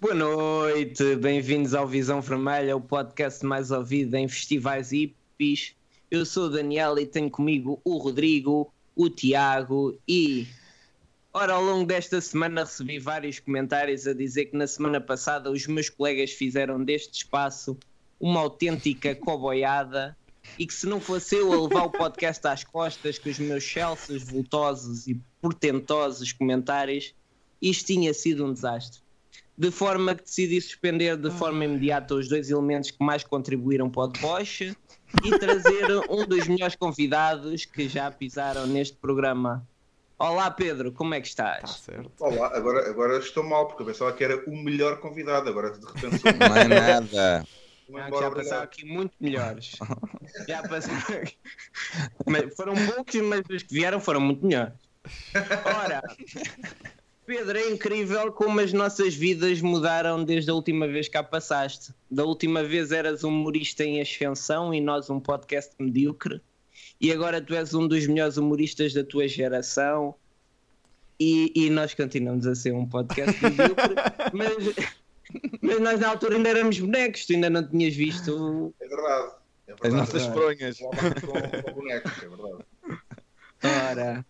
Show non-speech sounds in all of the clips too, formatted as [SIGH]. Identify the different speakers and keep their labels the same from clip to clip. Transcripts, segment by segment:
Speaker 1: Boa noite, bem-vindos ao Visão Vermelha, o podcast mais ouvido em festivais hippies. Eu sou o Daniel e tenho comigo o Rodrigo, o Tiago e. Ora, ao longo desta semana recebi vários comentários a dizer que na semana passada os meus colegas fizeram deste espaço uma autêntica coboiada e que se não fosse eu a levar o podcast às costas com os meus Chelseas voltosos e portentosos comentários, isto tinha sido um desastre. De forma que decidi suspender de forma imediata os dois elementos que mais contribuíram para o deboche e [LAUGHS] trazer um dos melhores convidados que já pisaram neste programa. Olá Pedro, como é que
Speaker 2: Tá
Speaker 1: estás?
Speaker 2: certo.
Speaker 3: Olá, agora, agora estou mal, porque eu pensava que era o melhor convidado, agora de repente sou [LAUGHS]
Speaker 4: Não é nada.
Speaker 1: Não, já passaram aqui muito melhores. [LAUGHS] já passaram. Mas foram poucos, mas os que vieram foram muito melhores. Ora, Pedro, é incrível como as nossas vidas mudaram desde a última vez que cá passaste. Da última vez eras um humorista em ascensão e nós um podcast medíocre. E agora tu és um dos melhores humoristas da tua geração. E, e nós continuamos a ser um podcast medíocre, [LAUGHS] mas, mas nós na altura ainda éramos bonecos, tu ainda não tinhas visto
Speaker 3: É verdade. É
Speaker 4: As
Speaker 3: verdade.
Speaker 4: nossas fronhas.
Speaker 3: Com, com bonecos, é verdade.
Speaker 1: Ora.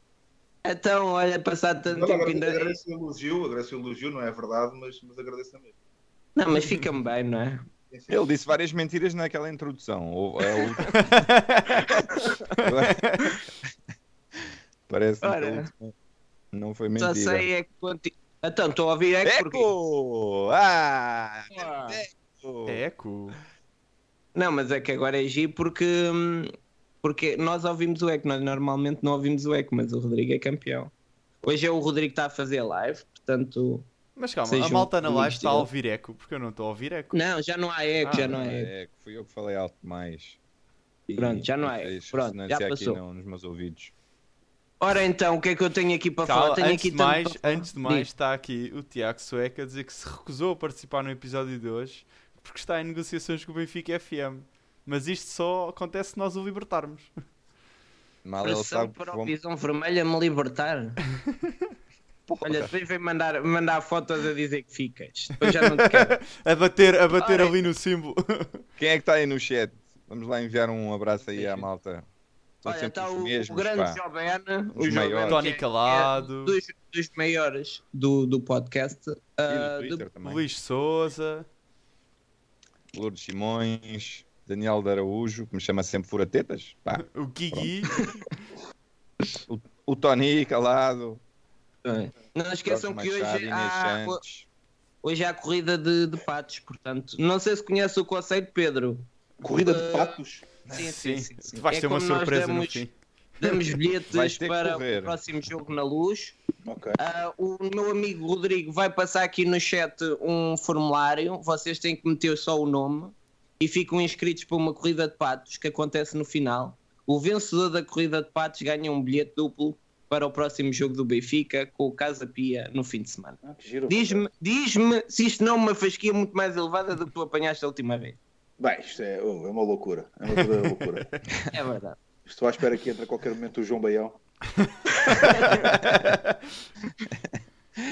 Speaker 1: Então, olha, passado tanto
Speaker 3: Não,
Speaker 1: tempo ainda.
Speaker 3: agradeço o elogio, agradeço o elogio, não é verdade, mas, mas agradeço mesmo.
Speaker 1: Não, mas fica-me bem, não é?
Speaker 4: Ele disse várias mentiras naquela introdução. Ou, é o- [LAUGHS] Parece que não foi
Speaker 1: Só
Speaker 4: mentira.
Speaker 1: sei é que. conti- Então, estou a ouvir é que porque.
Speaker 4: Eco! Ah!
Speaker 1: Ah.
Speaker 4: Eco!
Speaker 2: É eco.
Speaker 1: Não, mas é que agora é giro porque. Porque nós ouvimos o eco, nós normalmente não ouvimos o eco, mas o Rodrigo é campeão. Hoje é o Rodrigo que está a fazer live, portanto.
Speaker 2: Mas calma, a malta na live está a ouvir eco, porque eu não estou a ouvir eco.
Speaker 1: Não, já não há eco,
Speaker 2: Ah,
Speaker 1: já não há eco.
Speaker 4: é, fui eu que falei alto demais.
Speaker 1: Pronto, já não há eco. Pronto, já
Speaker 4: aqui
Speaker 1: passou.
Speaker 4: não, nos meus ouvidos.
Speaker 1: Ora então, o que é que eu tenho aqui para falar? Tenho
Speaker 2: antes,
Speaker 1: aqui
Speaker 2: de mais,
Speaker 1: para
Speaker 2: antes de mais,
Speaker 1: Diz.
Speaker 2: está aqui o Tiago Sueca a dizer que se recusou a participar no episódio de hoje porque está em negociações com o Benfica FM. Mas isto só acontece se nós o libertarmos.
Speaker 4: Mal ele
Speaker 1: Pressão
Speaker 4: sabe
Speaker 1: para o. Visão Vermelha me libertar. [LAUGHS] Olha, depois vem mandar, mandar fotos a dizer que ficas. Depois já não te quero. [LAUGHS]
Speaker 2: A bater, a bater ali no símbolo. [LAUGHS]
Speaker 4: Quem é que está aí no chat? Vamos lá enviar um abraço aí à malta.
Speaker 1: Olha, está o,
Speaker 4: mesmos,
Speaker 1: o grande
Speaker 4: pá.
Speaker 1: Jovena, o
Speaker 4: maiores.
Speaker 1: que
Speaker 2: Tony
Speaker 1: é- que é
Speaker 2: Calado.
Speaker 1: dos, dos maiores do, do podcast.
Speaker 4: E
Speaker 1: Ah,
Speaker 4: no
Speaker 1: de-
Speaker 4: Twitter também.
Speaker 2: Luís Souza.
Speaker 4: Lourdes Simões, Daniel de Araújo, que me chama sempre fura-tetas. Pá. [LAUGHS]
Speaker 2: O Gigi.
Speaker 4: O Tony calado.
Speaker 1: não esqueçam que hoje há, hoje há a corrida de, de patos, portanto, não sei se conhece o conceito, Pedro.
Speaker 3: Corrida de
Speaker 1: Uh,
Speaker 3: patos.
Speaker 1: Sim, sim, sim. sim.
Speaker 2: Tu vais
Speaker 1: É
Speaker 2: ter uma surpresa no
Speaker 1: damos-
Speaker 2: fim.
Speaker 1: Damos [LAUGHS] bilhetes para
Speaker 4: correr.
Speaker 1: o próximo jogo na luz.
Speaker 3: Ok.
Speaker 1: Ah, o meu amigo Rodrigo vai passar aqui no chat um formulário. Vocês têm que meter só o nome e ficam inscritos para uma corrida de patos que acontece no final. O vencedor da corrida de patos ganha um bilhete duplo para o próximo jogo do Benfica com o Casa Pia no fim de semana.
Speaker 3: Ah.
Speaker 1: Diz-me diz-me se isto não é uma fasquia muito mais elevada do que tu apanhaste a última vez.
Speaker 3: Bem, isto é, oh, é uma loucura. É uma loucura. [LAUGHS]
Speaker 1: É verdade.
Speaker 3: Estou à espera que entre a qualquer momento o João Baião. [LAUGHS]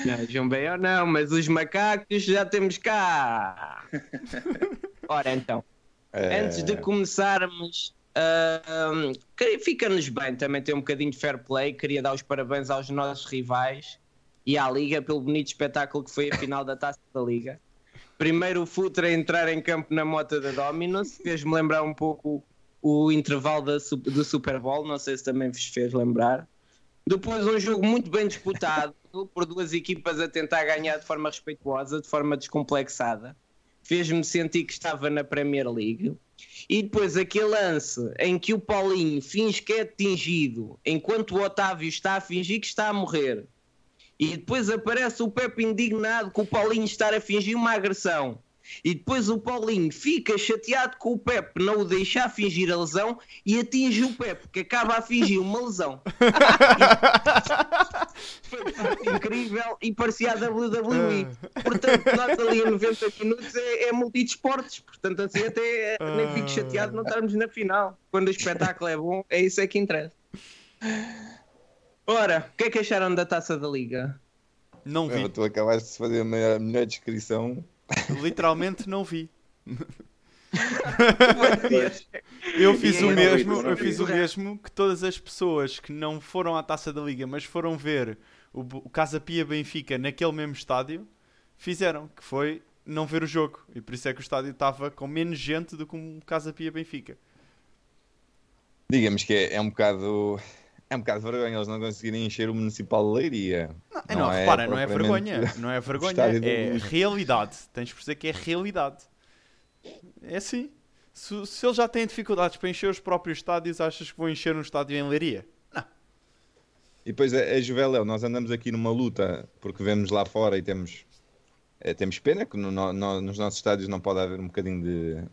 Speaker 1: Não, João Baião não, mas os macacos já temos cá. [LAUGHS] Ora então.
Speaker 4: É,
Speaker 1: Antes de começarmos, ahm, queria- fica-nos bem também ter um bocadinho de fair play. Queria dar os parabéns aos nossos rivais e à Liga pelo bonito espetáculo que foi a final da taça da Liga. Primeiro o Futre a entrar em campo na moto da Dominus, fez-me lembrar um pouco o intervalo da, do Super Bowl, não sei se também vos fez lembrar. Depois um jogo muito bem disputado por duas equipas a tentar ganhar de forma respeituosa, de forma descomplexada. Fez-me sentir que estava na Premier League. E depois aquele lance em que o Paulinho finge que é atingido, enquanto o Otávio está a fingir que está a morrer. E depois aparece o Pepe indignado com o Paulinho estar a fingir uma agressão. E depois o Paulinho fica chateado com o Pepe não o deixar fingir a lesão e atinge o Pepe, que acaba a fingir uma lesão. [LAUGHS] Incrível e parecia a WWE. Portanto, nós ali a 90 minutos é, é multidesportes. Portanto, assim até nem fico chateado de não estarmos na final. Quando o espetáculo é bom, é isso é que interessa. Ora, o que é que acharam da taça da Liga?
Speaker 2: Não vi.
Speaker 4: Tu acabaste de fazer a melhor, a melhor descrição
Speaker 2: literalmente não vi. [LAUGHS] Eu fiz o mesmo, eu fiz o mesmo que todas as pessoas que não foram à Taça da Liga, mas foram ver o, o Casa Pia Benfica naquele mesmo estádio, fizeram, que foi não ver o jogo. E por isso é que o estádio estava com menos gente do que um Casa Pia Benfica.
Speaker 4: Digamos que é, é um bocado. É um bocado de vergonha eles não conseguirem encher o Municipal de Leiria.
Speaker 2: Não,
Speaker 4: Não
Speaker 2: não,
Speaker 4: é
Speaker 2: repara, não é vergonha. [LAUGHS] Não é vergonha, é realidade. Tens de perceber que é realidade. É assim. Se, se eles já têm dificuldades para encher os próprios estádios, achas que vão encher um estádio em Leiria?
Speaker 4: E depois a, a Juveléu, nós andamos aqui numa luta porque vemos lá fora e temos, eh, temos pena que no- no- nos nossos estádios não pode haver um bocadinho de,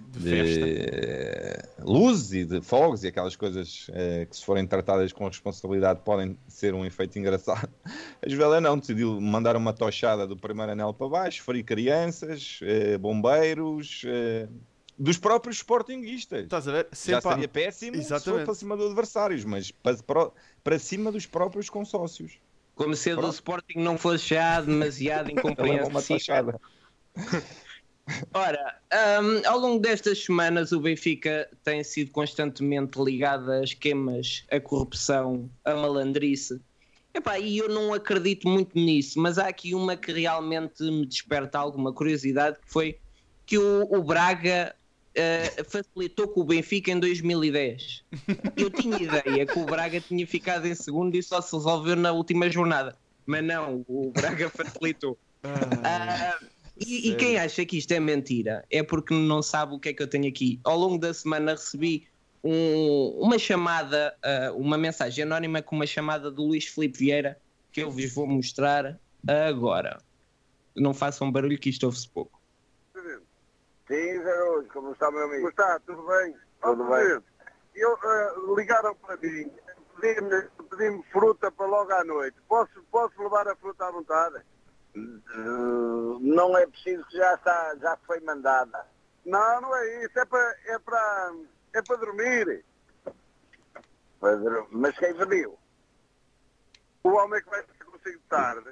Speaker 2: De
Speaker 4: eh, luzes e de fogos e aquelas coisas eh, que se forem tratadas com responsabilidade podem ser um efeito engraçado. [LAUGHS] A Juveléu não, decidiu mandar uma tochada do primeiro anel para baixo, ferir crianças, eh, bombeiros, dos próprios sportinguistas.
Speaker 2: Estás a ver?
Speaker 4: Já
Speaker 2: Sempre há-
Speaker 4: seria péssimo se
Speaker 2: Exatamente.
Speaker 4: fosse para cima dos adversários, mas para, para, cima dos próprios consórcios.
Speaker 1: Como se o do. Sporting não fosse já demasiado [LAUGHS] incompreensível. [LAUGHS] Ora, hum, ao longo destas semanas o Benfica tem sido constantemente ligado a esquemas, a corrupção, a malandrice. Epá, e eu não acredito muito nisso, mas há aqui uma que realmente me desperta alguma curiosidade, que foi que o, o Braga eh, facilitou com o Benfica em 2010. Eu tinha ideia que o Braga tinha ficado em segundo e só se resolveu na última jornada. Mas não, o Braga [LAUGHS] facilitou. Ah, e, e quem acha que isto é mentira é porque não sabe o que é que eu tenho aqui. Ao longo da semana recebi um- uma chamada, ah, uma mensagem anónima com uma chamada do Luís Filipe Vieira que eu vos vou mostrar agora. Não façam barulho que isto ouve-se pouco.
Speaker 5: Sim, Zé Araújo, como está, meu amigo? Como está? Tudo bem? Tudo bem. Eu, eh, ligaram para mim, pediram fruta para logo à noite. Posso, posso levar a fruta à vontade? Não é preciso que já está, já foi mandada. Não, não é isso. É para, é para, é para dormir. Mas quem pediu? O homem que vai estar consigo tarde.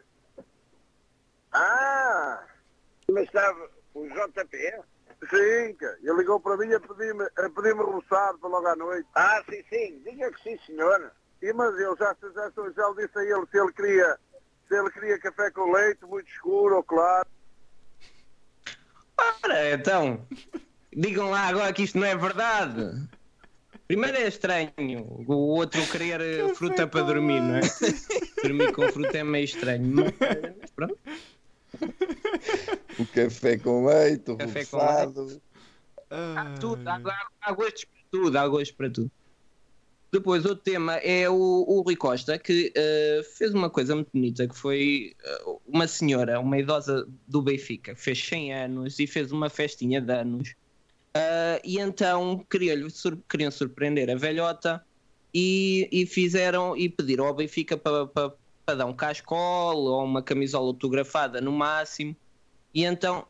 Speaker 5: Ah! Mas estava o JP? Sim, ele ligou para mim a pedir-me a pedir roçado para logo à noite. Ah, sim, sim. Diga que sim, senhor. E, mas eu já, já, já, já lhe disse a ele se ele queria se ele queria café com leite, muito escuro ou claro.
Speaker 1: Ora, então, digam lá agora que isto não é verdade. Primeiro é estranho o outro querer eh, fruta para dormir, não é? [LAUGHS] Dormir com fruta é meio estranho. Mas, pronto.
Speaker 4: O café com leite, o
Speaker 1: Café com
Speaker 4: roçado.
Speaker 2: Ah,
Speaker 1: Tudo, há, há, há gostos para tudo, há gostos para tudo. Depois, outro tema é o, o Rui Costa, que eh, fez uma coisa muito bonita, que foi eh, uma senhora, uma idosa do Benfica, fez 100 anos e fez uma festinha de anos. Ah, e então queria sur queriam surpreender a velhota e, e fizeram e pediram ao Benfica para pa, pa dar um cascol ou uma camisola autografada no máximo. E então,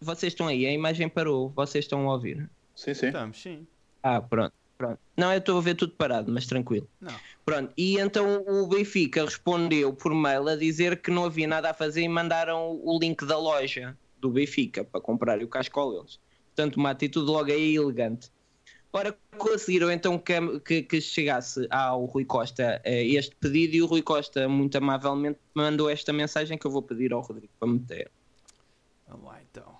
Speaker 1: vocês estão aí, a imagem parou, vocês estão a ouvir.
Speaker 3: Sim, sim.
Speaker 2: Estamos, sim.
Speaker 1: Ah, pronto, pronto. Não, eu estou a ver tudo parado, mas tranquilo.
Speaker 2: Não.
Speaker 1: Pronto, e então o Benfica respondeu por mail a dizer que não havia nada a fazer e mandaram o link da loja do Benfica para comprar o cascol eles. Portanto, uma atitude logo aí elegante. Ora, conseguiram então que, que, que chegasse ao Rui Costa eh, este pedido e o Rui Costa, muito amavelmente, mandou esta mensagem que eu vou pedir ao Rodrigo para meter.
Speaker 2: Vamos lá então.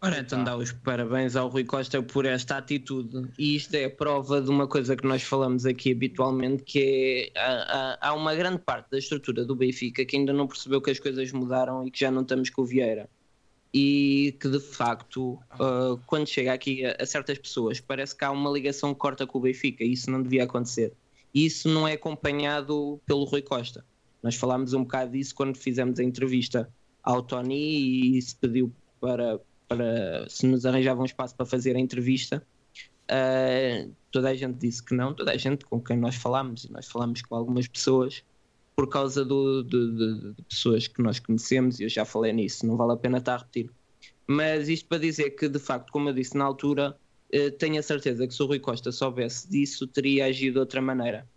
Speaker 1: Ora, então dá os parabéns ao Rui Costa por esta atitude. E isto é a prova de uma coisa que nós falamos aqui habitualmente, que é há, há- uma grande parte da estrutura do Benfica que ainda não percebeu que as coisas mudaram e que já não estamos com o Vieira. E que de facto, ah, quando chega aqui a, a certas pessoas, parece que há uma ligação que corta com o Benfica. E isso não devia acontecer. E isso não é acompanhado pelo Rui Costa. Nós falámos um bocado disso quando fizemos a entrevista ao Tony e se pediu para, para se nos arranjava um espaço para fazer a entrevista. Uh, toda a gente disse que não, toda a gente com quem nós falámos, e nós falámos com algumas pessoas por causa do, de, de- de pessoas que nós conhecemos, e eu já falei nisso, não vale a pena estar a repetir. Mas isto para dizer que, de facto, como eu disse na altura, eh, tenho a certeza que se o Rui Costa soubesse disso, teria agido de outra maneira.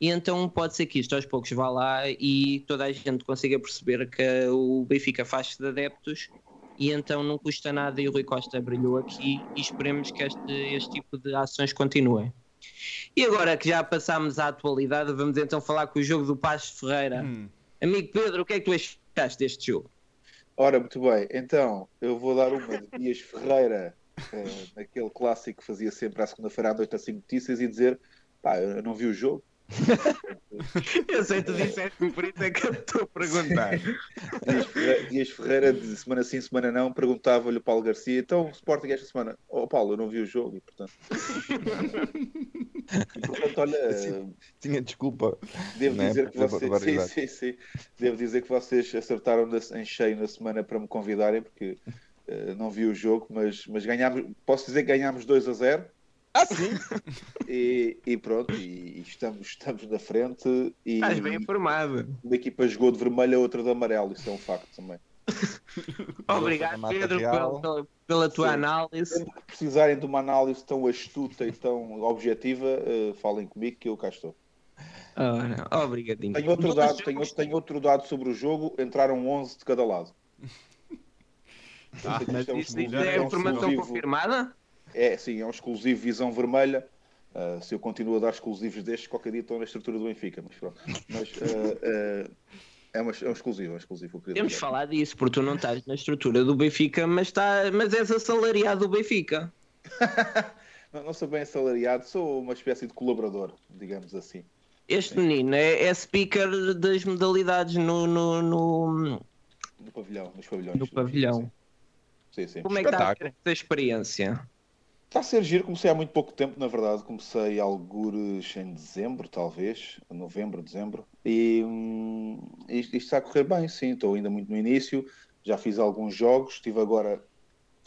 Speaker 1: E então pode ser que isto aos poucos vá lá e toda a gente consiga perceber que o Benfica faz-se de adeptos e então não custa nada e o Rui Costa brilhou aqui e esperemos que este, este tipo de ações continuem. E agora que já passámos à atualidade, vamos então falar com o jogo do Paz Ferreira.
Speaker 2: Hum.
Speaker 1: Amigo Pedro, o que é que tu achaste deste jogo?
Speaker 6: Ora, muito bem. Então, eu vou dar uma de Dias Ferreira, eh, naquele clássico que fazia sempre à segunda-feira à noite assim notícias e dizer, pá, eu não vi o jogo. [LAUGHS]
Speaker 1: Eu sei, tu disseste por isso é que eu estou a perguntar.
Speaker 6: Dias Ferreira, Dias Ferreira, de semana sim, semana não, perguntava-lhe o Paulo Garcia, então o Sporting esta semana, oh Paulo, eu não vi o jogo e portanto... [LAUGHS] E, portanto, olha,
Speaker 4: Tinha desculpa.
Speaker 6: Devo
Speaker 4: Não é?
Speaker 6: dizer que vocês, sim, sim, sim. Devo dizer que vocês acertaram em cheio na semana para me convidarem, porque eh, não vi o jogo, mas, mas ganhámos, posso dizer que ganhámos 2 a 0
Speaker 4: Ah, sim.
Speaker 6: e, e pronto, e, e estamos, estamos na frente e
Speaker 1: Estás bem informado.
Speaker 6: uma equipa jogou de vermelho, a outra de amarelo, isso é um facto também. [LAUGHS]
Speaker 1: Obrigado, Pedro, pela, pela- tua
Speaker 6: Sim.
Speaker 1: análise.
Speaker 6: Sempre que precisarem de uma análise tão astuta e tão objetiva, eh, falem comigo que eu cá estou.
Speaker 1: Ora, obrigadinho.
Speaker 6: Tenho outro dado, tenho, tenho outro dado sobre o jogo, entraram 11 de cada lado.
Speaker 2: Ah,
Speaker 1: Mas
Speaker 6: é um
Speaker 1: isso, é
Speaker 6: é
Speaker 1: informação confirmada?
Speaker 6: É, sim, é um exclusivo visão vermelha. Uh, se eu continuo a dar exclusivos destes, qualquer dia estão na estrutura do Benfica. Mas pronto. Mas, uh, uh, é, uma- é um exclusivo, é um exclusivo.
Speaker 1: Temos
Speaker 6: dizer.
Speaker 1: falar disso, porque tu não estás na estrutura do Benfica, mas, está, mas és assalariado do Benfica. [LAUGHS]
Speaker 6: Não, não sou bem assalariado, sou uma espécie de colaborador, digamos assim.
Speaker 1: Este menino é, é speaker das modalidades no, no, no-
Speaker 6: No pavilhão, nos pavilhões.
Speaker 1: no pavilhão.
Speaker 6: Sim, sim.
Speaker 1: Como é que está a experiência?
Speaker 6: Está a ser giro, comecei há muito pouco tempo, na verdade. Comecei algures em dezembro, talvez, novembro, dezembro. E hum, isto, isto está a correr bem, sim. Estou ainda muito no início. Já fiz alguns jogos. Estive agora.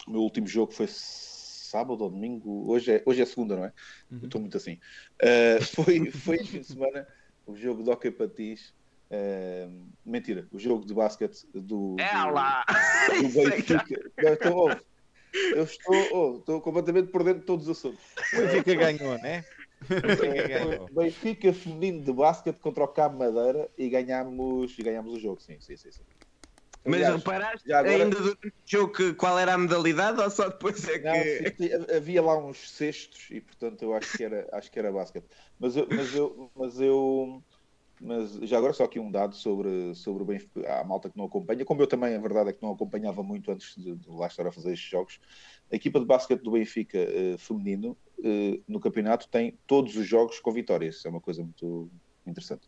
Speaker 6: O meu último jogo foi sábado ou domingo. Hoje é, hoje é segunda, não é? Eu Estou muito assim. Uh, [LAUGHS] foi, foi este fim de semana o jogo de Hockey Patins. Uh, mentira, o jogo de basquete do.
Speaker 1: É
Speaker 6: do-
Speaker 1: lá!
Speaker 6: do [LAUGHS]
Speaker 1: é tá-
Speaker 6: Benfica. Então, ouve, eu estou, oh, estou completamente por dentro de todos os assuntos.
Speaker 4: O Benfica ganhou, né? Benfica ganhou.
Speaker 6: Benfica feminino de basquete contra o Cabo Madeira e ganhámos, e ganhámos o jogo, sim, sim, sim. sim.
Speaker 1: Mas
Speaker 6: Aliás,
Speaker 1: reparaste
Speaker 6: agora-
Speaker 1: ainda durante o jogo que- qual era a modalidade ou só depois é que.
Speaker 6: não, havia lá uns cestos e portanto eu acho que era, acho que era basquete. Mas eu, mas eu, mas eu, mas já agora só aqui um dado sobre, sobre o Benfica, a malta que não acompanha, como eu também, a verdade é que não acompanhava muito antes de, de lá estar a fazer estes jogos. A equipa de basquete do Benfica eh, feminino eh, no campeonato tem todos os jogos com vitórias. Isso é uma coisa muito interessante.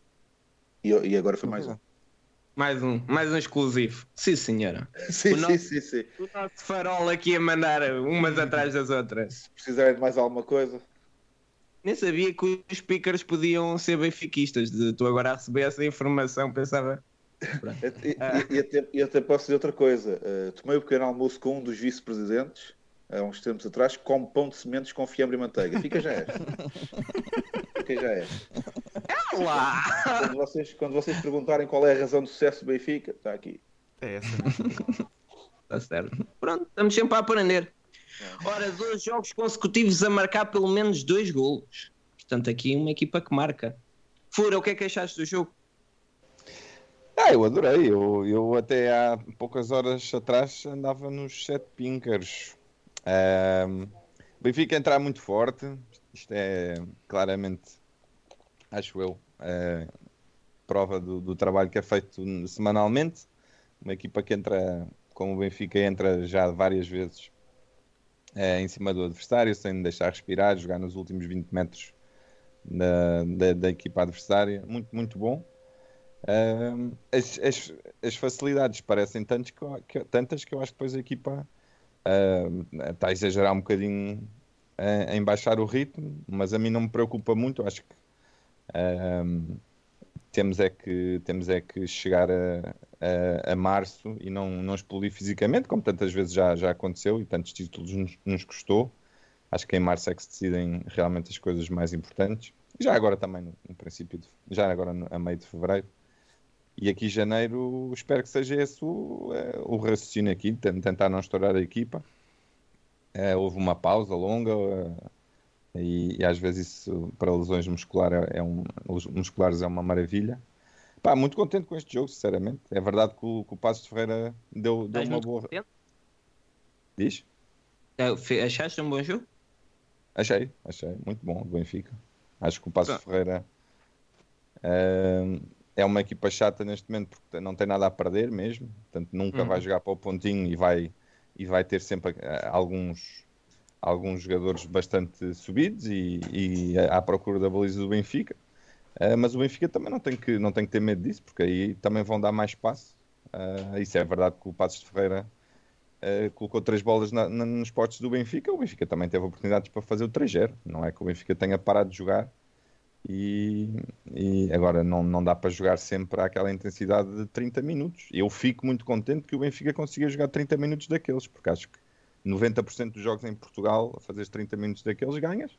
Speaker 6: E, e agora foi mais um.
Speaker 1: Mais um, mais um exclusivo. Sim, senhora. [LAUGHS]
Speaker 6: Sim,
Speaker 1: O nosso-
Speaker 6: sim, sim, sim.
Speaker 1: O nosso farol aqui a mandar umas atrás das outras.
Speaker 6: Se precisarem de mais alguma coisa,
Speaker 1: Nem sabia que os speakers podiam ser benfiquistas. De- Tu agora a receber essa informação, pensava.
Speaker 6: E, e- e até, e até posso dizer outra coisa. Uh, tomei o pequeno almoço com um dos vice-presidentes, há uns tempos atrás, com pão de sementes com fiambre e manteiga. Fica já é. Fica já é.
Speaker 1: Lá!
Speaker 6: Quando vocês, quando vocês perguntarem qual é a razão do sucesso do Benfica, está aqui.
Speaker 2: É essa.
Speaker 1: Está certo. Pronto, estamos sempre a aprender. Ora, dois jogos consecutivos a marcar pelo menos dois golos. Portanto, aqui uma equipa que marca. Fura, o que é que achaste do jogo?
Speaker 4: Ah, eu adorei. Eu, eu até há poucas horas atrás andava nos sete pinkers. Ahm, Benfica entrar muito forte. Isto é claramente, acho eu, eh, prova do, do trabalho que é feito semanalmente. Uma equipa que entra, como o Benfica entra já várias vezes eh, em cima do adversário, sem deixar respirar, jogar nos últimos 20 metros da, da, da equipa adversária. Muito, muito bom. Ahm, as, as, as facilidades parecem tantas que, que- tantas que eu acho que depois a equipa ah, está a exagerar um bocadinho ah, em baixar o ritmo, mas a mim não me preocupa muito. Acho que temos, é que temos é que chegar a, a, a março e não, não explodir fisicamente, como tantas vezes já, já aconteceu e tantos títulos nos, nos custou. Acho que em março é que se decidem realmente as coisas mais importantes. E já agora também, no, no princípio, de, já agora no- a meio de fevereiro. E aqui janeiro, espero que seja esse o, eh, o raciocínio aqui, ten- tentar não estourar a equipa. Eh, houve uma pausa longa e, e às vezes isso para lesões muscular é, é um, musculares é uma maravilha. Pá, muito contente com este jogo, sinceramente. É verdade que o, que o Passos de Ferreira deu, deu
Speaker 1: Estás
Speaker 4: uma boa.
Speaker 1: contente?
Speaker 4: Diz?
Speaker 1: Fe- Achaste um bom jogo?
Speaker 4: Achei, achei. Muito bom do Benfica. Acho que o Passo
Speaker 1: Tá.
Speaker 4: Ferreira ehm, é uma equipa chata neste momento porque não tem nada a perder mesmo. Portanto, nunca
Speaker 1: Uhum.
Speaker 4: vai jogar para o pontinho e vai, e vai ter sempre eh, alguns, alguns jogadores bastante subidos e, e à procura da baliza do Benfica. Eh, mas o Benfica também não tem, que, não tem que ter medo disso, porque aí também vão dar mais espaço. Eh, isso é verdade que o Passos de Ferreira eh, colocou três bolas na- na- nos postos do Benfica. O Benfica também teve oportunidades para fazer o 3-0. Não é que o Benfica tenha parado de jogar e, e agora não, não dá para jogar sempre àquela intensidade de 30 minutos. Eu fico muito contente que o Benfica consiga jogar 30 minutos daqueles, porque acho que 90% dos jogos em Portugal, a fazer 30 minutos daqueles, ganhas.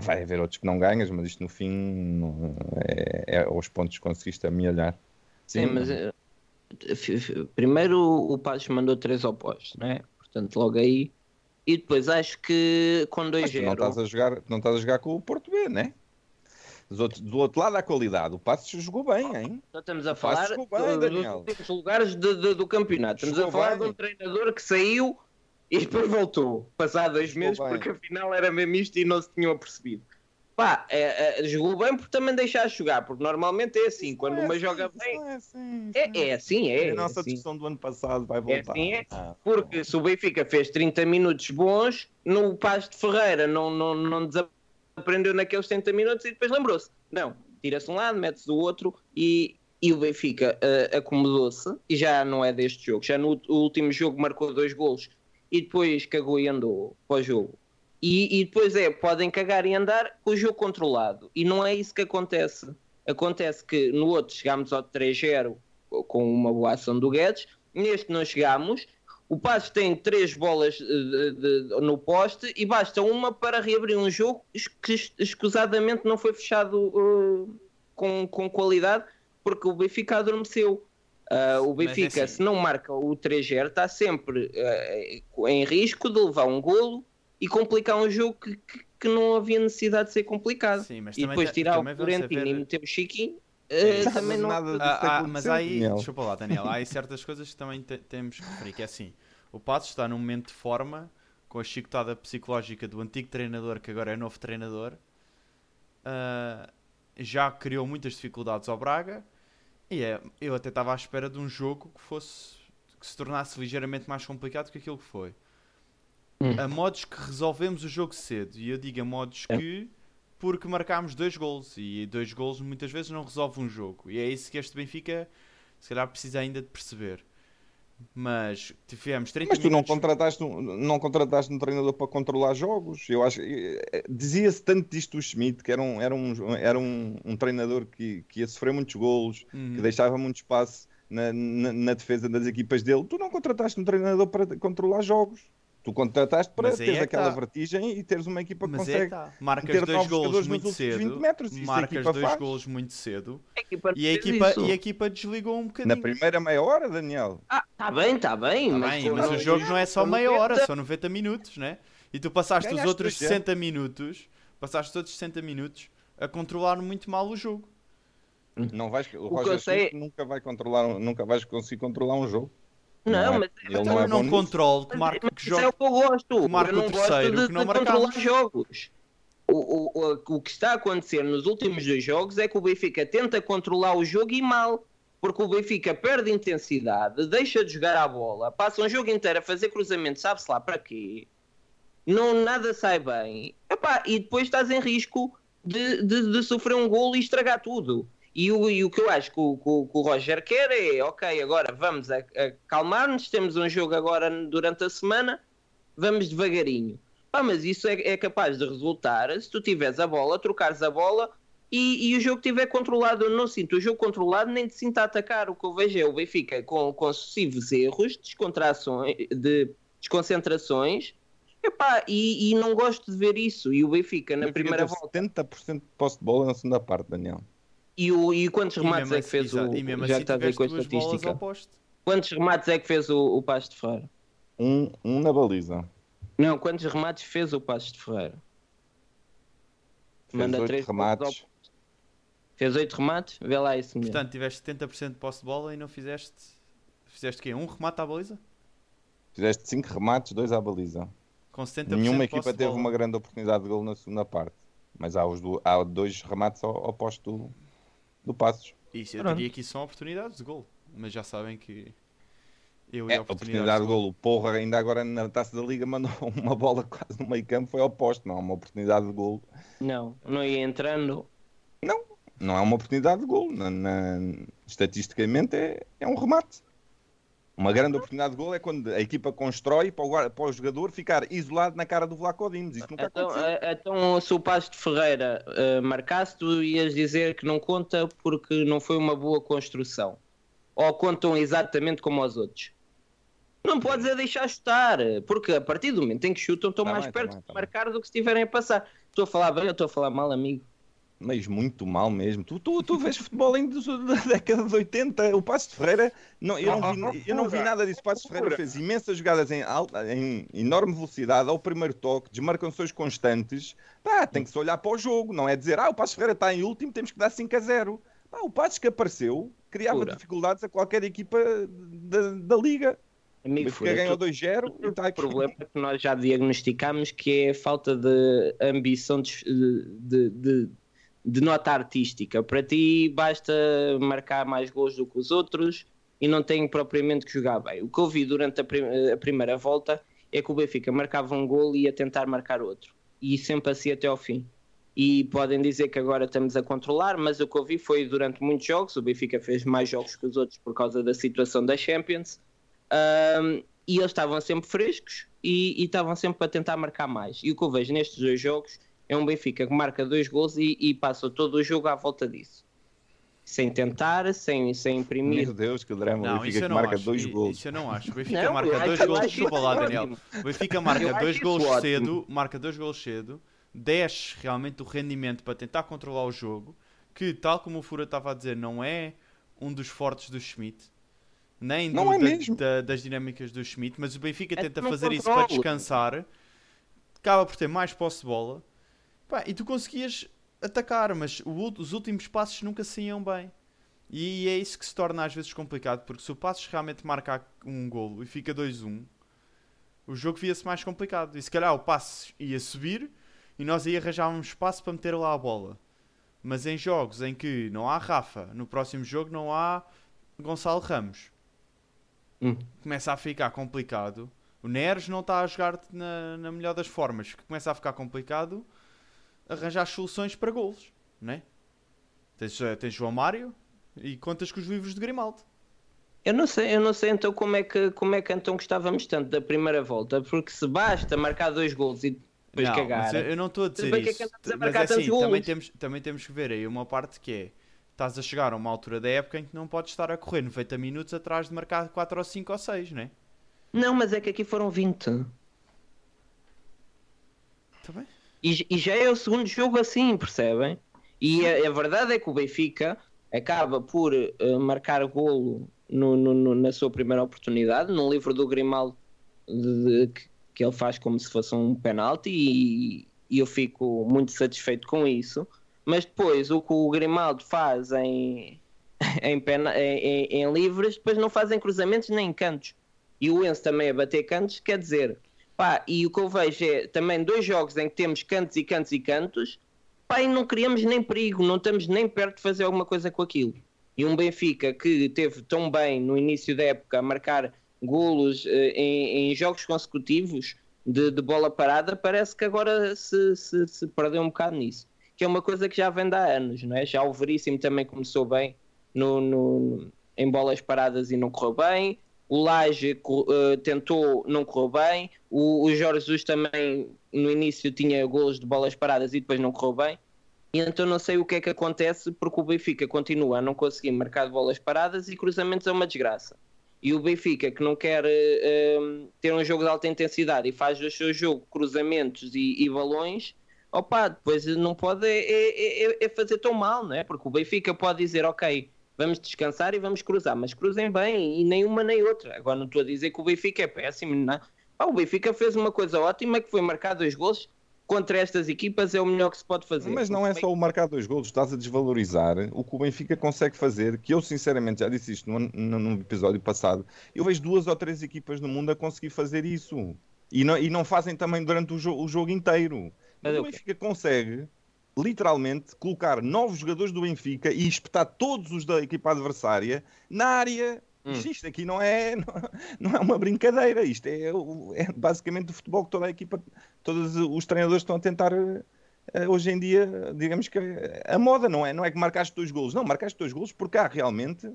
Speaker 4: Vai haver outros que não ganhas, mas isto no fim não- é, é aos pontos que conseguiste amealhar.
Speaker 1: Sim, mas eh, primeiro o Passos mandou três opostos, não é? Portanto, logo aí. E depois acho que com
Speaker 4: Mas tu não
Speaker 1: 2-0.
Speaker 4: estás a jogar, não estás a jogar com o Porto B, né? Dos outros- do outro lado, a qualidade. O Passos jogou bem, hein?
Speaker 1: Nós estamos a falar
Speaker 4: jogou bem,
Speaker 1: do- dos
Speaker 4: Daniel.
Speaker 1: últimos lugares de- de- do campeonato. Estamos
Speaker 4: Jogou
Speaker 1: a falar
Speaker 4: bem.
Speaker 1: de um treinador que saiu e depois voltou, passado dois meses, porque afinal era mesmo isto e não se tinham apercebido. Pá, é, é, jogou bem porque também deixaste jogar, porque normalmente é assim, quando uma joga bem.
Speaker 4: É assim,
Speaker 1: É, é assim, é.
Speaker 4: a nossa
Speaker 1: assim.
Speaker 4: discussão do ano passado vai
Speaker 1: É
Speaker 4: voltar.
Speaker 1: assim, é.
Speaker 4: Ah,
Speaker 1: Porque se o Benfica fez 30 minutos bons, no Paz de Ferreira não, não, não desaprendeu naqueles 30 minutos e depois lembrou-se. Não, tira-se um lado, mete-se do outro e, e o Benfica eh, acomodou-se e já não é deste jogo. Já no último jogo marcou dois golos e depois cagou e andou para o jogo. E, e depois é, podem cagar e andar com o jogo controlado. E não é isso que acontece. Acontece que no outro chegámos ao 3-0 com uma boa ação do Guedes, neste não chegámos. O Passos tem três bolas eh, de- de- no poste e basta uma para reabrir um jogo que es- escusadamente não foi fechado eh, com, com qualidade porque o Benfica adormeceu. Ah, o
Speaker 2: é
Speaker 1: Benfica,
Speaker 2: assim.
Speaker 1: se não marca o 3-0, está sempre eh, em risco de levar um golo e complicar um jogo que, que- que não havia necessidade de ser complicado.
Speaker 2: Sim, mas
Speaker 1: e
Speaker 2: também
Speaker 1: depois tirar o Florentino
Speaker 2: saber-
Speaker 1: e meter o Chiquinho,
Speaker 2: Sim.
Speaker 1: também não.
Speaker 4: Nada
Speaker 2: Ah, ah, mas aí,
Speaker 4: Daniel.
Speaker 2: desculpa lá, Daniel, há aí certas coisas que também te- temos que referir, que é assim, o Passos está num momento de forma, com a chicotada psicológica do antigo treinador, que agora é novo treinador, ah, já criou muitas dificuldades ao Braga, e é, eu até estava à espera de um jogo que fosse, que se tornasse ligeiramente mais complicado que aquilo que foi.
Speaker 1: Hum.
Speaker 2: A modos que resolvemos o jogo cedo, e eu digo a modos
Speaker 1: É.
Speaker 2: que porque marcámos dois gols e dois gols muitas vezes não resolve um jogo e é isso que este Benfica se calhar precisa ainda de perceber mas tivemos 30
Speaker 4: Mas tu não contrataste, um, não contrataste um treinador para controlar jogos. Eu acho eh, dizia-se tanto disto do Schmidt que era um, era um, era um, um treinador que, que ia sofrer muitos golos,
Speaker 2: Uhum.
Speaker 4: que deixava muito espaço na, na, na defesa das equipas dele. Tu não contrataste um treinador para controlar jogos. Tu contrataste para teres
Speaker 2: é que
Speaker 4: aquela
Speaker 2: tá.
Speaker 4: vertigem e teres uma equipa que
Speaker 2: mas é
Speaker 4: consegue.
Speaker 2: que tá. marcas dois
Speaker 4: nos
Speaker 2: muito cedo
Speaker 4: 20 metros.
Speaker 2: Marcas dois
Speaker 4: faz.
Speaker 2: gols muito cedo
Speaker 1: A equipa não
Speaker 2: e a equipa,
Speaker 1: isso.
Speaker 2: e a equipa desligou um bocadinho
Speaker 4: Na primeira meia hora, Daniel.
Speaker 1: Ah, tá bem, tá bem.
Speaker 2: Tá
Speaker 1: mas,
Speaker 2: bem, mas o jogo não é só meia hora,
Speaker 1: 90.
Speaker 2: são 90 minutos, né? E tu passaste os
Speaker 4: Ganhaste
Speaker 2: outros
Speaker 4: 2-0.
Speaker 2: 60 minutos, passaste os outros 60 minutos a controlar muito mal o jogo.
Speaker 4: Não vais, o Roger
Speaker 1: sei-
Speaker 4: nunca vai controlar, nunca vais conseguir controlar um jogo.
Speaker 1: Não,
Speaker 4: é-
Speaker 1: mas
Speaker 4: ele
Speaker 2: Então
Speaker 4: não é
Speaker 2: não controlo que marque
Speaker 1: mas
Speaker 2: que
Speaker 1: isso
Speaker 2: jogo.
Speaker 1: é o que eu gosto.
Speaker 2: que marca
Speaker 1: eu
Speaker 2: o
Speaker 1: não
Speaker 2: terceiro,
Speaker 1: gosto de,
Speaker 2: que não
Speaker 1: de controlar jogos. O, o, o, o que está a acontecer nos últimos dois jogos é que o Benfica tenta controlar o jogo e mal. Porque o Benfica perde intensidade, deixa de jogar a bola, passa um jogo inteiro a fazer cruzamento, sabe-se lá para quê? não, nada sai bem, epá, e depois estás em risco de, de, de sofrer um golo e estragar tudo. E o, e o que eu acho que o, que o- que o Roger quer é, ok, agora vamos acalmar-nos, temos um jogo agora durante a semana, vamos devagarinho. Pá, mas isso é, é capaz de resultar se tu tiveres a bola, trocares a bola e, e o jogo estiver controlado. Eu não sinto o jogo controlado nem te sinto a atacar. O que eu vejo é o Benfica com, com sucessivos erros, descontrações, de desconcentrações. Epá, e, e não gosto de ver isso. E o Benfica na
Speaker 4: Benfica
Speaker 1: primeira volta.
Speaker 4: 70% de posse de bola na segunda parte, Daniel.
Speaker 1: E, o, e quantos
Speaker 2: E
Speaker 1: remates é que fez
Speaker 2: assim-
Speaker 1: o.
Speaker 2: e mesmo
Speaker 1: Já
Speaker 2: assim
Speaker 1: está a ver com a estatística. Quantos remates é que fez o, o Passo de Ferreira?
Speaker 4: Um, um na baliza.
Speaker 1: Não, quantos remates fez o Passo de Ferreira?
Speaker 4: Fez
Speaker 1: Manda
Speaker 4: oito
Speaker 1: três
Speaker 4: remates.
Speaker 1: Fez oito remates? Vê lá isso mesmo.
Speaker 2: Portanto, tiveste 70% de posse de bola e não fizeste. Fizeste quê? Um remate à baliza?
Speaker 4: Fizeste 5 remates, 2 à baliza.
Speaker 2: Com 70%
Speaker 4: Nenhuma equipa
Speaker 2: de
Speaker 4: teve
Speaker 2: bola.
Speaker 4: uma grande oportunidade de gol na segunda parte. Mas há, os do- há dois remates ao, ao posto do, do Passos.
Speaker 2: Isso, eu
Speaker 1: Pronto.
Speaker 2: diria que isso são oportunidades de gol. Mas já sabem que. Eu e
Speaker 4: É, oportunidade de gol. O Porra ainda agora na Taça da Liga mandou [LAUGHS] uma bola quase no meio campo, foi ao posto. Não é uma oportunidade de gol.
Speaker 1: Não, não ia entrando.
Speaker 4: Não é uma oportunidade de gol. Na, na- estatisticamente é, é um remate. Uma grande oportunidade de gol é quando a equipa constrói para o, para o jogador ficar isolado na cara do Vlaco Dimos. Isso nunca
Speaker 1: Então,
Speaker 4: aconteceu.
Speaker 1: eh, então, se o Passo de Ferreira eh, marcasse, tu ias dizer que não conta porque não foi uma boa construção. Ou contam exatamente como os outros. Não podes é deixar chutar, porque a partir do momento em que chutam, estão
Speaker 4: Tá
Speaker 1: mais
Speaker 4: bem, tá
Speaker 1: perto
Speaker 4: bem,
Speaker 1: de
Speaker 4: tá
Speaker 1: marcar do que se estiverem a passar. Estou a falar bem ou estou a falar mal, amigo?
Speaker 4: Mas muito mal mesmo. Tu, tu, tu vês futebol ainda da década de 80. O Passo de Ferreira, não, eu, não vi, eu não vi nada disso. O Passo de Ferreira fez imensas jogadas em, alta, em enorme velocidade ao primeiro toque, desmarcações constantes. Pá, tem que se olhar para o jogo. Não é dizer, ah, o Passo de Ferreira está em último, temos que dar 5 a 0. Pá, o Passos que apareceu criava
Speaker 1: Pura.
Speaker 4: dificuldades a qualquer equipa da, da Liga. O
Speaker 1: Amigo, Fura,
Speaker 4: ganhou
Speaker 1: tu-
Speaker 4: 2-0 e está
Speaker 1: O
Speaker 4: aqui.
Speaker 1: problema é que nós já diagnosticamos que é a falta de ambição de, de, de- de nota artística. Para ti basta marcar mais gols do que os outros e não tem propriamente que jogar bem. O que eu vi durante a, prim- a primeira volta é que o Benfica marcava um gol e ia tentar marcar outro. E sempre assim até ao fim. E podem dizer que agora estamos a controlar, mas o que eu vi foi durante muitos jogos. O Benfica fez mais jogos que os outros por causa da situação da Champions. Um, e eles estavam sempre frescos e, e estavam sempre a tentar marcar mais. E o que eu vejo nestes dois jogos é um Benfica que marca dois gols e, e passa todo o jogo à volta disso. Sem tentar, sem, sem imprimir.
Speaker 4: Meu Deus, que drama.
Speaker 2: Não,
Speaker 4: o
Speaker 2: isso
Speaker 4: Benfica
Speaker 2: eu
Speaker 4: que
Speaker 2: não
Speaker 4: marca
Speaker 2: acho.
Speaker 4: dois gols.
Speaker 2: Isso eu não acho. O Benfica
Speaker 1: Não,
Speaker 2: marca dois gols. Desculpa lá. Daniel. O Benfica marca dois gols
Speaker 1: ótimo.
Speaker 2: cedo, marca dois gols cedo, desce realmente o rendimento para tentar controlar o jogo, que tal como o Fura estava a dizer, não é um dos fortes do Schmidt, nem
Speaker 4: Não
Speaker 2: do-
Speaker 4: é
Speaker 2: da-
Speaker 4: mesmo.
Speaker 2: da- das dinâmicas do Schmidt, mas o Benfica
Speaker 1: É
Speaker 2: tenta fazer isso para descansar, acaba por ter mais posse de bola, Pá, e tu conseguias atacar, mas o os últimos passos nunca saíam bem. E é isso que se torna às vezes complicado, porque se o Passos realmente marca um golo e fica 2-1, o jogo via-se mais complicado. E se calhar o Passos ia subir e nós aí arranjávamos espaço para meter lá a bola. Mas em jogos em que não há Rafa, no próximo jogo não há Gonçalo Ramos,
Speaker 1: Hum.
Speaker 2: começa a ficar complicado. O Neres não está a jogar na, na melhor das formas, começa a ficar complicado arranjar soluções para golos, não é? Tens, eh, tens João Mário e contas com os livros de Grimaldo.
Speaker 1: Eu não sei, eu não sei então como é que como é que então gostávamos tanto da primeira volta, porque se basta marcar dois gols e depois
Speaker 2: não,
Speaker 1: cagar.
Speaker 2: eu, não estou a dizer
Speaker 1: é
Speaker 2: isso.
Speaker 1: andamos a
Speaker 2: mas é assim,
Speaker 1: golos.
Speaker 2: também temos, também temos que ver aí uma parte que é estás a chegar a uma altura da época em que não podes estar a correr 90 minutos atrás de marcar 4 ou 5 ou 6, não é?
Speaker 1: Não, mas é que aqui foram 20.
Speaker 2: Está bem?
Speaker 1: E, e já é o segundo jogo assim, percebem? E a, a verdade é que o Benfica acaba por eh, marcar golo no- no- no- na sua primeira oportunidade, num livro do Grimaldo de- de- que, ele faz como se fosse um penalti e, e eu fico muito satisfeito com isso. Mas depois o que o Grimaldo faz em, [LAUGHS] em, pena- em- em livres, depois não fazem cruzamentos nem cantos. E o Enzo também a bater cantos, quer dizer, Pá, e o que eu vejo é também dois jogos em que temos cantos e cantos e cantos, pá, e não criamos nem perigo, não estamos nem perto de fazer alguma coisa com aquilo. E um Benfica que teve tão bem no início da época a marcar golos eh, em, em jogos consecutivos, de, de bola parada, parece que agora se, se, se perdeu um bocado nisso. Que é uma coisa que já vem há anos, não é? Já o Veríssimo também começou bem no, no- em bolas paradas e não correu bem. O Laje eh, tentou, não correu bem. O, o Jorge Jesus também no início tinha golos de bolas paradas e depois não correu bem. Então não sei o que é que acontece porque o Benfica continua a não conseguir marcar bolas paradas e cruzamentos é uma desgraça. E o Benfica, que não quer eh, ter um jogo de alta intensidade e faz do seu jogo cruzamentos e, e balões, opa, depois não pode é, é- é- é fazer tão mal, não é? Porque o Benfica pode dizer, ok, vamos descansar e vamos cruzar, mas cruzem bem e nem uma nem outra. Agora não estou a dizer que o Benfica é péssimo, não. Pá, o Benfica fez uma coisa ótima que foi marcar dois gols contra estas equipas, é o melhor que se pode fazer.
Speaker 4: Mas não é só o marcar dois golos, estás a desvalorizar o que o Benfica consegue fazer, que eu sinceramente já disse isto no episódio passado, eu vejo duas ou três equipas no mundo a conseguir fazer isso. E não, e não fazem também durante o, jo- o jogo inteiro. Mas
Speaker 1: é
Speaker 4: o? Benfica consegue, literalmente, colocar novos jogadores do Benfica e espetar todos os da equipa adversária na área.
Speaker 1: Hum.
Speaker 4: Isto, aqui não é, [LAUGHS] não, é uma brincadeira, isto é, é basicamente o futebol que toda a equipa, todos os treinadores estão a tentar eh, hoje em dia, digamos que a moda não é, não é que marcaste dois golos, não, marcaste dois golos porque há realmente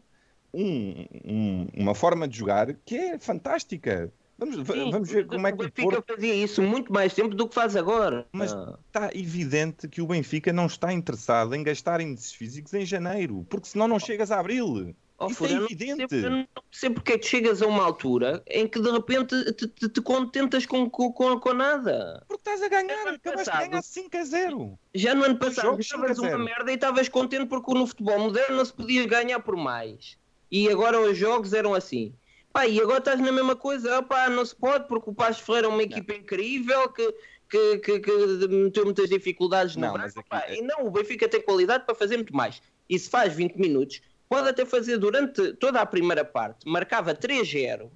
Speaker 4: um- um- uma forma de jogar que é fantástica. Vamos, va-
Speaker 1: Sim,
Speaker 4: vamos ver como é que
Speaker 1: o Benfica
Speaker 4: Porto
Speaker 1: fazia isso muito mais tempo do que faz agora.
Speaker 4: Mas-
Speaker 1: Ah.
Speaker 4: está evidente que o Benfica não está interessado em gastar índices físicos em janeiro, porque senão não chegas a abril.
Speaker 1: Oh,
Speaker 4: Isso é evidente.
Speaker 1: eu não percebo porque é que chegas a uma altura em que de repente te, te- te contentas com, com, com, nada.
Speaker 4: Porque estás a ganhar, acabaste de ganhar 5 a 0.
Speaker 1: Já no ano passado estavas
Speaker 4: 5 a
Speaker 1: uma
Speaker 4: 0.
Speaker 1: merda e estavas contente porque no futebol moderno não se podia ganhar por mais. E agora os jogos eram assim. Pá, e agora estás na mesma coisa. Pá, não se pode porque o Paz Ferreira é uma equipa incrível que, que, que, que meteu muitas dificuldades no
Speaker 4: Não,
Speaker 1: branco.
Speaker 4: mas aqui
Speaker 1: Pá,
Speaker 4: é-
Speaker 1: E não, o Benfica tem qualidade para fazer muito mais. E se faz 20 minutos, pode até fazer durante toda a primeira parte. Marcava 3-0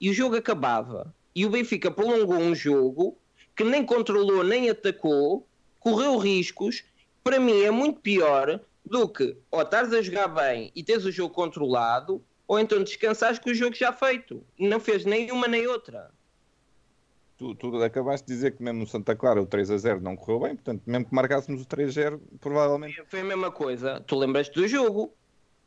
Speaker 1: e o jogo acabava. E o Benfica prolongou um jogo que nem controlou nem atacou, correu riscos. Para mim é muito pior do que ou estares a jogar bem e tens o jogo controlado, ou então descansares com o jogo já feito. E não fez nem uma nem outra.
Speaker 4: Tu, tu acabaste de dizer que mesmo no Santa Clara o 3 a 0 não correu bem, portanto, mesmo que marcássemos o 3 a 0, provavelmente
Speaker 1: Foi a mesma coisa. Tu lembras-te do jogo?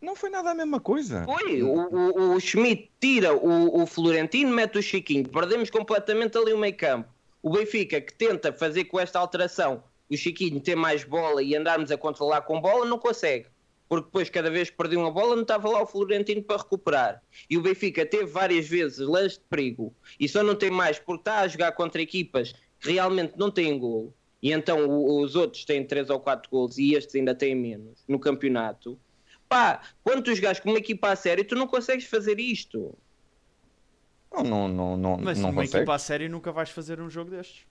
Speaker 4: não foi nada a mesma coisa.
Speaker 1: Foi. O, o, o Schmidt tira o, o Florentino, mete o Chiquinho. Perdemos completamente ali o meio campo. O Benfica, que tenta fazer com esta alteração o Chiquinho ter mais bola e andarmos a controlar com bola, não consegue. Porque depois, cada vez que perdia uma bola, não estava lá o Florentino para recuperar. E o Benfica teve várias vezes lances de perigo. E só não tem mais porque está a jogar contra equipas que realmente não têm golo. E então o- os outros têm 3 ou 4 golos e estes ainda têm menos no campeonato. Pá, quando tu jogas com uma equipa a sério, tu não consegues fazer isto.
Speaker 4: Não, não, não, não,
Speaker 2: Mas
Speaker 4: não
Speaker 2: numa
Speaker 4: consegue.
Speaker 2: equipa a sério nunca vais fazer um jogo destes.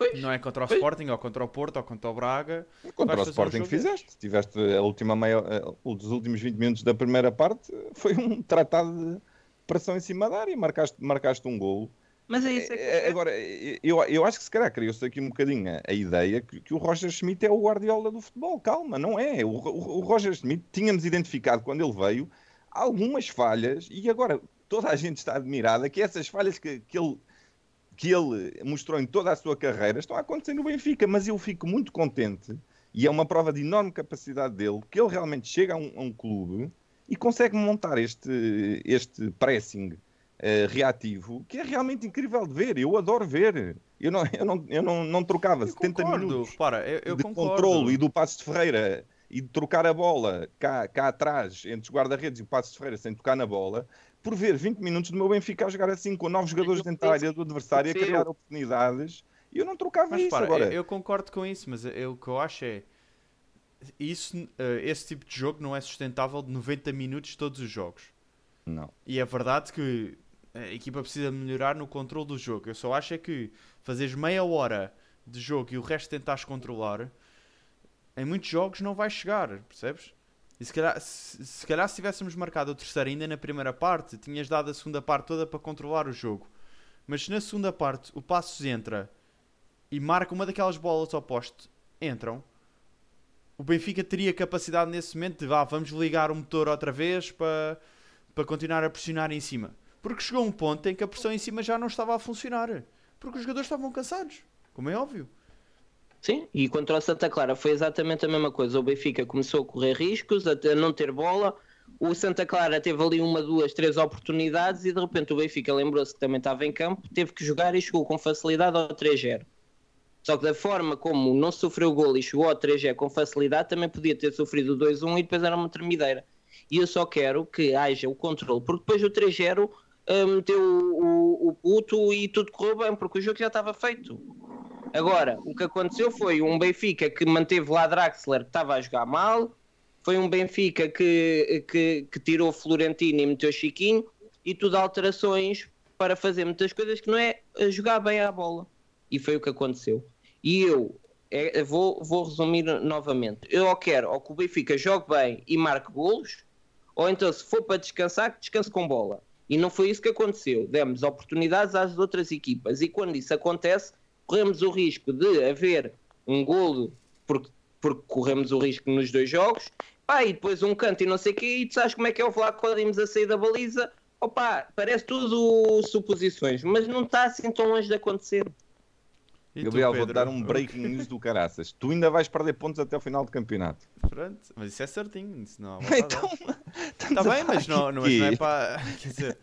Speaker 1: Pois.
Speaker 2: Não é contra o
Speaker 1: Pois.
Speaker 2: Sporting, ou contra o Porto, ou contra o Braga.
Speaker 4: Contra
Speaker 2: Vais
Speaker 4: o
Speaker 2: um
Speaker 4: Sporting
Speaker 2: jogo
Speaker 4: fizeste. Tiveste a última meia, eh, os últimos 20 minutos da primeira parte, foi um tratado de pressão em cima da área, marcaste, marcaste um golo.
Speaker 1: Mas é isso é que
Speaker 4: É, Agora, eu, eu acho que se calhar criou-se aqui um bocadinho a- a ideia que, que o Roger Schmidt é o Guardiola do futebol. Calma, não é. O, o- o Roger Schmidt tínhamos identificado quando ele veio algumas falhas e agora toda a gente está admirada que essas falhas que, que ele que ele mostrou em toda a sua carreira estão a acontecer no Benfica, mas eu fico muito contente e é uma prova de enorme capacidade dele que ele realmente chega a um, a um clube e consegue montar este, este pressing eh, reativo que é realmente incrível de ver. Eu adoro ver. Eu não, eu não, eu não, não trocava
Speaker 2: Eu
Speaker 4: 70
Speaker 2: concordo,
Speaker 4: minutos
Speaker 2: repara, eu, eu
Speaker 4: de
Speaker 2: concordo.
Speaker 4: controlo e do Passos de Ferreira e de trocar a bola cá, cá atrás entre os guarda-redes e o Passos de Ferreira sem tocar na bola, por ver 20 minutos do meu Benfica a jogar assim com novos jogadores dentro da área do adversário a criar oportunidades e eu não trocava
Speaker 2: Mas
Speaker 4: isso
Speaker 2: repara,
Speaker 4: agora.
Speaker 2: eu, eu concordo com isso, mas eu- o que eu acho é. Isso, eh, esse tipo de jogo não é sustentável de 90 minutos todos os jogos.
Speaker 4: Não.
Speaker 2: E é verdade que a equipa precisa melhorar no controle do jogo. Eu só acho é que fazeres meia hora de jogo e o resto tentares controlar, em muitos jogos não vai chegar, percebes? E se calhar, se, se calhar se tivéssemos marcado o terceiro ainda na primeira parte, tinhas dado a segunda parte toda para controlar o jogo. Mas na segunda parte o Passos entra e marca uma daquelas bolas ao poste, entram, o Benfica teria capacidade nesse momento de vá, vamos ligar o motor outra vez para, para continuar a pressionar em cima. Porque chegou um ponto em que a pressão em cima já não estava a funcionar. porque os jogadores estavam cansados, como é óbvio.
Speaker 1: Sim, e contra o Santa Clara foi exatamente a mesma coisa. O Benfica começou a correr riscos, a não ter bola. O Santa Clara teve ali uma, duas, três oportunidades e de repente o Benfica lembrou-se que também estava em campo, teve que jogar e chegou com facilidade ao 3-0. Só que da forma como não sofreu gol e chegou ao 3-0 com facilidade, também podia ter sofrido o 2-1 e depois era uma tremideira. E eu só quero que haja o controle, porque depois o 3-0 ah, meteu o, o, o puto e tudo correu bem, porque o jogo já estava feito. Agora, o que aconteceu foi um Benfica que manteve lá Draxler, que estava a jogar mal, foi um Benfica que, que, que tirou Florentino e meteu Chiquinho, e tudo alterações para fazer muitas coisas que não é jogar bem a bola. E foi o que aconteceu. E eu é, vou, vou resumir novamente. Eu ou quero ou que o Benfica jogue bem e marque golos, ou então se for para descansar, que descanse com bola. E não foi isso que aconteceu. Demos oportunidades às outras equipas. E quando isso acontece, corremos o risco de haver um golo, porque, porque corremos o risco nos dois jogos, pá, e depois um canto e não sei o quê, e tu sabes como é que é o Vlaco quando vimos a sair da baliza, opá, parece tudo suposições, mas não está assim tão longe de acontecer.
Speaker 2: E
Speaker 4: Gabriel, vou-te
Speaker 2: Pedro?
Speaker 4: dar um breaking [LAUGHS] news do caraças. Tu ainda vais perder pontos até o final do campeonato.
Speaker 2: Pronto, mas isso é certinho, isso não [LAUGHS]
Speaker 4: Então,
Speaker 2: Está [LAUGHS]
Speaker 4: estamos a
Speaker 2: bem, mas não, não, mas não é para. Quer dizer,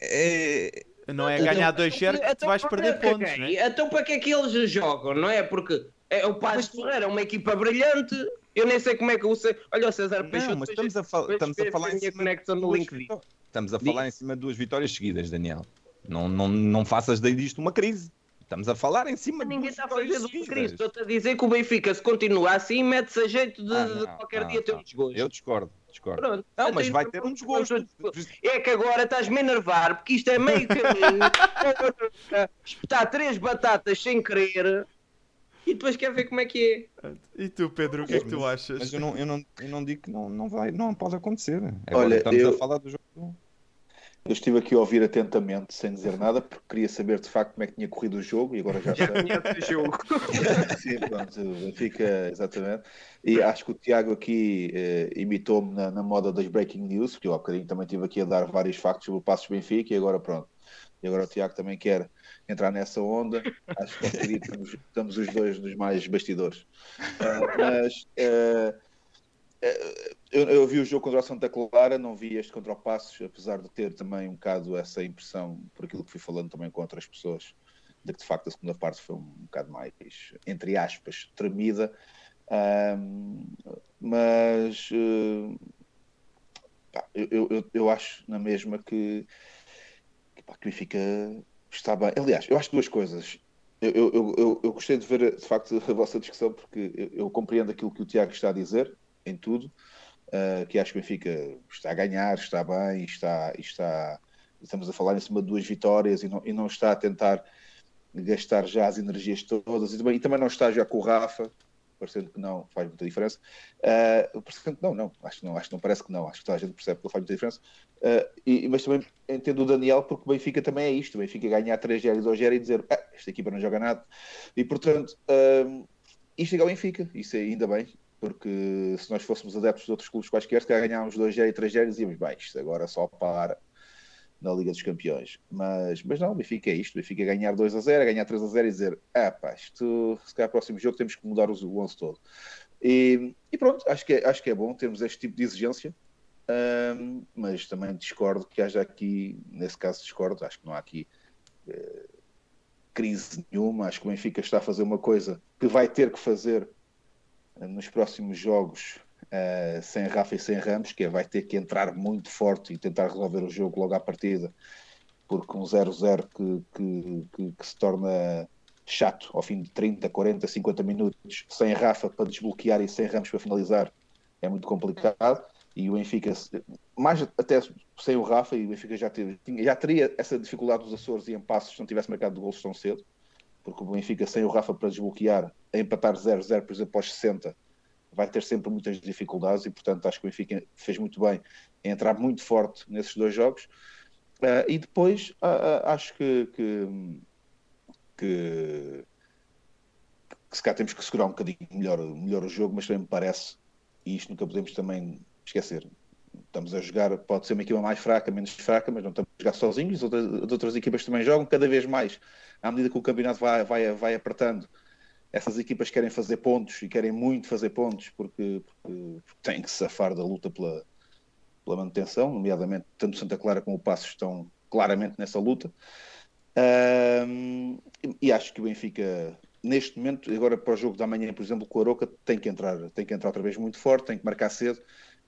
Speaker 4: É,
Speaker 2: não é ganhar dois zero que tu
Speaker 1: Então,
Speaker 2: vais perder pontos,
Speaker 1: caguei?
Speaker 2: não é?
Speaker 1: Então para que é que eles jogam, não é? Porque é, o de Ferreira é uma equipa brilhante, eu nem sei como é que o César... Olha o César Peixoto...
Speaker 4: Mas estamos a, fal- estamos a falar em cima
Speaker 1: conexão
Speaker 4: de
Speaker 1: no LinkedIn.
Speaker 4: Estamos a falar em cima de duas vitórias seguidas, Daniel. Não, não, não faças daí disto uma crise. Estamos a falar em cima de
Speaker 1: Ninguém
Speaker 4: duas
Speaker 1: está a
Speaker 4: vitórias
Speaker 1: fazer do
Speaker 4: seguidas.
Speaker 1: Cristo. Estou-te a dizer que o Benfica, se continua assim, mete-se a jeito de,
Speaker 4: Ah,
Speaker 1: de
Speaker 4: não,
Speaker 1: qualquer
Speaker 4: não,
Speaker 1: dia ter um desgosto.
Speaker 4: Eu discordo, discordo.
Speaker 1: Pronto.
Speaker 4: Não, mas vai ter um desgosto.
Speaker 1: É que agora estás-me a enervar, porque isto é meio caminho. [LAUGHS] Espetar três batatas sem querer e depois quer ver como é que é.
Speaker 2: E tu, Pedro, o que é que tu achas?
Speaker 4: Mas eu não, eu não, eu não digo que não, não, vai, não pode acontecer. Agora
Speaker 6: Olha,
Speaker 4: estamos
Speaker 6: eu-
Speaker 4: a falar do jogo.
Speaker 6: Eu estive aqui a ouvir atentamente, sem dizer nada, porque queria saber de facto como é que tinha corrido o jogo e agora já sei.
Speaker 1: Conhece o jogo. [LAUGHS]
Speaker 6: Sim, pronto, o Benfica, exatamente. E acho que o Tiago aqui eh, imitou-me na, na moda das breaking news, porque eu há bocadinho também estive aqui a dar vários factos sobre o Passos Benfica e agora pronto. E agora o Tiago também quer entrar nessa onda. Acho que estamos, estamos os dois nos mais bastidores. Ah, mas eh, eu, eu vi o jogo contra o Santa Clara, não vi este contra o Passos, apesar de ter também um bocado essa impressão, por aquilo que fui falando também com outras pessoas, de que de facto a segunda parte foi um bocado mais, entre aspas, tremida. Ahm, mas eh, pá, eu, eu, eu- acho na mesma que, que, pá, que o Benfica está bem. Aliás, eu acho duas coisas. Eu, eu, eu- eu, gostei de ver de facto a vossa discussão porque eu compreendo aquilo que o Tiago está a dizer em tudo, ah, que acho que o Benfica está a ganhar, está bem, está, está estamos a falar em cima de duas vitórias e não, e não está a tentar gastar já as energias todas e também, e também não está já com o Rafa, parecendo que não faz muita diferença. Uh, parecendo que não, não, acho que não, acho que não parece que não, acho que toda a gente percebe que não faz muita diferença. Uh, e, mas também entendo o Daniel, porque o Benfica também é isto: o Benfica ganhar 3-0 e 2-0 e dizer ah, esta equipa não joga nada. E portanto, um, isto é igual ao Benfica, isso é ainda bem. Porque se nós fôssemos adeptos de outros clubes quaisquer, se ganhávamos 2-0 e 3-0 e dizíamos, bem, isto agora só para na Liga dos Campeões. Mas, mas não, o Benfica é isto. O Benfica é ganhar 2 a 0, é ganhar 3 a 0 e dizer, ah pá, isto, se calhar próximo jogo temos que mudar o 11 todo. E, e pronto, acho que, é, acho que é bom termos este tipo de exigência, mas também discordo que haja aqui, nesse caso discordo, acho que não há aqui uh, crise nenhuma, acho que o Benfica está a fazer uma coisa que vai ter que fazer nos próximos jogos Uh, sem Rafa e sem Ramos, que é, vai ter que entrar muito forte e tentar resolver o jogo logo à partida, porque um 0-0 que, que, que, que, se torna chato ao fim de 30, 40, 50 minutos, sem Rafa para desbloquear e sem Ramos para finalizar, é muito complicado. E o Benfica, mais até sem o Rafa, e o Benfica já, teve, já teria essa dificuldade dos Açores e em passos se não tivesse marcado gols tão cedo, porque o Benfica sem o Rafa para desbloquear, a empatar 0-0, por exemplo, aos 60 vai ter sempre muitas dificuldades e, portanto, acho que o Benfica fez muito bem em entrar muito forte nesses dois jogos. Uh, e depois uh, uh, acho que, que, que, que se cá temos que segurar um bocadinho melhor, melhor o jogo, mas também me parece, e isto nunca podemos também esquecer, estamos a jogar, pode ser uma equipa mais fraca, menos fraca, mas não estamos a jogar sozinhos, outras, as outras equipas também jogam cada vez mais, à medida que o campeonato vai, vai, vai apertando. Essas equipas querem fazer pontos e querem muito fazer pontos porque, porque, porque têm que safar da luta pela, pela manutenção, nomeadamente tanto Santa Clara como o Passo estão claramente nessa luta. Um, e acho que o Benfica, neste momento, agora para o jogo da manhã, por exemplo, com o Aroca, tem que entrar, tem que entrar outra vez muito forte, tem que marcar cedo.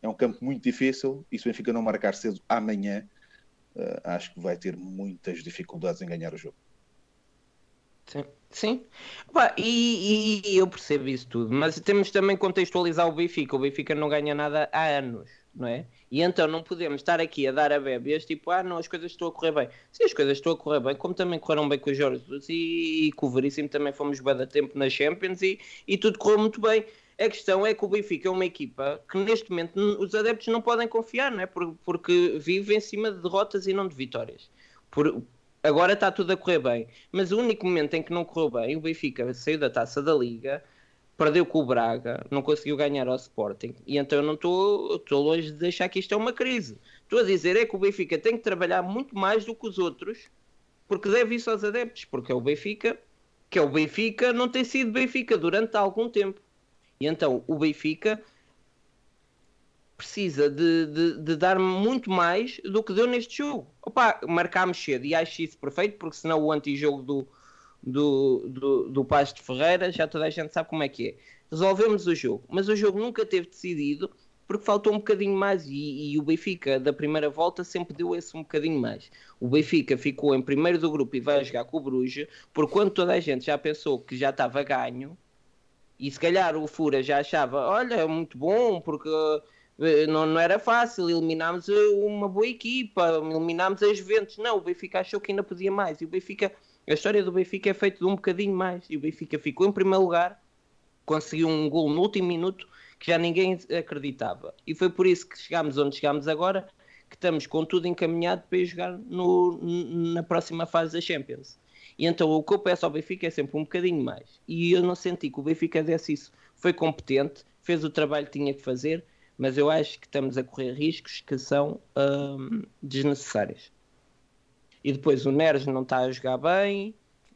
Speaker 6: É um campo muito difícil e se o Benfica não marcar cedo amanhã, uh, acho que vai ter muitas dificuldades em ganhar o jogo.
Speaker 1: Sim. Sim. e, e, eu percebo isso tudo, mas temos também contextualizar o Benfica. O Benfica não ganha nada há anos, não é? E então não podemos estar aqui a dar a bebês tipo, ah, não, as coisas estão a correr bem. Sim, as coisas estão a correr bem, como também correram bem com o Jorge e, e com o Veríssimo também fomos bem da tempo na Champions e, e tudo correu muito bem. A questão é que o Benfica é uma equipa que neste momento os adeptos não podem confiar, não é? Porque vive em cima de derrotas e não de vitórias. Por, agora está tudo a correr bem. Mas o único momento em que não correu bem, o Benfica saiu da taça da Liga, perdeu com o Braga, não conseguiu ganhar ao Sporting. E então eu não estou longe de deixar que isto é uma crise. Estou a dizer é que o Benfica tem que trabalhar muito mais do que os outros, porque deve isso aos adeptos, porque é o Benfica, que é o Benfica, não tem sido Benfica durante algum tempo. E então o Benfica precisa de, de, de, dar muito mais do que deu neste jogo. Opa, marcámos cedo e acho isso perfeito, porque senão o antijogo do, do, do, do Paz de Ferreira já toda a gente sabe como é que é. Resolvemos o jogo, mas o jogo nunca teve decidido porque faltou um bocadinho mais e, e, o Benfica da primeira volta sempre deu esse um bocadinho mais. O Benfica ficou em primeiro do grupo e vai jogar com o Bruges, por quando toda a gente já pensou que já estava ganho e se calhar o Fura já achava, olha, é muito bom porque eh, não, não era fácil, eliminámos eh, uma boa equipa, eliminámos as Juventus. Não, o Benfica achou que ainda podia mais. E o Benfica, a história do Benfica é feita de um bocadinho mais. E o Benfica ficou em primeiro lugar, conseguiu um gol no último minuto que já ninguém acreditava. E foi por isso que chegámos onde chegámos agora, que estamos com tudo encaminhado para ir jogar no, na próxima fase da Champions. E então o que eu peço ao Benfica é sempre um bocadinho mais. E eu não senti que o Benfica desse isso. Foi competente, fez o trabalho que tinha que fazer mas eu acho que estamos a correr riscos que são hum, desnecessários. E depois o Neres não está a jogar bem,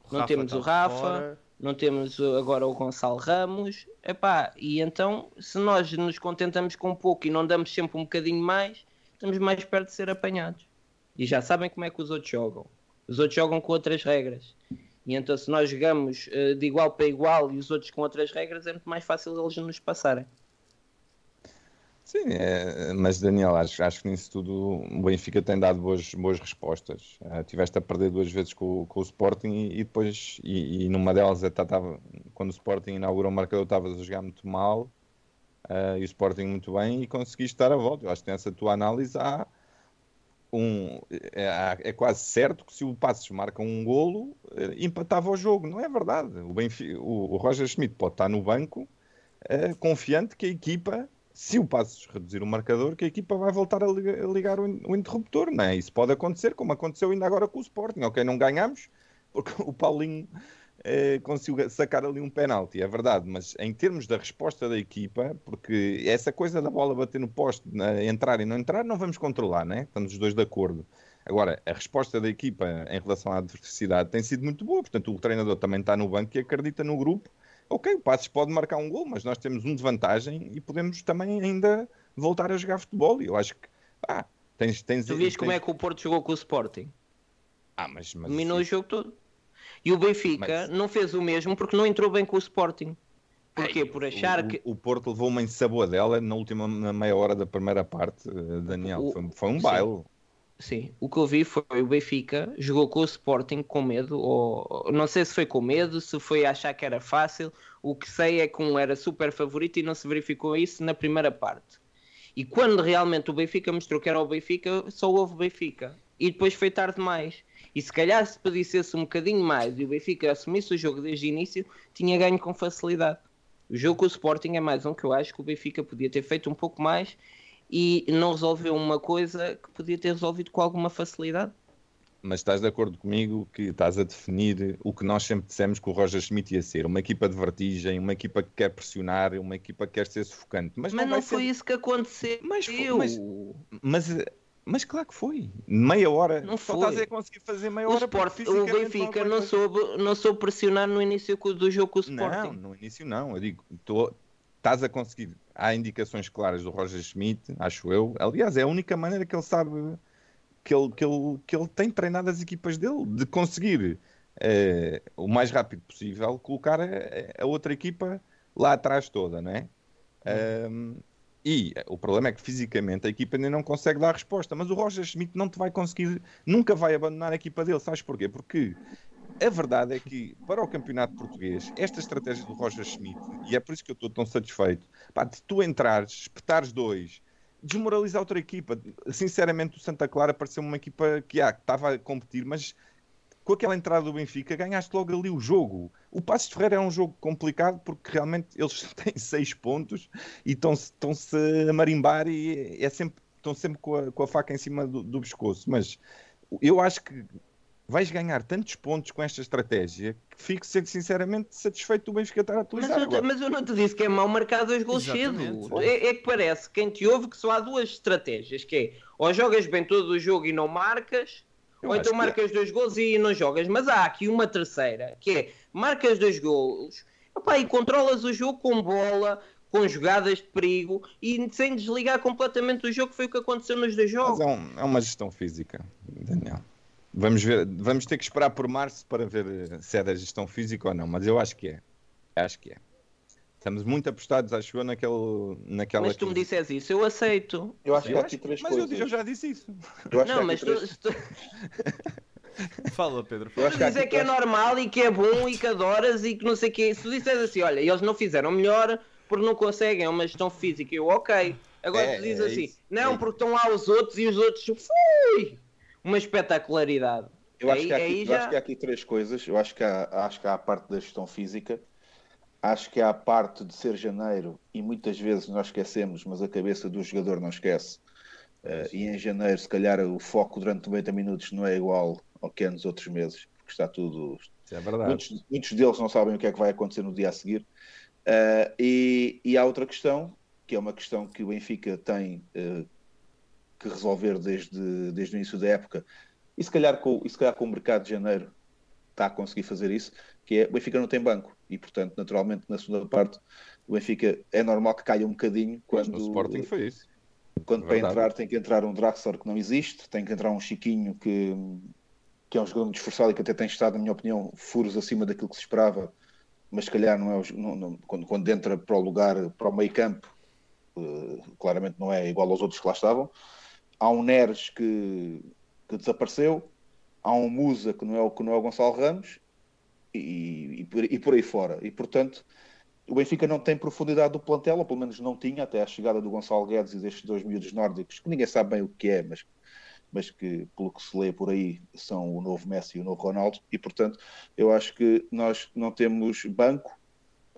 Speaker 1: o não Rafa temos o Rafa, fora. não temos agora o Gonçalo Ramos. Epá, e então, se nós nos contentamos com um pouco e não damos sempre um bocadinho mais, estamos mais perto de ser apanhados. E já sabem como é que os outros jogam. Os outros jogam com outras regras. E então, se nós jogamos uh, de igual para igual e os outros com outras regras, é muito mais fácil eles nos passarem.
Speaker 4: Sim, é, mas Daniel, acho, acho que nisso tudo o Benfica tem dado boas, boas respostas. Uh, tiveste a perder duas vezes com, com o Sporting e, e depois, e, e, numa delas, até tava, quando o Sporting inaugurou o marcador, estavas a jogar muito mal uh, e o Sporting muito bem e conseguiste dar a volta. Eu acho que nessa tua análise há um. É, é quase certo que se o Passos marca um golo, uh, empatava o jogo. Não é verdade. O, Benfica, o, o Roger Schmidt pode estar no banco confiante que a equipa se o Passos reduzir o marcador, que a equipa vai voltar a ligar, o, interruptor, não é? Isso pode acontecer, como aconteceu ainda agora com o Sporting. Ok, não ganhamos, porque [LAUGHS] o Paulinho eh, conseguiu sacar ali um penalti, é verdade, mas em termos da resposta da equipa, porque essa coisa da bola bater no poste, entrar e não entrar, não vamos controlar, né? Estamos os dois de acordo. Agora, a resposta da equipa em relação à adversidade tem sido muito boa, portanto, o treinador também está no banco e acredita no grupo ok, o Passos pode marcar um gol, mas nós temos um de vantagem e podemos também ainda voltar a jogar futebol. E eu acho que, ah, tens. tens
Speaker 1: tu viste como é que o Porto jogou com o Sporting?
Speaker 4: Ah, mas. mas
Speaker 1: Dominou o jogo todo. E o Benfica mas... não fez o mesmo porque não entrou bem com o Sporting. Porquê? Por achar
Speaker 4: o,
Speaker 1: que.
Speaker 4: O Porto levou uma ensaboadela na última na meia hora da primeira parte, eh, Daniel. O... Foi, foi, um baile.
Speaker 1: Sim, o que eu vi foi o Benfica jogou com o Sporting com medo, ou não sei se foi com medo, se foi achar que era fácil. O que sei é que um era super favorito e não se verificou isso na primeira parte. E quando realmente o Benfica mostrou que era o Benfica, só houve Benfica. E depois foi tarde demais. E se calhar se pedisse um bocadinho mais e o Benfica assumisse o jogo desde o início, tinha ganho com facilidade. O jogo com o Sporting é mais um que eu acho que o Benfica podia ter feito um pouco mais e não resolveu uma coisa que podia ter resolvido com alguma facilidade.
Speaker 4: mas estás de acordo comigo que estás a definir o que nós sempre dissemos que o Roger Schmidt ia ser, uma equipa de vertigem, uma equipa que quer pressionar, uma equipa que quer ser sufocante. Mas,
Speaker 1: Mas
Speaker 4: não,
Speaker 1: não foi
Speaker 4: ser...
Speaker 1: isso que aconteceu.
Speaker 4: Mas mas- Mas, mas claro que foi. Meia hora.
Speaker 1: Não
Speaker 4: Só
Speaker 1: foi.
Speaker 4: estás a conseguir fazer meia
Speaker 1: O,
Speaker 4: hora.
Speaker 1: Sport, o Benfica não
Speaker 4: fazer.
Speaker 1: soube, não soube pressionar no início do jogo com o
Speaker 4: Não,
Speaker 1: Sporting.
Speaker 4: no início não. Eu digo, tô- estás a conseguir. Há indicações claras do Roger Schmidt, acho eu. Aliás, é a única maneira que ele sabe que ele, que ele, que ele tem treinado as equipas dele de conseguir eh, o mais rápido possível colocar a, a outra equipa lá atrás toda, não é? Ahm, e o problema é que fisicamente a equipa ainda não consegue dar resposta, mas o Roger Schmidt não te vai conseguir, nunca vai abandonar a equipa dele, sabes porquê? Porque a verdade é que para o campeonato português, esta estratégia do Roger Schmidt, e é por isso que eu estou tão satisfeito, pá, de tu entrares, espetares dois, desmoralizar outra equipa. Sinceramente, o Santa Clara pareceu uma equipa que, ah, que estava a competir, mas com aquela entrada do Benfica ganhaste logo ali o jogo. O Passos de Ferreira é um jogo complicado porque realmente [LAUGHS] eles têm seis pontos e estão-se a marimbar e é sempre, estão sempre com a, com a faca em cima do, do pescoço. Mas eu acho que vais ganhar tantos pontos com esta estratégia que fico sinceramente satisfeito do Benfica estar a
Speaker 1: Mas
Speaker 4: utilizar.
Speaker 1: eu, te-
Speaker 4: agora.
Speaker 1: mas eu não te disse que é mau marcar dois gols
Speaker 2: Exatamente.
Speaker 1: cedo. É, é que parece, quem te ouve, que só há duas estratégias, que é ou jogas bem todo o jogo e não marcas,
Speaker 4: Eu
Speaker 1: ou então
Speaker 4: que é.
Speaker 1: marcas dois gols e não jogas. Mas há aqui uma terceira, que é marcas dois gols epá, e controlas o jogo com bola, com jogadas de perigo e sem desligar completamente o jogo, foi o que aconteceu nos dois
Speaker 4: Mas
Speaker 1: jogos.
Speaker 4: é, um- é uma gestão física, Daniel. Vamos ver, vamos ter que esperar por março para ver se é da gestão física ou não, mas eu acho que é. Acho que é. Estamos muito apostados, acho eu, naquele, naquela.
Speaker 1: Mas tu me disses isso, eu aceito.
Speaker 6: Eu acho que
Speaker 4: Eu
Speaker 6: há
Speaker 4: acho
Speaker 6: aqui
Speaker 4: que-
Speaker 6: três
Speaker 4: mas eu,
Speaker 6: coisas.
Speaker 4: eu já disse isso.
Speaker 6: Eu acho que há
Speaker 1: Não, mas tu,
Speaker 6: três-
Speaker 1: se tu,
Speaker 2: Fala, Pedro.
Speaker 6: Eu
Speaker 2: Fala.
Speaker 1: tu
Speaker 6: que há
Speaker 1: dizer
Speaker 6: aqui
Speaker 1: que é normal e que é bom e que adoras e que não sei o quê. Se tu disseres assim, olha, eles não fizeram melhor porque não conseguem, é uma gestão física, eu ok. Agora
Speaker 4: É,
Speaker 1: tu dizes
Speaker 4: é
Speaker 1: assim,
Speaker 4: isso,
Speaker 1: não,
Speaker 4: é
Speaker 1: porque estão lá os outros e os outros, fui! Uma espetacularidade.
Speaker 6: Eu acho,
Speaker 1: Aí-
Speaker 6: que há aqui, eu
Speaker 1: já-
Speaker 6: acho que há aqui três coisas. Eu acho que há, acho que há a parte da gestão física, acho que há a parte de ser janeiro, e muitas vezes nós esquecemos, mas a cabeça do jogador não esquece. Eh, e em janeiro, se calhar, o foco durante 90 minutos não é igual ao que é nos outros meses, porque está tudo.
Speaker 4: Isso é verdade.
Speaker 6: Muitos, muitos deles não sabem o que é que vai acontecer no dia a seguir. Eh, e, e há outra questão, que é uma questão que o Benfica tem eh, que resolver desde, desde o início da época, e se, calhar com, e se calhar com o mercado de janeiro está a conseguir fazer isso, que é o Benfica não tem banco, e portanto, naturalmente, na segunda parte, o Benfica é normal que caia um bocadinho
Speaker 4: Mas
Speaker 6: quando,
Speaker 4: no Sporting foi isso.
Speaker 6: quando para
Speaker 4: Verdade.
Speaker 6: entrar tem que entrar um Draxler que não existe, tem que entrar um Chiquinho que, que é um jogador muito esforçado e que até tem estado, na minha opinião, furos acima daquilo que se esperava, mas se calhar não é não- não- quando, quando entra para o lugar, para o meio campo, eh, claramente não é igual aos outros que lá estavam. Há um Neres que, que desapareceu, há um Musa que não é o, que não é o Gonçalo Ramos e, e, por, e por aí fora. E portanto, o Benfica não tem profundidade do plantel, ou pelo menos não tinha, até a chegada do Gonçalo Guedes e destes dois miúdos nórdicos, que ninguém sabe bem o que é, mas, mas que, pelo que se lê por aí, são o novo Messi e o novo Ronaldo. E portanto, eu acho que nós não temos banco,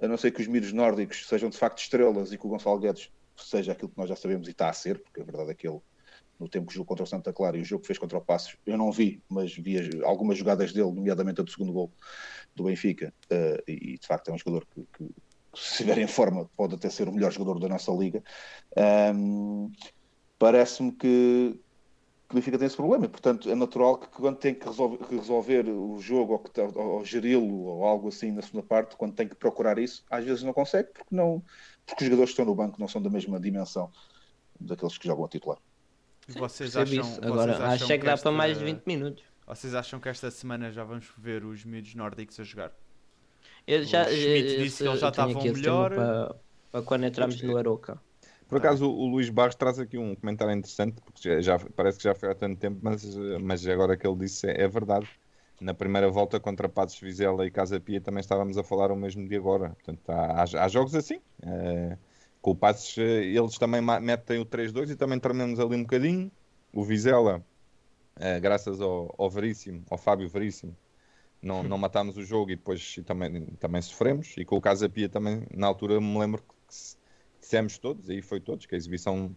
Speaker 6: a não ser que os miúdos nórdicos sejam de facto estrelas e que o Gonçalo Guedes seja aquilo que nós já sabemos e está a ser, porque a verdade é que ele, no tempo que jogou contra o Santa Clara e o jogo que fez contra o Passos, eu não vi, mas vi as- algumas jogadas dele, nomeadamente a do segundo gol do Benfica, eh, e de facto é um jogador que, que, se estiver em forma, pode até ser o melhor jogador da nossa liga. Ahm, Parece-me que, que o Benfica tem esse problema, e portanto é natural que quando tem que resolver, que resolver o jogo ou, que tá- ou- ou geri-lo ou algo assim na segunda parte, quando tem que procurar isso, às vezes não consegue, porque, não, porque os jogadores que estão no banco não são da mesma dimensão daqueles que jogam a titular.
Speaker 2: Vocês acham,
Speaker 1: isso. Agora,
Speaker 2: vocês acham
Speaker 1: acho é que dá
Speaker 2: esta-
Speaker 1: para mais de 20 minutos.
Speaker 2: Vocês acham que esta semana já vamos ver os miúdos nórdicos a jogar?
Speaker 1: Eu já,
Speaker 2: O Schmidt
Speaker 1: eu-
Speaker 2: disse que
Speaker 1: eu
Speaker 2: eles já estavam melhor.
Speaker 1: Para, para quando entramos no Aroca.
Speaker 4: Por acaso, o, Luís Barros traz aqui um comentário interessante, porque já, já- parece que já foi há tanto tempo, mas, eh, mas agora que ele disse é, é verdade. Na primeira volta contra Passos Vizela e Casa Pia também estávamos a falar o mesmo de agora. Portanto, há, há- há jogos assim. eh, com o Passos, eh, eles também metem o 3-2 e também trememos ali um bocadinho. O Vizela, eh, graças ao, ao Veríssimo, ao Fábio Veríssimo, não, não [LAUGHS] matámos o jogo e depois também, também sofremos. E com o Casa Pia também, na altura, me lembro que se- dissemos todos, aí foi todos, que a exibição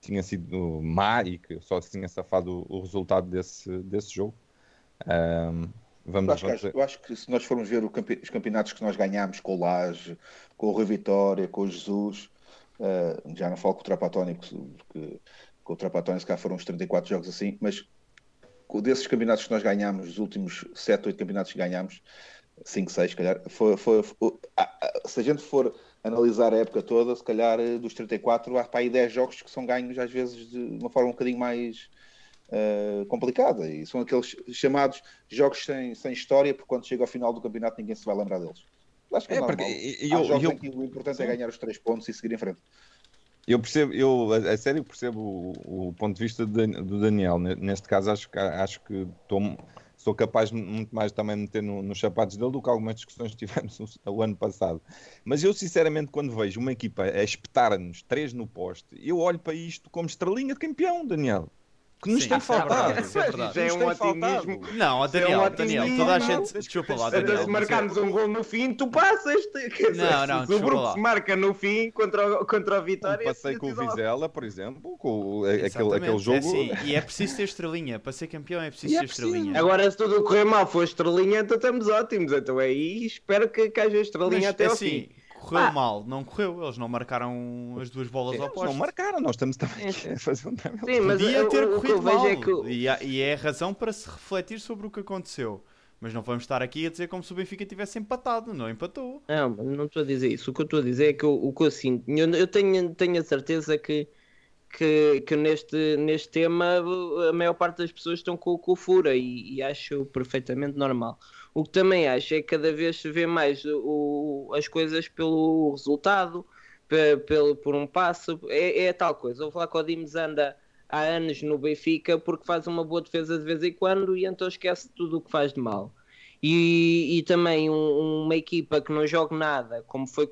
Speaker 4: tinha sido má e que só se tinha safado o, o resultado desse, desse jogo.
Speaker 6: Eu
Speaker 4: vamos
Speaker 6: acho, que,
Speaker 4: vamos-
Speaker 6: eu acho que se nós formos ver campe- os campeonatos que nós ganhámos com o Laje, com o Rui Vitória, com o Jesus, eh, já não falo com o Trapatónico, porque com o Trapatónico se cá foram uns 34 jogos assim, mas desses campeonatos que nós ganhámos, os últimos 7, 8 campeonatos que ganhámos, 5, 6, se calhar, foi, foi- foi- se a gente for analisar a época toda, se calhar eh, dos 34 há para aí 10 jogos que são ganhos às vezes de uma forma um bocadinho mais eh, complicada e são aqueles chamados jogos sem, sem história porque quando chega ao final do campeonato ninguém se vai lembrar deles. Acho que é,
Speaker 4: É,
Speaker 6: normal.
Speaker 4: porque e- e
Speaker 6: Há
Speaker 4: eu-
Speaker 6: jogos
Speaker 4: eu-
Speaker 6: em que o importante é ganhar os três pontos e seguir em frente.
Speaker 4: Eu percebo, eu a, sério percebo o, o ponto de vista de- do Daniel. Ne- Neste caso, acho acho que sou capaz muito mais também de meter no- nos sapatos dele do que algumas discussões que [LAUGHS] tivemos o, o ano passado. Mas eu, sinceramente, quando vejo uma equipa a espetar-nos três no poste, eu olho para isto como estrelinha de campeão, Daniel. Que nos
Speaker 2: Sim,
Speaker 4: tem
Speaker 2: é
Speaker 4: faltado.
Speaker 2: é verdade.
Speaker 1: É
Speaker 4: Nos
Speaker 1: um otimismo.
Speaker 2: Não, ó, Daniel, Daniel, toda a gente. Desculpa lá, Daniel.
Speaker 1: se marcarmos um gol no fim, tu passas.
Speaker 2: Não, não,
Speaker 1: se o
Speaker 2: lá.
Speaker 1: se marca no fim contra o, contra o
Speaker 4: Um
Speaker 1: Vitória.
Speaker 4: passei com o. Vizela, por exemplo, com o- aquele, aquele
Speaker 2: é
Speaker 4: jogo.
Speaker 2: assim, e é [LAUGHS] preciso ter estrelinha. Para ser campeão é preciso
Speaker 4: é
Speaker 2: ter estrelinha.
Speaker 1: Agora, se tudo correr mal, for estrelinha, então estamos ótimos. Então é aí, espero que, que haja estrelinha até ao
Speaker 2: assim,
Speaker 1: fim.
Speaker 2: Correu
Speaker 1: Ah.
Speaker 2: mal, não correu. Eles não marcaram as duas bolas
Speaker 4: Eles
Speaker 2: opostas.
Speaker 4: não marcaram, nós estamos também a fazer um
Speaker 1: Sim, mas
Speaker 2: Podia
Speaker 1: o-
Speaker 2: ter
Speaker 1: eu
Speaker 2: corrido
Speaker 1: vejo
Speaker 2: mal.
Speaker 1: é que.
Speaker 2: E, há- e é a razão para se refletir sobre o que aconteceu. Mas não vamos estar aqui a dizer como se o Benfica tivesse empatado. Não empatou.
Speaker 1: Não, mas não estou a dizer isso. O que eu estou a dizer é que o, o que eu sinto, eu, eu tenho, tenho a certeza que, que, que neste, neste tema a maior parte das pessoas estão com, com o fura e, e acho perfeitamente normal. O que também acho é que cada vez se vê mais o, as coisas pelo resultado, pe- pelo, por um passo. É, é tal coisa. O Flaco Dimes anda há anos no Benfica porque faz uma boa defesa de vez em quando e então esquece tudo o que faz de mal. E, e também um- uma equipa que não joga nada, como foi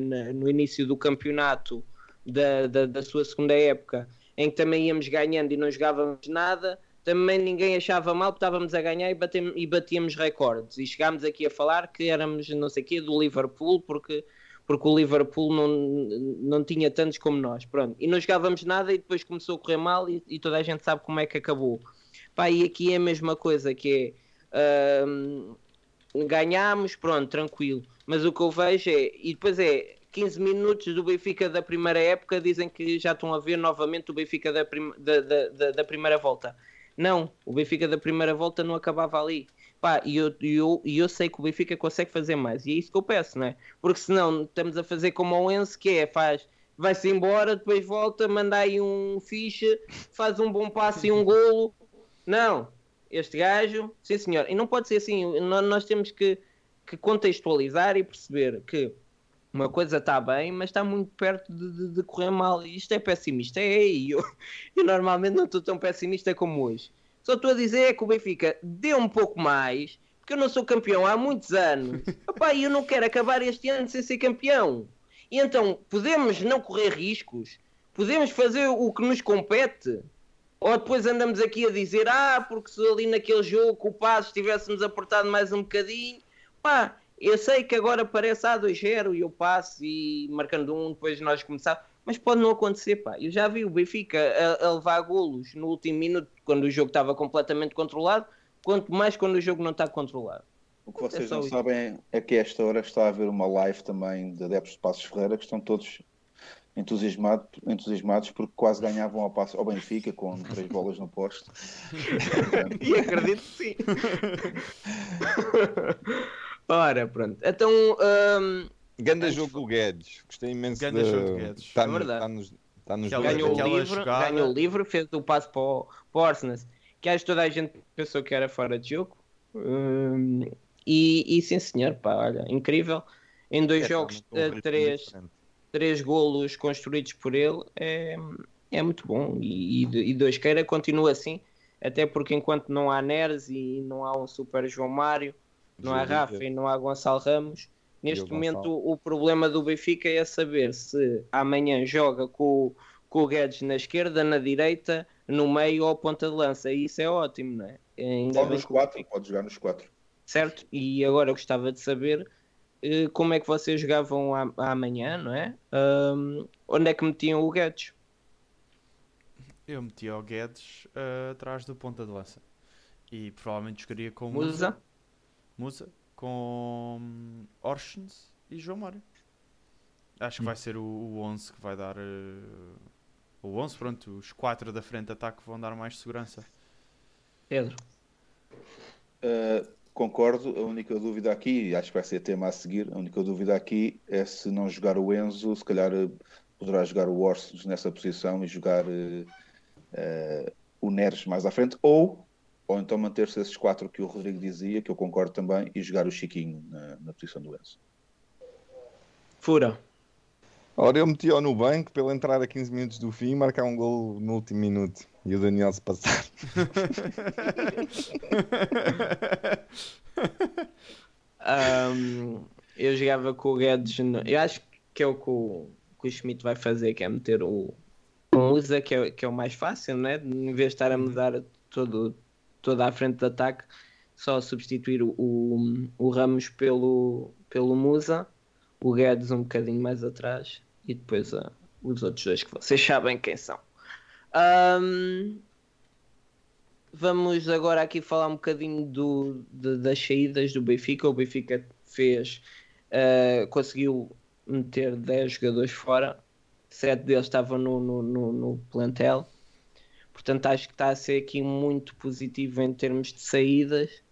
Speaker 1: na- no início do campeonato da, da, da sua segunda época, em que também íamos ganhando e não jogávamos nada, também ninguém achava mal estávamos a ganhar e, batem- e batíamos recordes. E chegámos aqui a falar que éramos não sei o quê do Liverpool porque, porque o Liverpool não, não tinha tantos como nós. Pronto. E não jogávamos nada e depois começou a correr mal e, e toda a gente sabe como é que acabou. Pá, e aqui é a mesma coisa que é hum, ganhámos, pronto, tranquilo. Mas o que eu vejo é, e depois é 15 minutos do Benfica da primeira época, dizem que já estão a ver novamente o Benfica da, da, da- da primeira volta. Não, o Benfica da primeira volta não acabava ali. Pá, e eu, eu, eu sei que o Benfica consegue fazer mais, e é isso que eu peço, não é? Porque senão estamos a fazer como o Enzo, que é, faz, vai-se embora, depois volta, manda aí um ficha, faz um bom passe e um golo. Não, este gajo, sim senhor, e não pode ser assim, nó- nós temos que, que contextualizar e perceber que uma coisa está bem, mas está muito perto de, de- de correr mal. E isto é pessimista. É, eu, [LAUGHS] eu normalmente não estou tão pessimista como hoje. Só estou a dizer é que o Benfica deu um pouco mais, porque eu não sou campeão há muitos anos. [LAUGHS] E eu não quero acabar este ano sem ser campeão. E então, podemos não correr riscos? Podemos fazer o que nos compete? Ou depois andamos aqui a dizer, ah, porque se ali naquele jogo o Passos tivéssemos apertado mais um bocadinho, pá, eu sei que agora parece a 2-0 e eu passo e marcando um, depois nós começar, mas pode não acontecer, pá. Eu já vi o Benfica a, a levar golos no último minuto, quando o jogo estava completamente controlado, quanto mais quando o jogo não está controlado.
Speaker 6: O que vocês
Speaker 1: É
Speaker 6: não
Speaker 1: isso.
Speaker 6: sabem é que esta hora está a haver uma live também de adeptos de Passos Ferreira que estão todos entusiasmado, entusiasmados porque quase ganhavam ao, passo, ao Benfica com três [LAUGHS] bolas no poste.
Speaker 1: E acredito que sim. [LAUGHS] Ora, pronto. Então, hum,
Speaker 4: Ganda jogo do Guedes. Gostei imenso
Speaker 2: Ganda
Speaker 4: de...
Speaker 2: jogo do Guedes.
Speaker 4: Está
Speaker 1: É
Speaker 4: no,
Speaker 1: verdade.
Speaker 4: está nos, está nos
Speaker 2: Aquela-
Speaker 4: dois
Speaker 1: ganhou, o livro,
Speaker 2: jogada-
Speaker 1: ganhou o livro, fez o passo para o, para o Arsenal, que acho que toda a gente pensou que era fora de jogo. Hum, e, e sim, senhor, pá, olha, incrível. Em dois
Speaker 4: É,
Speaker 1: jogos,
Speaker 4: está num
Speaker 1: eh, três, três golos construídos por ele é, é muito bom. E, e, e dois queira continua assim, até porque enquanto não há Neres e não há um super João Mário, não há
Speaker 4: Gil
Speaker 1: Rafa e não há Gonçalo Ramos. Neste
Speaker 4: Diogo
Speaker 1: momento,
Speaker 4: Gonçalo.
Speaker 1: o, o problema do Benfica é saber se amanhã joga com, o- com o Guedes na esquerda, na direita, no meio ou ponta de lança. E isso é ótimo, não é? Ainda
Speaker 6: nos
Speaker 1: o
Speaker 6: quatro, pode jogar nos quatro.
Speaker 1: certo? E agora eu gostava de saber eh, como é que vocês jogavam a- amanhã, não é? Onde é que metiam o Guedes?
Speaker 2: Eu meti ao Guedes ah, atrás do ponta de lança. E provavelmente jogaria com Musa,
Speaker 1: Musa.
Speaker 2: Com hum, Orsens e João Mário. Acho que vai ser o, o 11 que vai dar. eh, o 11, pronto, os 4 da frente de ataque vão dar mais segurança.
Speaker 1: Pedro.
Speaker 6: Uh, concordo, a única dúvida aqui, e acho que vai ser tema a seguir, a única dúvida aqui é se não jogar o Enzo, se calhar uh, poderá jogar o Orsens nessa posição e jogar uh, uh, o Neres mais à frente, ou, ou então manter-se esses quatro que o Rodrigo dizia, que eu concordo também, e jogar o Chiquinho na, na posição do Enzo.
Speaker 1: Fura.
Speaker 4: Ora, eu meti-o no banco para ele entrar a 15 minutos do fim e marcar um gol no último minuto. E o Daniel se passar. [LAUGHS]
Speaker 1: Ahm, eu jogava com o Guedes. no- Eu acho que é o que o, que o Schmidt vai fazer, que é meter o, o Musa, que é, que é o mais fácil, né? Em vez de estar a mudar todo, toda a frente de ataque, só substituir o, o, Ramos pelo, pelo Musa, o Guedes um bocadinho mais atrás e depois ah, os outros dois que vocês [LAUGHS] sabem quem são. Ahm, Vamos agora aqui falar um bocadinho do, de- das saídas do Benfica. O Benfica fez, eh, conseguiu meter 10 jogadores fora, 7 deles estavam no, no, no, no plantel. Portanto, acho que está a ser aqui muito positivo em termos de saídas.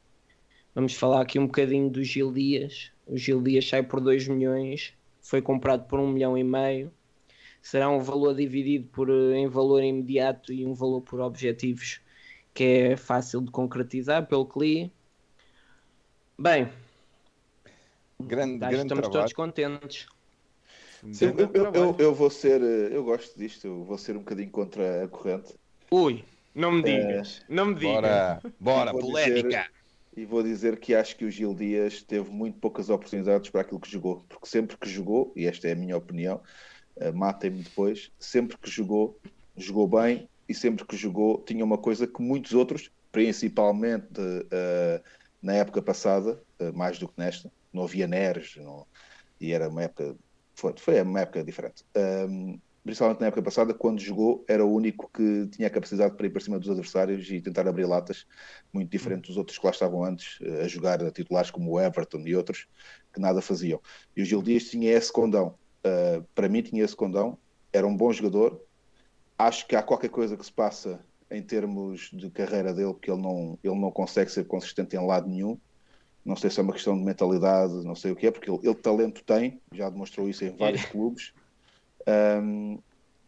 Speaker 1: Vamos falar aqui um bocadinho do Gil Dias. O Gil Dias sai por 2 milhões, foi comprado por 1 milhão e meio. Será um valor dividido por, eh, em valor imediato e um valor por objetivos que é fácil de concretizar pelo que li. Bem,
Speaker 4: Grande,
Speaker 1: acho que
Speaker 4: grande
Speaker 1: estamos
Speaker 4: trabalho.
Speaker 1: todos contentes.
Speaker 6: Sim,
Speaker 2: Um
Speaker 6: eu, eu- eu- vou ser, uh, eu gosto disto, eu vou ser um bocadinho contra a corrente.
Speaker 1: Ui, não me
Speaker 6: Eh,
Speaker 1: digas, não me digas.
Speaker 4: Bora, bora, polémica.
Speaker 6: dizer- E vou dizer que acho que o Gil Dias teve muito poucas oportunidades para aquilo que jogou, porque sempre que jogou, e esta é a minha opinião, uh, matem-me depois, sempre que jogou, jogou bem e sempre que jogou tinha uma coisa que muitos outros, principalmente uh, na época passada, uh, mais do que nesta, não havia Neres, não- e era uma época, foi, foi uma época diferente. Um, principalmente na época passada, quando jogou, era o único que tinha a capacidade para ir para cima dos adversários e tentar abrir latas, muito diferente dos outros que lá estavam antes, eh, a jogar a titulares como o Everton e outros, que nada faziam. E o Gil Dias tinha esse condão. Uh, para mim, tinha esse condão. Era um bom jogador. Acho que há qualquer coisa que se passa em termos de carreira dele, que ele não, ele não consegue ser consistente em lado nenhum. Não sei se é uma questão de mentalidade, não sei o que é, porque ele, ele talento tem, já demonstrou isso em vários clubes. Um,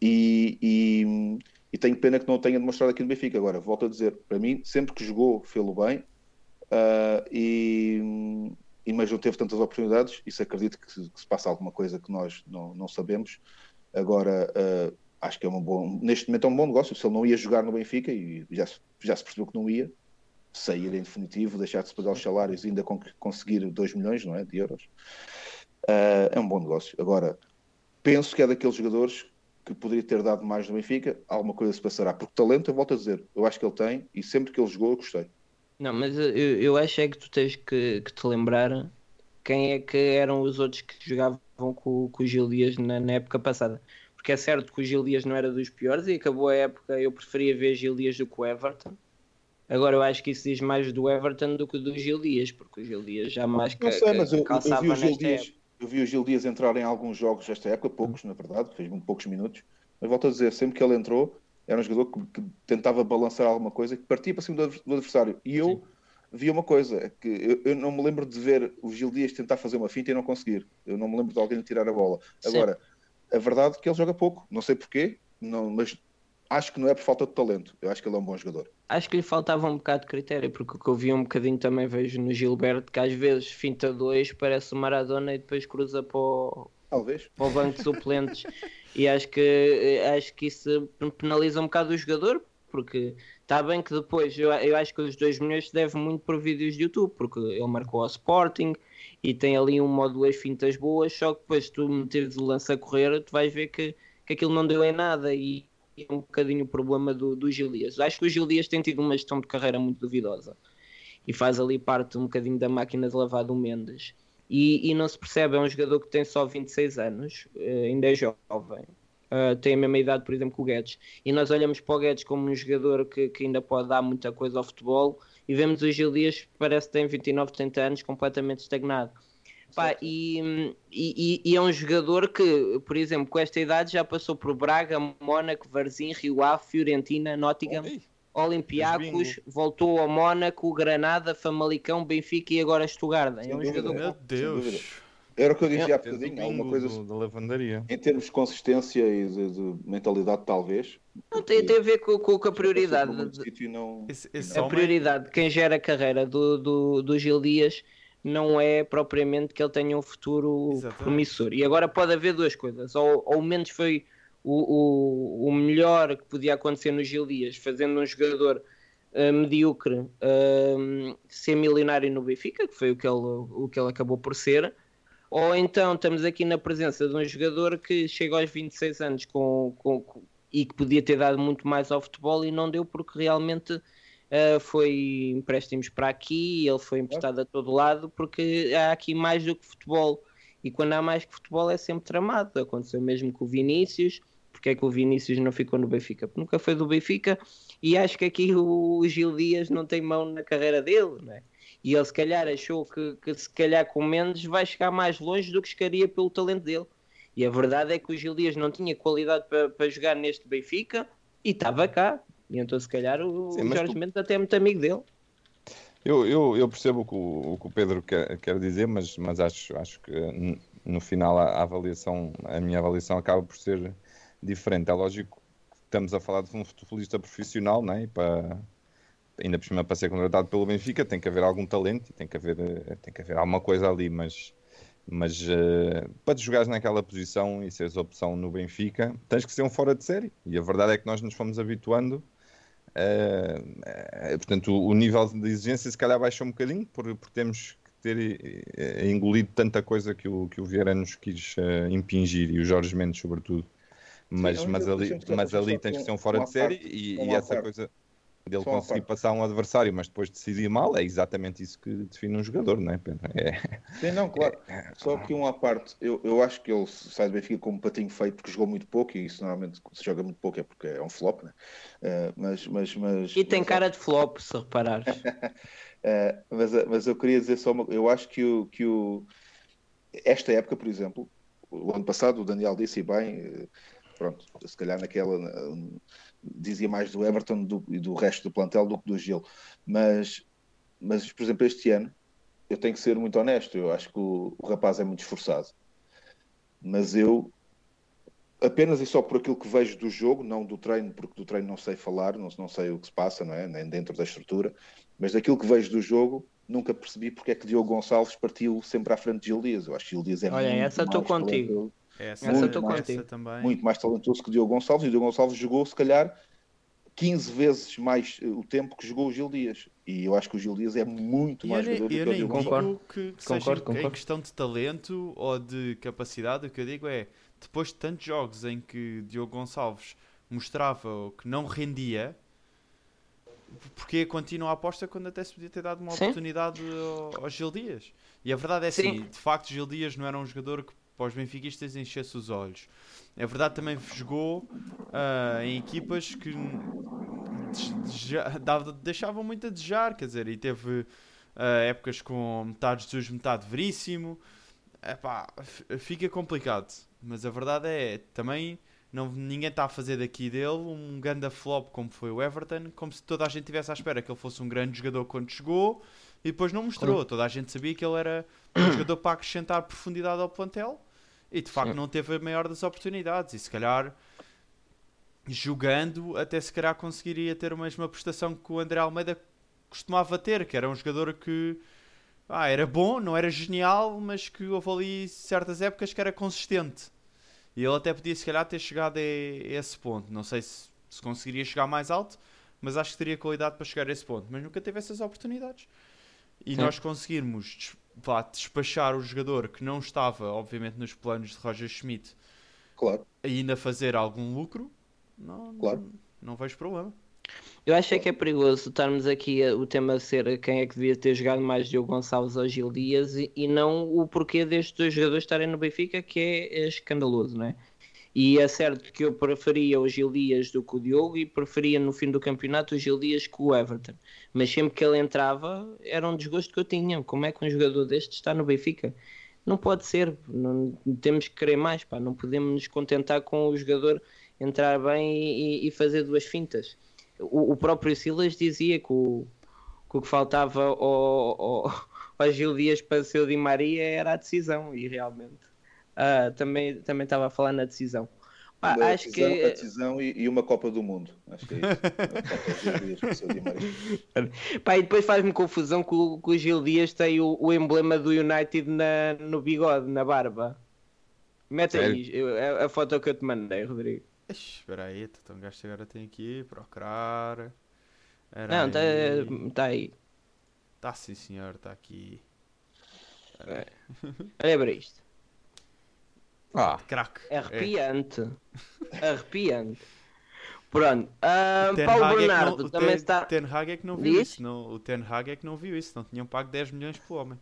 Speaker 6: e, e, e tenho pena que não tenha demonstrado aqui no Benfica. Agora, volto a dizer, para mim, sempre que jogou, fê-lo bem, uh, e, e, mas não teve tantas oportunidades. Isso acredito que se, que se passa alguma coisa que nós não, não sabemos. Agora, uh, acho que é um bom, neste momento é um bom negócio. Se ele não ia jogar no Benfica, e já, já se percebeu que não ia, sair em definitivo, deixar de se pagar os salários e ainda con- conseguir 2 milhões não é, de euros, uh, é um bom negócio. Agora, penso que é daqueles jogadores que poderia ter dado mais no Benfica, alguma coisa se passará. Porque talento, eu volto a dizer, eu acho que ele tem e sempre que ele jogou eu gostei.
Speaker 1: Não, mas eu, eu acho é que tu tens que, que te lembrar quem é que eram os outros que jogavam com, com o Gil Dias na, na época passada. Porque é certo que o Gil Dias não era dos piores e acabou a época, eu preferia ver Gil Dias do que o Everton. Agora eu acho que isso diz mais do Everton do que do Gil Dias, porque o Gil Dias já mais
Speaker 6: Não
Speaker 1: ca-
Speaker 6: sei, mas eu, eu vi o Gil Dias,
Speaker 1: época.
Speaker 6: Eu vi o Gil Dias entrar em alguns jogos desta época, poucos na verdade, fez poucos minutos, mas volto a dizer, sempre que ele entrou, era um jogador que, que tentava balançar alguma coisa, que partia para cima do, adver- do adversário. E eu vi uma coisa, é que eu, eu não me lembro de ver o Gil Dias tentar fazer uma finta e não conseguir. Eu não me lembro de alguém tirar a bola.
Speaker 1: Sim.
Speaker 6: Agora, a verdade é que ele joga pouco, não sei porquê, não, mas acho que não é por falta de talento. Eu acho que ele é um bom jogador.
Speaker 1: Acho que lhe faltava um bocado de critério, porque o que eu vi um bocadinho também vejo no Gilberto, que às vezes finta dois, parece o Maradona e depois cruza para o,
Speaker 6: Talvez.
Speaker 1: para o banco de suplentes [LAUGHS] e acho que acho que isso penaliza um bocado o jogador porque está bem que depois eu, eu acho que os 2 milhões se deve muito por vídeos de YouTube porque ele marcou ao Sporting e tem ali uma ou duas fintas boas só que depois tu meteres o lance a correr tu vais ver que, que aquilo não deu em nada e é um bocadinho o problema do, do Gil Dias acho que o Gil Dias tem tido uma gestão de carreira muito duvidosa e faz ali parte um bocadinho da máquina de lavar do Mendes. E, e não se percebe, é um jogador que tem só 26 anos, eh, ainda é jovem, eh, tem a mesma idade, por exemplo, que o Guedes, e nós olhamos para o Guedes como um jogador que, que ainda pode dar muita coisa ao futebol, e vemos o Gil Dias, parece que tem 29, 30 anos, completamente estagnado. Pá, e, e, e, é um jogador que, por exemplo, com esta idade já passou por Braga, Mónaco, Varzim, Rio Ave, Fiorentina, Nottingham,
Speaker 4: Oi,
Speaker 1: Olympiacos, voltou ao Mónaco, Granada, Famalicão, Benfica e agora Stuttgart. É um
Speaker 6: dúvida.
Speaker 1: jogador
Speaker 2: Meu. Deus.
Speaker 6: Era o que eu dizia há
Speaker 4: fez o
Speaker 6: bocadinho, alguma
Speaker 4: bingo
Speaker 6: coisa
Speaker 4: do- da lavandaria.
Speaker 6: em termos de consistência e de, de mentalidade, talvez.
Speaker 1: Não tem, tem a ver com, com, com a prioridade.
Speaker 6: Não-
Speaker 2: Esse, esse
Speaker 1: a
Speaker 2: homem,
Speaker 1: prioridade de quem gera a carreira do, do, do Gil Dias não é propriamente que ele tenha um futuro
Speaker 2: Exatamente.
Speaker 1: promissor. E agora pode haver duas coisas. Ou, ou menos foi o, o, o melhor que podia acontecer no Gil Dias, fazendo um jogador ah, medíocre ah, ser milionário no Benfica, que foi o que, ele, o que ele acabou por ser. Ou então estamos aqui na presença de um jogador que chega aos 26 anos com, com, com- e que podia ter dado muito mais ao futebol e não deu porque realmente uh, foi empréstimos para aqui, ele foi emprestado a todo lado porque há aqui mais do que futebol. E quando há mais que futebol é sempre tramado. Aconteceu mesmo com o Vinícius. Porque é que o Vinícius não ficou no Benfica? Porque nunca foi do Benfica e acho que aqui o Gil Dias não tem mão na carreira dele, não é? E ele se calhar achou que, que se calhar com Mendes vai chegar mais longe do que chegaria pelo talento dele. E a verdade é que o Gil Dias não tinha qualidade para, para jogar neste Benfica e estava cá. E então se calhar o,
Speaker 4: Sim,
Speaker 1: o Jorge
Speaker 4: tu-
Speaker 1: Mendes até é muito amigo dele.
Speaker 4: Eu, eu, eu percebo o que o, o que o Pedro quer, quer dizer, mas, mas acho, acho que no final a, a avaliação, a minha avaliação acaba por ser diferente. É lógico que estamos a falar de um futebolista profissional, não é? E para, ainda por cima para ser contratado pelo Benfica tem que haver algum talento e tem que haver, eh, tem que haver alguma coisa ali, mas, mas eh, para te jogares naquela posição e seres opção no Benfica, tens que ser um fora de série. E a verdade é que nós nos fomos habituando Uh, uh, portanto, o, o nível de exigência se calhar baixou um bocadinho por, por termos que ter eh, engolido tanta coisa que o, que o Vieira nos quis eh, impingir e o Jorge Mendes, sobretudo. Mas,
Speaker 6: não,
Speaker 4: mas ali, mas ali tens que ser um fora de série e, e essa coisa dele
Speaker 6: Só uma
Speaker 4: conseguir passar um adversário, mas depois decidir mal, é exatamente isso que define um jogador, não é, Pedro? É,
Speaker 6: Sim, não, claro. Só que um à parte, eu, eu acho que ele sai do Benfica como um patinho feito porque jogou muito pouco e isso normalmente se joga muito pouco é porque é um flop, né? Eh, mas, mas, mas,
Speaker 1: E tem
Speaker 6: mas,
Speaker 1: cara de flop, se reparares. [LAUGHS]
Speaker 6: eh, mas, mas eu queria dizer só uma Eu acho que o, que o. Esta época, por exemplo, o ano passado, o Daniel disse e bem, eh, pronto, se calhar naquela. Dizia mais do Everton do- e do resto do plantel do que do Gil. Mas, mas, por exemplo, este ano, eu tenho que ser muito honesto. Eu acho que o, o rapaz é muito esforçado. Mas eu, apenas e só por aquilo que vejo do jogo, não do treino, porque do treino não sei falar, não, não sei o que se passa, não é? nem dentro da estrutura, mas daquilo que vejo do jogo, nunca percebi porque é que Diogo Gonçalves partiu sempre à frente de Gil Dias. Eu acho que Gil Dias é
Speaker 1: Olha,
Speaker 6: muito
Speaker 1: essa estou contigo.
Speaker 2: Essa,
Speaker 1: Essa
Speaker 6: estou
Speaker 2: essa
Speaker 1: contigo.
Speaker 2: também.
Speaker 6: muito mais talentoso que o Diogo Gonçalves, e o Diogo Gonçalves jogou, se calhar, 15 vezes mais eh, o tempo que jogou o Gil Dias. E eu acho que o Gil Dias é muito
Speaker 2: E
Speaker 6: mais
Speaker 2: eu
Speaker 6: jogador do que o
Speaker 2: nem
Speaker 6: Diogo.
Speaker 1: Concordo.
Speaker 2: que, que
Speaker 1: Concordo,
Speaker 2: seja em
Speaker 1: concordo.
Speaker 2: questão de talento ou de capacidade, o que eu digo é, depois de tantos jogos em que Diogo Gonçalves mostrava o que não rendia, porque continua a aposta quando até se podia ter dado uma
Speaker 1: Sim.
Speaker 2: oportunidade ao, ao Gil Dias? E a verdade é
Speaker 1: Sim.
Speaker 2: assim, de facto Gil Dias não era um jogador que para os benfiquistas enchesse os olhos. É verdade também jogou ah, em equipas que dava- deixavam muito a desejar, quer dizer, e teve ah, épocas com metade Jesus, metade Veríssimo. Epá, fica complicado, mas a verdade é também não, ninguém está a fazer daqui dele um ganda flop como foi o Everton, como se toda a gente tivesse à espera que ele fosse um grande jogador quando chegou e depois não mostrou. Toda a gente sabia que ele era um jogador para acrescentar profundidade ao plantel e de facto
Speaker 1: Sim.
Speaker 2: não teve a maior das oportunidades. E se calhar jogando, até se calhar conseguiria ter a mesma prestação que o André Almeida costumava ter, que era um jogador que ah, era bom, não era genial, mas que houve ali certas épocas que era consistente. E ele até podia se calhar ter chegado a, esse ponto. Não sei se, se conseguiria chegar mais alto, mas acho que teria qualidade para chegar a esse ponto. Mas nunca teve essas oportunidades. E
Speaker 1: Sim.
Speaker 2: nós conseguirmos vá, despachar o jogador que não estava, obviamente, nos planos de Roger Schmidt,
Speaker 6: Claro.
Speaker 2: ainda fazer algum lucro, não,
Speaker 6: Claro.
Speaker 2: não, não vejo problema.
Speaker 1: Eu acho é que é perigoso estarmos aqui a- o tema ser quem é que devia ter jogado mais Diogo Gonçalves ou Gil Dias e, e não o porquê destes dois jogadores estarem no Benfica, que é, é escandaloso, não é? E é certo que eu preferia o Gil Dias do que o Diogo e preferia no fim do campeonato o Gil Dias que o Everton. Mas sempre que ele entrava era um desgosto que eu tinha. Como é que um jogador deste está no Benfica? Não pode ser, não, temos que querer mais, pá. não podemos nos contentar com o jogador entrar bem e, e fazer duas fintas. O, o, próprio Silas dizia que o que, o que faltava ao, ao, ao Gil Dias para ser o Di Maria era a decisão, e realmente uh, também, também estava a falar na decisão.
Speaker 6: Pá, a acho decisão, que... A decisão e, e, uma Copa do Mundo. Acho que é isso. [LAUGHS]
Speaker 1: Pá, e depois faz-me confusão que o, que o Gil Dias tem o, o, emblema do United na, no bigode, na barba. Mete aí a, a, foto que eu te mandei, Rodrigo.
Speaker 2: Espera aí, então o gajo agora tem aqui procurar.
Speaker 1: Era Não, está tá aí.
Speaker 2: Está sim, senhor, está aqui.
Speaker 1: É. [LAUGHS] Olha para isto.
Speaker 2: Ah, craque.
Speaker 1: Arrepiante. É. Arrepiante. [LAUGHS] Pronto. Uh, Paulo é Bernardo
Speaker 2: não,
Speaker 1: também
Speaker 2: Ten,
Speaker 1: está.
Speaker 2: Ten Hag é que não viu Diz? isso. Não, o Ten Hag é que não viu isso. Não tinham pago 10 milhões pelo homem.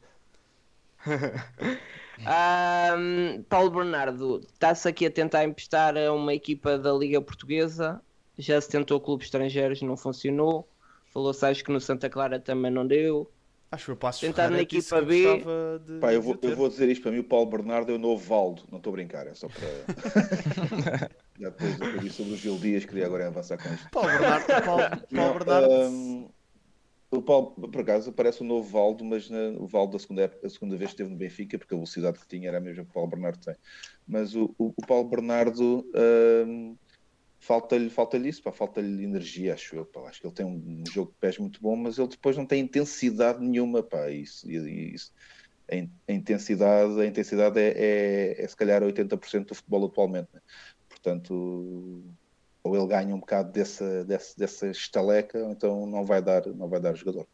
Speaker 1: um, [LAUGHS] Paulo Bernardo está-se aqui a tentar emprestar a uma equipa da Liga Portuguesa. Já se tentou clubes estrangeiros, não funcionou. Falou-se acho que no Santa Clara também não deu.
Speaker 2: Acho que eu passo
Speaker 1: Tentar na equipa B.
Speaker 6: De, Pá, eu, vou, eu vou dizer isto para mim: o Paulo Bernardo é o novo Valdo. Não estou a brincar, é só para. [LAUGHS] Já depois do que sobre o Gil Dias, queria agora avançar com isto.
Speaker 2: Paulo Bernardo. Paulo, Paulo Bernardo. Um,
Speaker 6: o Paulo, por acaso, parece o novo Valdo, mas na, o Valdo da segunda, época, a segunda vez esteve no Benfica, porque a velocidade que tinha era a mesma que o Paulo Bernardo tem. Mas o, o, o Paulo Bernardo. Um, falta-lhe falta isso, falta-lhe energia, acho eu. Pá. Acho que ele tem um, jogo de pés muito bom, mas ele depois não tem intensidade nenhuma. Pá. Isso, isso, a, intensidade, a intensidade é, é, é se calhar 80% do futebol atualmente. Né? Portanto, ou ele ganha um bocado dessa, dessa, dessa estaleca, ou então não vai dar, não vai dar jogador.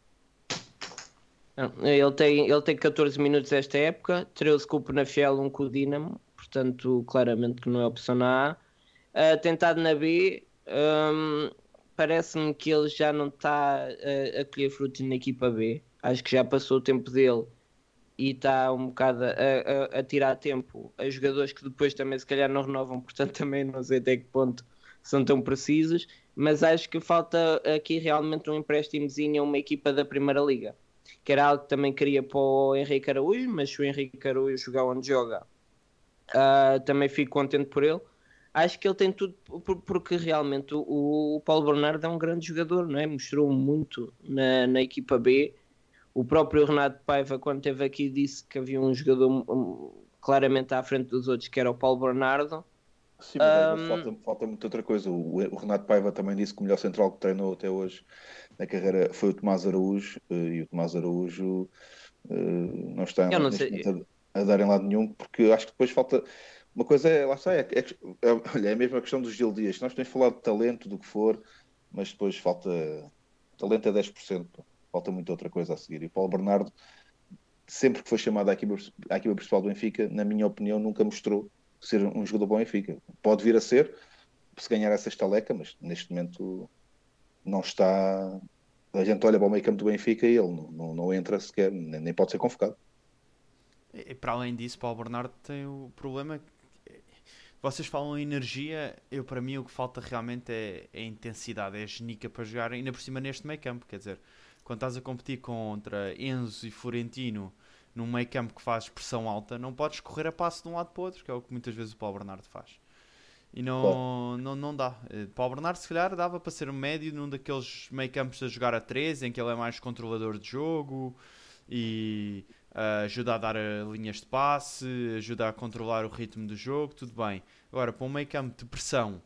Speaker 1: Ele tem, ele tem 14 minutos esta época, 13 com o Penafiel, um com o Dinamo, portanto, claramente que não é opção na A uh, tentado na B, um, parece-me que ele já não está a, a colher frutos na equipa B. Acho que já passou o tempo dele e está um bocado a, a, a, tirar tempo a jogadores que depois também se calhar não renovam, [LAUGHS] portanto também não sei até que ponto são tão precisos, mas acho que falta aqui realmente um empréstimozinho a uma equipa da Primeira Liga, que era algo que também queria para o Henrique Araújo, mas se o Henrique Araújo jogar onde joga, uh, também fico contente por ele acho que ele tem tudo porque realmente o, o Paulo Bernardo é um grande jogador, não é? Mostrou muito na, na equipa B. O próprio Renato Paiva, quando esteve aqui, disse que havia um jogador claramente à frente dos outros, que era o Paulo Bernardo.
Speaker 6: Sim, mas um... falta, falta muita outra coisa. O, o, Renato Paiva também disse que o melhor central que treinou até hoje na carreira foi o Tomás Araújo, eh, e o Tomás Araújo uh, não está não a, a dar em lado nenhum, porque acho que depois falta uma coisa é, lá está, é, é, é, é a mesma questão dos Gil Dias. Nós temos falado de talento, do que for, mas depois falta. Talento é 10%, falta muita outra coisa a seguir. E o Paulo Bernardo, sempre que foi chamado à equipa, à equipa principal do Benfica, na minha opinião, nunca mostrou ser um jogador bom Benfica. Pode vir a ser, se ganhar essa estaleca, mas neste momento não está. A gente olha para o meio campo do Benfica e ele não, não, não entra sequer, nem, nem pode ser convocado.
Speaker 2: E para além disso, Paulo Bernardo tem o problema vocês falam em energia, eu para mim o que falta realmente é, é intensidade, é genica para jogar, ainda por cima neste meio campo. Quer dizer, quando estás a competir contra Enzo e Florentino num meio campo que faz pressão alta, não podes correr a passo de um lado para o outro, que é o que muitas vezes o Paulo Bernardo faz. E não, não, não dá. Eh, Paulo Bernardo, se calhar, dava para ser um médio num daqueles meio campos a jogar a 3, em que ele é mais controlador de jogo e ajuda a dar linhas de passe, ajuda a controlar o ritmo do jogo, tudo bem. Agora, para um meio campo de pressão,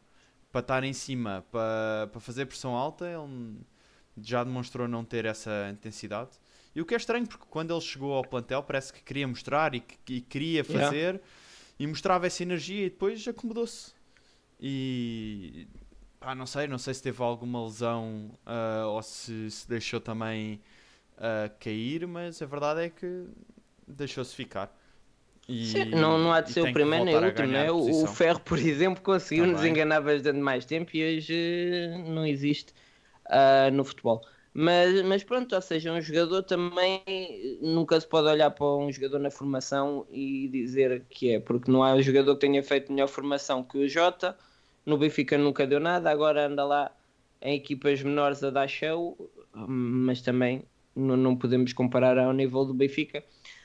Speaker 2: para estar em cima, para, para fazer pressão alta, ele já demonstrou não ter essa intensidade. E o que é estranho, porque quando ele chegou ao plantel, parece que queria mostrar e, que, e queria fazer yeah. e mostrava essa energia e depois acomodou-se. E pá, não sei, não sei se teve alguma lesão uh, ou se, se deixou também a cair, mas a verdade é que deixou-se ficar.
Speaker 1: E, Sim, não, não há de ser o primeiro nem o último, né? O Ferro, por exemplo, conseguiu nos enganar bastante mais tempo e hoje não existe uh, no futebol. Mas, mas pronto, ou seja, um jogador também eh, nunca se pode olhar para um jogador na formação e dizer que é, porque não há um jogador que tenha feito melhor formação que o Jota. No Benfica nunca deu nada, agora anda lá em equipas menores a dar show, mas também não, não podemos comparar ao nível do Benfica.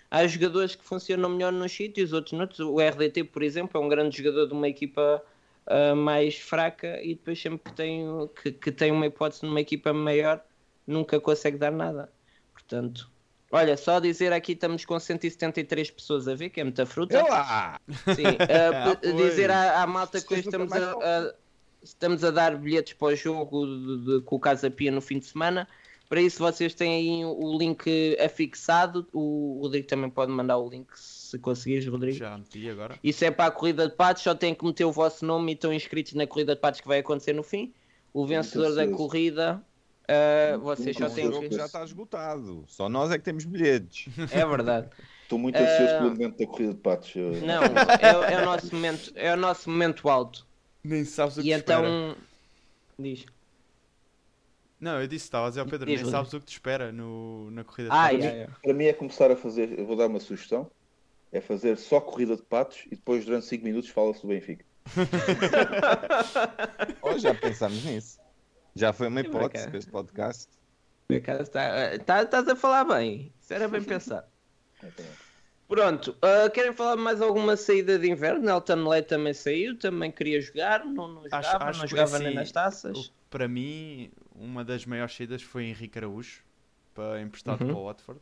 Speaker 1: Há jogadores que funcionam melhor nos sítios, outros noutros. O RDT, por exemplo, é um grande jogador de uma equipa uh, mais fraca e depois sempre que tem, que, que tem uma hipótese numa equipa maior nunca consegue dar nada. Portanto, olha, só dizer aqui estamos com 173 pessoas a ver, que é muita fruta.
Speaker 4: Olá!
Speaker 1: Sim, uh,
Speaker 2: Ah, [LAUGHS]
Speaker 1: dizer à, à malta que hoje estamos a, a- estamos a dar bilhetes para o jogo de, de- com o Casa Pia no fim de semana. Para isso vocês têm aí o link afixado. O Rodrigo também pode mandar o link se conseguires, Rodrigo.
Speaker 2: Já meti agora.
Speaker 1: Isso é para a corrida de patos, só têm que meter o vosso nome e estão inscritos na corrida de patos que vai acontecer no fim. O vencedor da corrida, uh, vocês só têm
Speaker 4: O jogo
Speaker 1: que.
Speaker 4: já está esgotado. Só nós é que temos bilhetes.
Speaker 1: É verdade.
Speaker 6: Estou muito ansioso
Speaker 1: Eh,
Speaker 6: pelo momento da corrida de patos.
Speaker 1: Não, é, é o nosso momento, é o nosso momento alto.
Speaker 2: Nem sabes o que
Speaker 1: E
Speaker 2: espera.
Speaker 1: então. Diz.
Speaker 2: Não, eu disse, estava a dizer ao Pedro,
Speaker 1: Diz,
Speaker 2: nem sabes o que te espera no, na corrida de
Speaker 1: Ah,
Speaker 2: patos.
Speaker 1: yeah, yeah.
Speaker 6: Para mim é começar a fazer, eu vou dar uma sugestão, é fazer só corrida de patos e depois durante 5 minutos fala-se do Benfica. [LAUGHS]
Speaker 4: Oh, já pensámos nisso. Já foi uma hipótese este podcast.
Speaker 1: Por acaso está- tá- Estás a falar bem. Isso era bem pensado. Pronto, ah, querem falar mais alguma saída de inverno? Elton Leite também saiu, também queria jogar, não, não
Speaker 2: Acho-
Speaker 1: jogava,
Speaker 2: acho
Speaker 1: não
Speaker 2: que,
Speaker 1: jogava
Speaker 2: assim,
Speaker 1: nem nas taças.
Speaker 2: O- Para mim, uma das maiores saídas foi Henrique Araújo, para emprestado
Speaker 1: Uhum.
Speaker 2: para o Watford.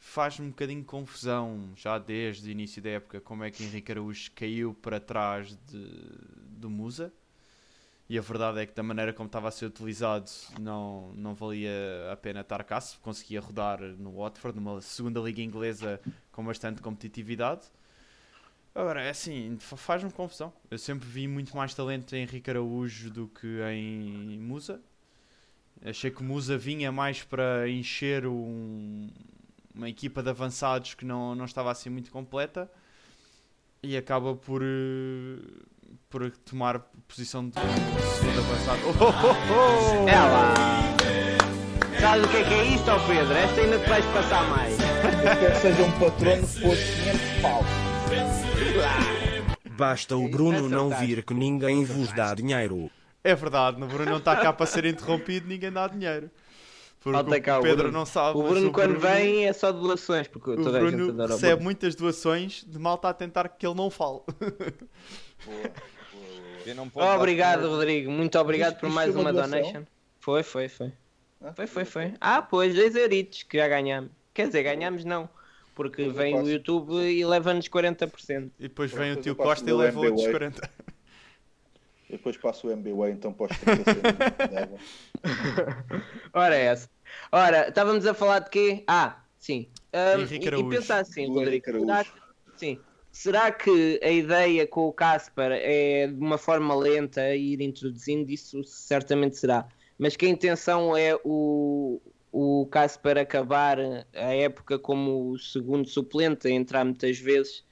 Speaker 2: Faz-me um bocadinho confusão, já desde o início da época, como é que Henrique Araújo caiu para trás de, do Musa. E a verdade é que da maneira como estava a ser utilizado não, não valia a pena estar cá, se conseguia rodar no Watford, numa segunda liga inglesa com bastante competitividade. Agora, é assim, fa- faz-me confusão. Eu sempre vi muito mais talento em Henrique Araújo do que em Musa. Achei que o Musa vinha mais para encher um- uma equipa de avançados que não, não estava assim muito completa e acaba por, eh, por tomar posição de segundo avançado. Oh, oh, oh, oh!
Speaker 1: É lá! Sabes o que é que é isto, Pedro? Esta ainda te vais passar mais.
Speaker 6: Eu quero que seja um patrono pôs 500 pau.
Speaker 7: Basta o Bruno não vir que ninguém vos dá dinheiro.
Speaker 2: É verdade, no Bruno não está cá para ser interrompido, ninguém dá dinheiro. Porque
Speaker 1: cá
Speaker 2: o
Speaker 1: o
Speaker 2: Pedro
Speaker 1: Bruno.
Speaker 2: não sabe.
Speaker 1: O Bruno, quando
Speaker 2: Bruno-
Speaker 1: vem, é só doações, porque
Speaker 2: O
Speaker 1: toda a gente
Speaker 2: Bruno
Speaker 1: adora o
Speaker 2: recebe
Speaker 1: Bruno.
Speaker 2: muitas doações de mal está a tentar que ele não fale.
Speaker 4: Eu não posso dar
Speaker 1: Obrigado,
Speaker 4: dinheiro.
Speaker 1: Rodrigo. Muito obrigado por mais
Speaker 6: uma
Speaker 1: uma donation. Foi, foi, foi.
Speaker 6: Ah,
Speaker 1: Foi, foi, foi. Ah, pois, dois euritos que já ganhamos. Quer dizer, ganhamos não. Porque vem o. YouTube e leva-nos 40%.
Speaker 2: E depois vem o tio Costa e leva outros
Speaker 6: MBWay.
Speaker 2: 40.
Speaker 6: Depois passo o MBWay então para os 30 centímetros de água. [LAUGHS]
Speaker 1: Ora, é essa. Ora, estávamos a falar de quê? Ah, sim. Ahm,
Speaker 2: Henrique
Speaker 1: e, e pensar assim, Rodrigo. Será que, sim. Será que a ideia com o Casper é de uma forma lenta ir introduzindo? Isso certamente será. Mas que a intenção é o, o Casper acabar a época como o segundo suplente, a entrar muitas vezes.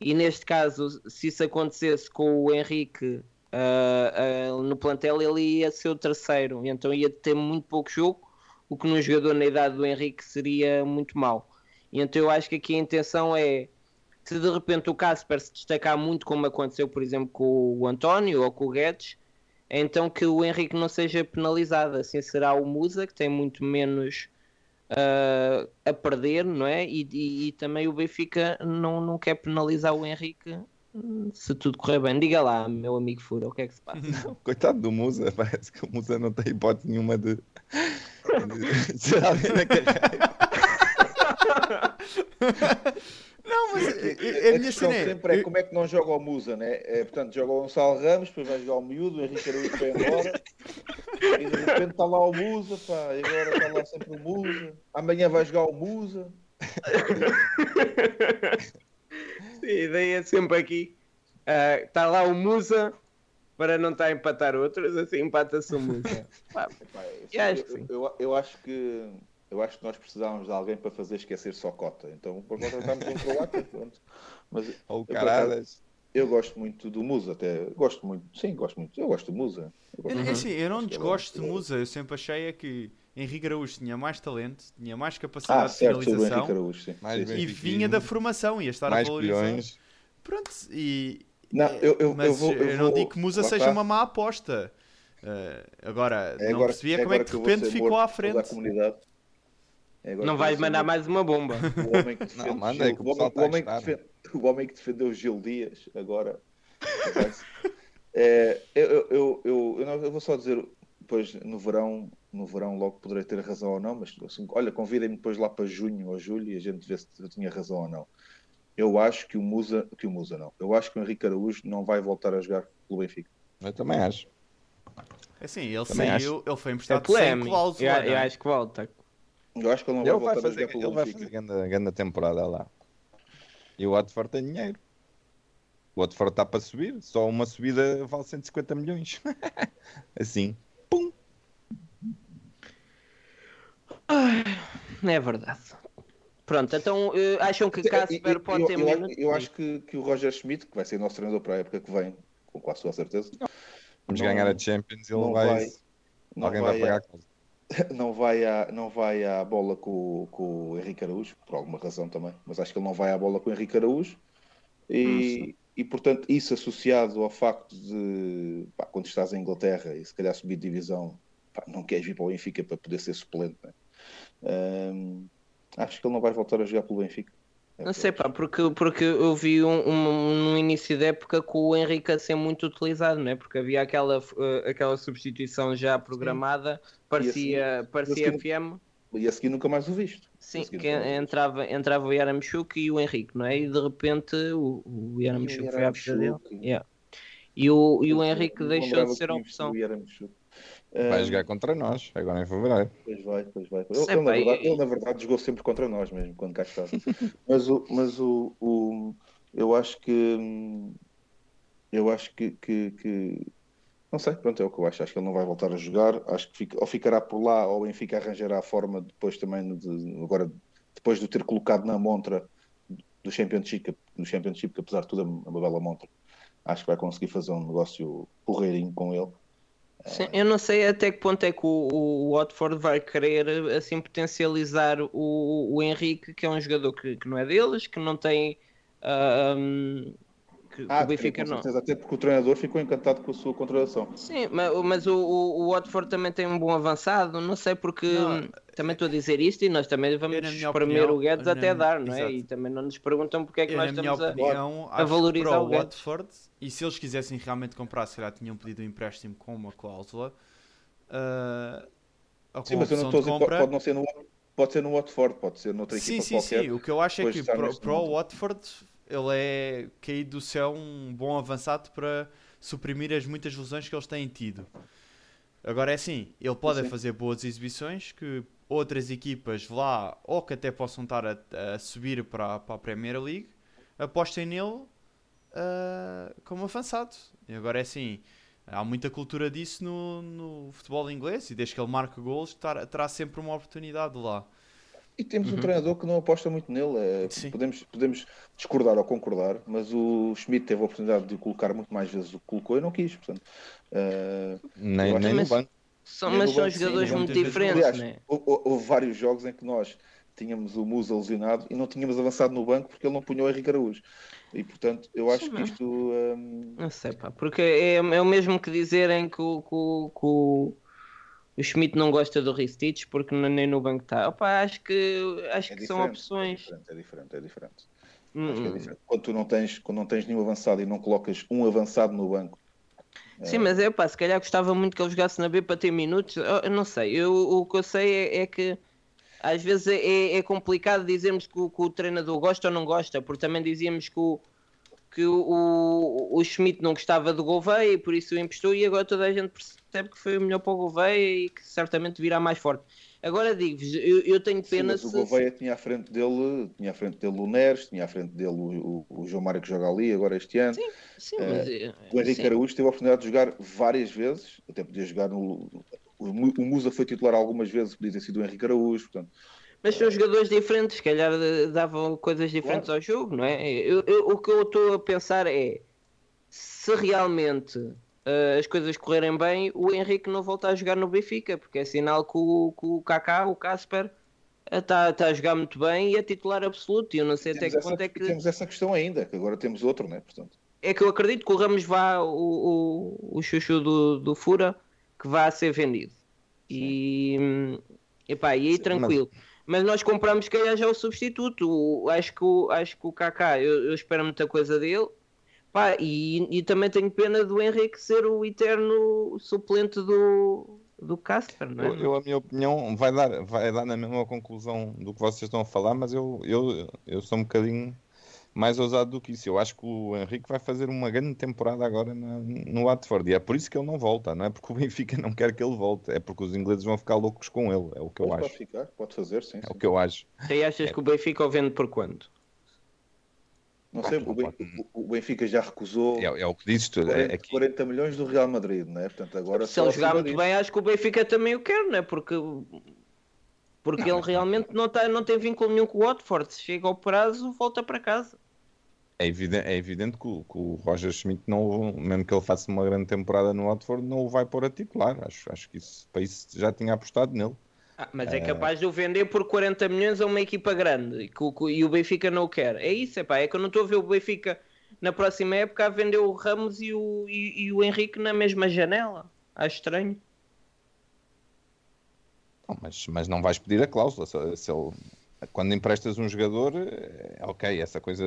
Speaker 1: E neste caso, se isso acontecesse com o Henrique ah, no plantel, ele ia ser o terceiro. Então ia ter muito pouco jogo, o que num jogador na idade do Henrique seria muito mau. Então eu acho que aqui a intenção é se de repente o Casper se destacar muito, como aconteceu, por exemplo, com o António ou com o Guedes, então que o Henrique não seja penalizado. Assim será o Musa, que tem muito menos ah, a perder, não é? E, e- e também o Benfica não, não quer penalizar o Henrique se tudo correr bem. Diga lá, meu amigo Fura, o que é que se passa? [LAUGHS]
Speaker 4: Coitado do Musa, [LAUGHS] parece que o Musa não tem hipótese nenhuma de, de ser alguém na carreira. [LAUGHS]
Speaker 2: Não, mas a,
Speaker 6: A,
Speaker 2: a minha
Speaker 6: questão
Speaker 2: cena é.
Speaker 6: sempre é como é que não joga o Musa, né? É, portanto, joga o Gonçalo Ramos, depois vai jogar o Miúdo, o Henrique Araújo vai embora. E de repente está lá o Musa, pá, e agora está lá sempre o Musa. Amanhã vai jogar o Musa. [LAUGHS]
Speaker 1: Sim, a ideia é sempre aqui. Está lá o Musa para não estar a empatar outros, assim empata-se o Musa. [LAUGHS] Pá,
Speaker 6: Pá, eu,
Speaker 1: Eu acho que
Speaker 6: eu-
Speaker 1: sim.
Speaker 6: eu- eu acho que eu acho que nós precisávamos de alguém para fazer esquecer só cota. Então, por conta estamos em Croácia, [LAUGHS] pronto. Mas
Speaker 4: Ou caradas.
Speaker 6: eu gosto muito do Musa, até gosto muito, sim, gosto muito. Eu gosto do Musa. Eu gosto
Speaker 2: É
Speaker 6: muito.
Speaker 2: assim, eu não
Speaker 6: é
Speaker 2: desgosto de. Musa, eu sempre achei é que Henrique Araújo tinha mais talento, tinha mais capacidade
Speaker 6: Ah,
Speaker 2: de
Speaker 6: certo, Henrique
Speaker 2: finalização
Speaker 6: Araújo, sim.
Speaker 4: Mais
Speaker 6: Sim, sim.
Speaker 2: e vinha da formação, ia estar
Speaker 4: mais
Speaker 2: a valorizar.
Speaker 4: bilhões.
Speaker 2: Pronto, e.
Speaker 6: Não, eu, eu,
Speaker 2: mas
Speaker 6: eu vou, eu
Speaker 2: não
Speaker 6: vou-
Speaker 2: digo que Musa seja uma má aposta. Eh, agora,
Speaker 6: É
Speaker 2: não
Speaker 6: agora-
Speaker 2: percebia
Speaker 6: é
Speaker 2: como é que de repente ficou à frente.
Speaker 6: comunidade. É agora
Speaker 1: Não
Speaker 6: ser
Speaker 1: mandar
Speaker 6: morto.
Speaker 1: mais uma bomba.
Speaker 6: O homem que [LAUGHS] defende,
Speaker 4: Não, manda,
Speaker 6: Gil-
Speaker 4: é que o
Speaker 6: o,
Speaker 4: pessoal
Speaker 6: homem,
Speaker 4: está
Speaker 6: o
Speaker 4: a
Speaker 6: homem que
Speaker 4: gostar.
Speaker 6: defende- o homem que defendeu Gil Dias agora. [LAUGHS] É, eu, eu, eu, eu, eu não- eu vou só dizer, depois no verão, no verão logo poderei ter razão ou não, mas assim, olha, convidem-me depois lá para junho ou julho e a gente vê se eu tinha razão ou não. Eu acho que o Musa, que o Musa não, eu acho que o Henrique Araújo não vai voltar a jogar pelo Benfica.
Speaker 4: Eu também acho.
Speaker 2: Assim, ele
Speaker 4: Também
Speaker 2: saiu, ele foi
Speaker 1: É
Speaker 2: emprestado sem
Speaker 1: polémico. Eu,
Speaker 2: cláusula.
Speaker 1: eu
Speaker 2: é?
Speaker 1: acho que volta.
Speaker 6: Eu acho que ele não
Speaker 4: Ele
Speaker 6: vai
Speaker 4: vai
Speaker 6: voltar a
Speaker 4: fazer,
Speaker 6: jogar pelo
Speaker 4: ele vai
Speaker 6: Benfica.
Speaker 4: fazer grande, grande temporada lá. E o Watford tem dinheiro. O Watford está para subir. Só uma subida vale 150 milhões. [LAUGHS] assim. Pum.
Speaker 1: É verdade. Pronto, então eh, acham que Casper pode
Speaker 6: eu,
Speaker 1: ter
Speaker 6: eu, eu acho que, que o Roger Schmidt, que vai ser nosso treinador para a época que vem, com quase sua certeza,
Speaker 4: Vamos
Speaker 6: Não-
Speaker 4: ganhar a Champions e ele
Speaker 6: não
Speaker 4: vai.
Speaker 6: vai- não
Speaker 4: alguém
Speaker 6: vai,
Speaker 4: vai pagar
Speaker 6: a,
Speaker 4: a [LAUGHS]
Speaker 6: não, vai à, não vai à bola com, o- com o Henrique Araújo, por alguma razão também, mas acho que ele não vai à bola com o Henrique Araújo. E, e portanto, isso associado ao facto de pá, quando estás em Inglaterra e se calhar subir de divisão, pá, não queres vir para o Benfica para poder ser suplente. né? Acho que ele não vai voltar a jogar pelo Benfica. É
Speaker 1: Não sei, pá, porque, porque eu vi um, um- no início da época com o Henrique a ser muito utilizado, não é? Porque havia aquela, eh, aquela substituição já programada, parecia, parecia
Speaker 6: assim-
Speaker 1: FM,
Speaker 6: E a seguir nunca mais o visto.
Speaker 1: sim, que entrava, entrava o Yaramchuk e o Henrique, não é? E de repente o, o Yaramchuk foi à vida dele. Yeah. E o, e o Henrique deixou de ser a opção.
Speaker 6: o.
Speaker 4: Vai jogar contra nós, agora em fevereiro.
Speaker 6: Pois vai, pois vai. Ele, ele, na verdade, ele, na verdade, jogou sempre contra nós mesmo, quando cá estava. [LAUGHS] mas o, mas o, o- eu acho que eu acho que, que, que- não sei, pronto, é o que eu acho. Acho que ele não vai voltar a jogar. Acho que fica, ou ficará por lá, ou o Benfica arranjará a forma depois também de, agora depois de o ter colocado na montra do Championship, no Championship, que apesar de tudo é uma bela montra. Acho que vai conseguir fazer um negócio porreirinho com ele.
Speaker 1: Sim, eu não sei até que ponto é que o, o Watford vai querer assim potencializar o, o Henrique, que é um jogador que, que não é deles, que não tem. hum, que,
Speaker 6: Ah,
Speaker 1: o Benfica
Speaker 6: com
Speaker 1: não.
Speaker 6: certeza, até porque o treinador ficou encantado com a sua contratação.
Speaker 1: Sim, mas, mas o, o, o Watford também tem um bom avançado, não sei porque
Speaker 2: Não.
Speaker 1: Também estou a dizer isto e nós também vamos espremer o Guedes até dar, não é?
Speaker 2: Exato.
Speaker 1: E também não nos perguntam porque é que
Speaker 2: Eu,
Speaker 1: nós estamos a.
Speaker 2: opinião,
Speaker 1: a
Speaker 2: acho
Speaker 1: valorizar
Speaker 2: para
Speaker 1: o
Speaker 2: o. Watford, e se eles quisessem realmente comprar, se calhar tinham pedido um empréstimo com uma cláusula, com
Speaker 6: Sim, mas eu não estou a dizer,
Speaker 2: compra.
Speaker 6: pode não ser no, pode ser no Watford, pode ser noutra
Speaker 2: Sim,
Speaker 6: equipa
Speaker 2: sim,
Speaker 6: qualquer.
Speaker 2: sim. O que eu acho é que para, para o. Watford ele é caído do céu um bom avançado para suprimir as muitas lesões que eles têm tido. Agora é assim, ele pode
Speaker 6: Sim.
Speaker 2: fazer boas exibições que outras equipas lá, ou que até possam estar a, a subir para, para a Premier League, apostem nele ah, como avançado. E agora é assim, há muita cultura disso no, no futebol inglês e desde que ele marca golos tar- terá sempre uma oportunidade lá.
Speaker 6: E temos um treinador que não aposta muito nele. é,
Speaker 2: Uhum. Sim.
Speaker 6: podemos, podemos discordar ou concordar, mas o Schmidt teve a oportunidade de o colocar muito mais vezes do que colocou e não quis. Portanto, eh,
Speaker 4: Nem, nem no banco.
Speaker 1: São,
Speaker 6: Nem
Speaker 1: mas são
Speaker 6: sim,
Speaker 1: jogadores
Speaker 2: muitas
Speaker 1: muito diferentes,
Speaker 6: aliás,
Speaker 1: né?
Speaker 6: hou- hou- houve vários jogos em que nós tínhamos o Musa lesionado e não tínhamos avançado no banco porque ele não punhou o Henrique Araújo. E portanto, eu acho
Speaker 1: Sim,
Speaker 6: que isto. hum,
Speaker 1: Não sei, pá, porque é, é o mesmo que dizerem que o, que o, que o, o Schmidt não gosta do Ristich porque nem no banco está. Opa, acho que, acho
Speaker 6: é
Speaker 1: que são opções.
Speaker 6: É diferente, é diferente. É diferente.
Speaker 1: Hum,
Speaker 6: Acho que é diferente. Quando tu não tens, quando não tens nenhum avançado e não colocas um avançado no banco,
Speaker 1: Sim, mas é pá, se calhar gostava muito que ele jogasse na B para ter minutos. Eu, eu não sei, eu, o que eu sei é, é que às vezes é, é- é complicado dizermos que o, que o treinador gosta ou não gosta, porque também dizíamos que o, que o, o, o Schmidt não gostava do Gouveia e por isso o emprestou e agora toda a gente percebe que foi o melhor para o Gouveia e que certamente virá mais forte. Agora digo-vos, eu, eu tenho
Speaker 6: Sim,
Speaker 1: pena
Speaker 6: o
Speaker 1: se-
Speaker 6: Gouveia tinha à frente dele, tinha à frente dele o Neres, tinha à frente dele o, o, o João Mário que joga ali agora este ano.
Speaker 1: Sim, mas, eh,
Speaker 6: O Henrique
Speaker 1: sim.
Speaker 6: Araújo teve a oportunidade de jogar várias vezes, até podia jogar no. O Mu- o Musa foi titular algumas vezes, podia ter sido o Henrique Araújo, portanto,
Speaker 1: Mas são jogadores diferentes, se calhar eh, davam coisas diferentes ao jogo, não é? Eu- eu- o que eu estou a pensar é se realmente uh, as coisas correrem bem, o Henrique não volta a jogar no Benfica, porque é sinal que o, que o Kaká, o Casper, está tá a jogar muito bem e é titular absoluto. E eu não sei
Speaker 6: Temos
Speaker 1: até que
Speaker 6: essa,
Speaker 1: ponto é que.
Speaker 6: temos essa questão ainda, que agora temos outro, né? Portanto,
Speaker 1: É que eu acredito que o Ramos vá, o, o, o chuchu do, do Fura, que vá ser vendido. E, epá, e aí
Speaker 4: Sim,
Speaker 1: tranquilo. Mas... nós compramos que já o substituto. O- acho, que o, acho que o Kaká, eu, eu espero muita coisa dele. Pá, e, e também tenho pena do Henrique ser o eterno suplente do, do Casper, não é?
Speaker 4: Eu, eu, a minha opinião, vai dar, vai dar na mesma conclusão do que vocês estão a falar, mas eu, eu, eu sou um bocadinho mais ousado do que isso. Eu acho que o Henrique vai fazer uma grande temporada agora na- no Watford. E é por isso que ele não volta, não é porque o Benfica não quer que ele volte, é porque os ingleses vão ficar loucos com ele. É o que eu
Speaker 6: pode,
Speaker 4: acho.
Speaker 6: pode ficar, pode fazer, sim.
Speaker 4: É
Speaker 6: sim.
Speaker 4: o que eu acho.
Speaker 1: E achas que o Benfica o vende por quanto?
Speaker 6: Não sei, o, Ben- o- o Benfica já recusou
Speaker 4: É, é o que dizes tu. É,
Speaker 6: 40,
Speaker 4: é que
Speaker 6: 40 milhões do Real Madrid, não é? Portanto, agora
Speaker 1: Se ele jogar muito bem, acho que o Benfica também o quer, não é? Porque, porque ele realmente não, tá, não tem vínculo nenhum com o Watford. Se chega ao prazo, volta para casa.
Speaker 4: É evidente, é evidente que, o, que o Roger Schmidt, não, mesmo que ele faça uma grande temporada no Watford, não o vai pôr a titular. Acho, acho que isso, para isso já tinha apostado nele.
Speaker 1: Ah, mas é capaz de o vender por 40 milhões a uma equipa grande e, que e o Benfica não o quer. É isso, é pá. É que eu não estou a ver o Benfica na próxima época a vender o Ramos e o, e, e o Henrique na mesma janela. Acho estranho.
Speaker 4: Não, mas, mas não vais pedir a cláusula. Se, se ele- quando emprestas um jogador, é, ok, essa coisa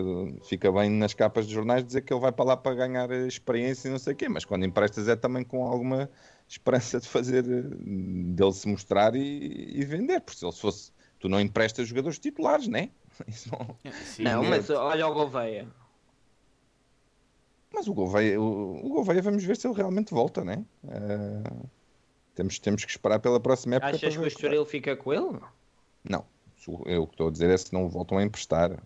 Speaker 4: fica bem nas capas de jornais dizer que ele vai para lá para ganhar experiência e não sei o quê, mas quando emprestas é também com alguma esperança de fazer dele se mostrar e, e vender, porque se ele fosse, tu não emprestas jogadores titulares, né? [LAUGHS] Isso não-
Speaker 2: Sim,
Speaker 1: não,
Speaker 4: é.
Speaker 1: mas olha o Gouveia.
Speaker 4: Mas o Gouveia, o, o Gouveia, vamos ver se ele realmente volta, né? Eh, temos, temos que esperar pela próxima época.
Speaker 1: Achas que o. Estoril fica com ele?
Speaker 4: Não, eu o que estou a dizer é se não o voltam a emprestar.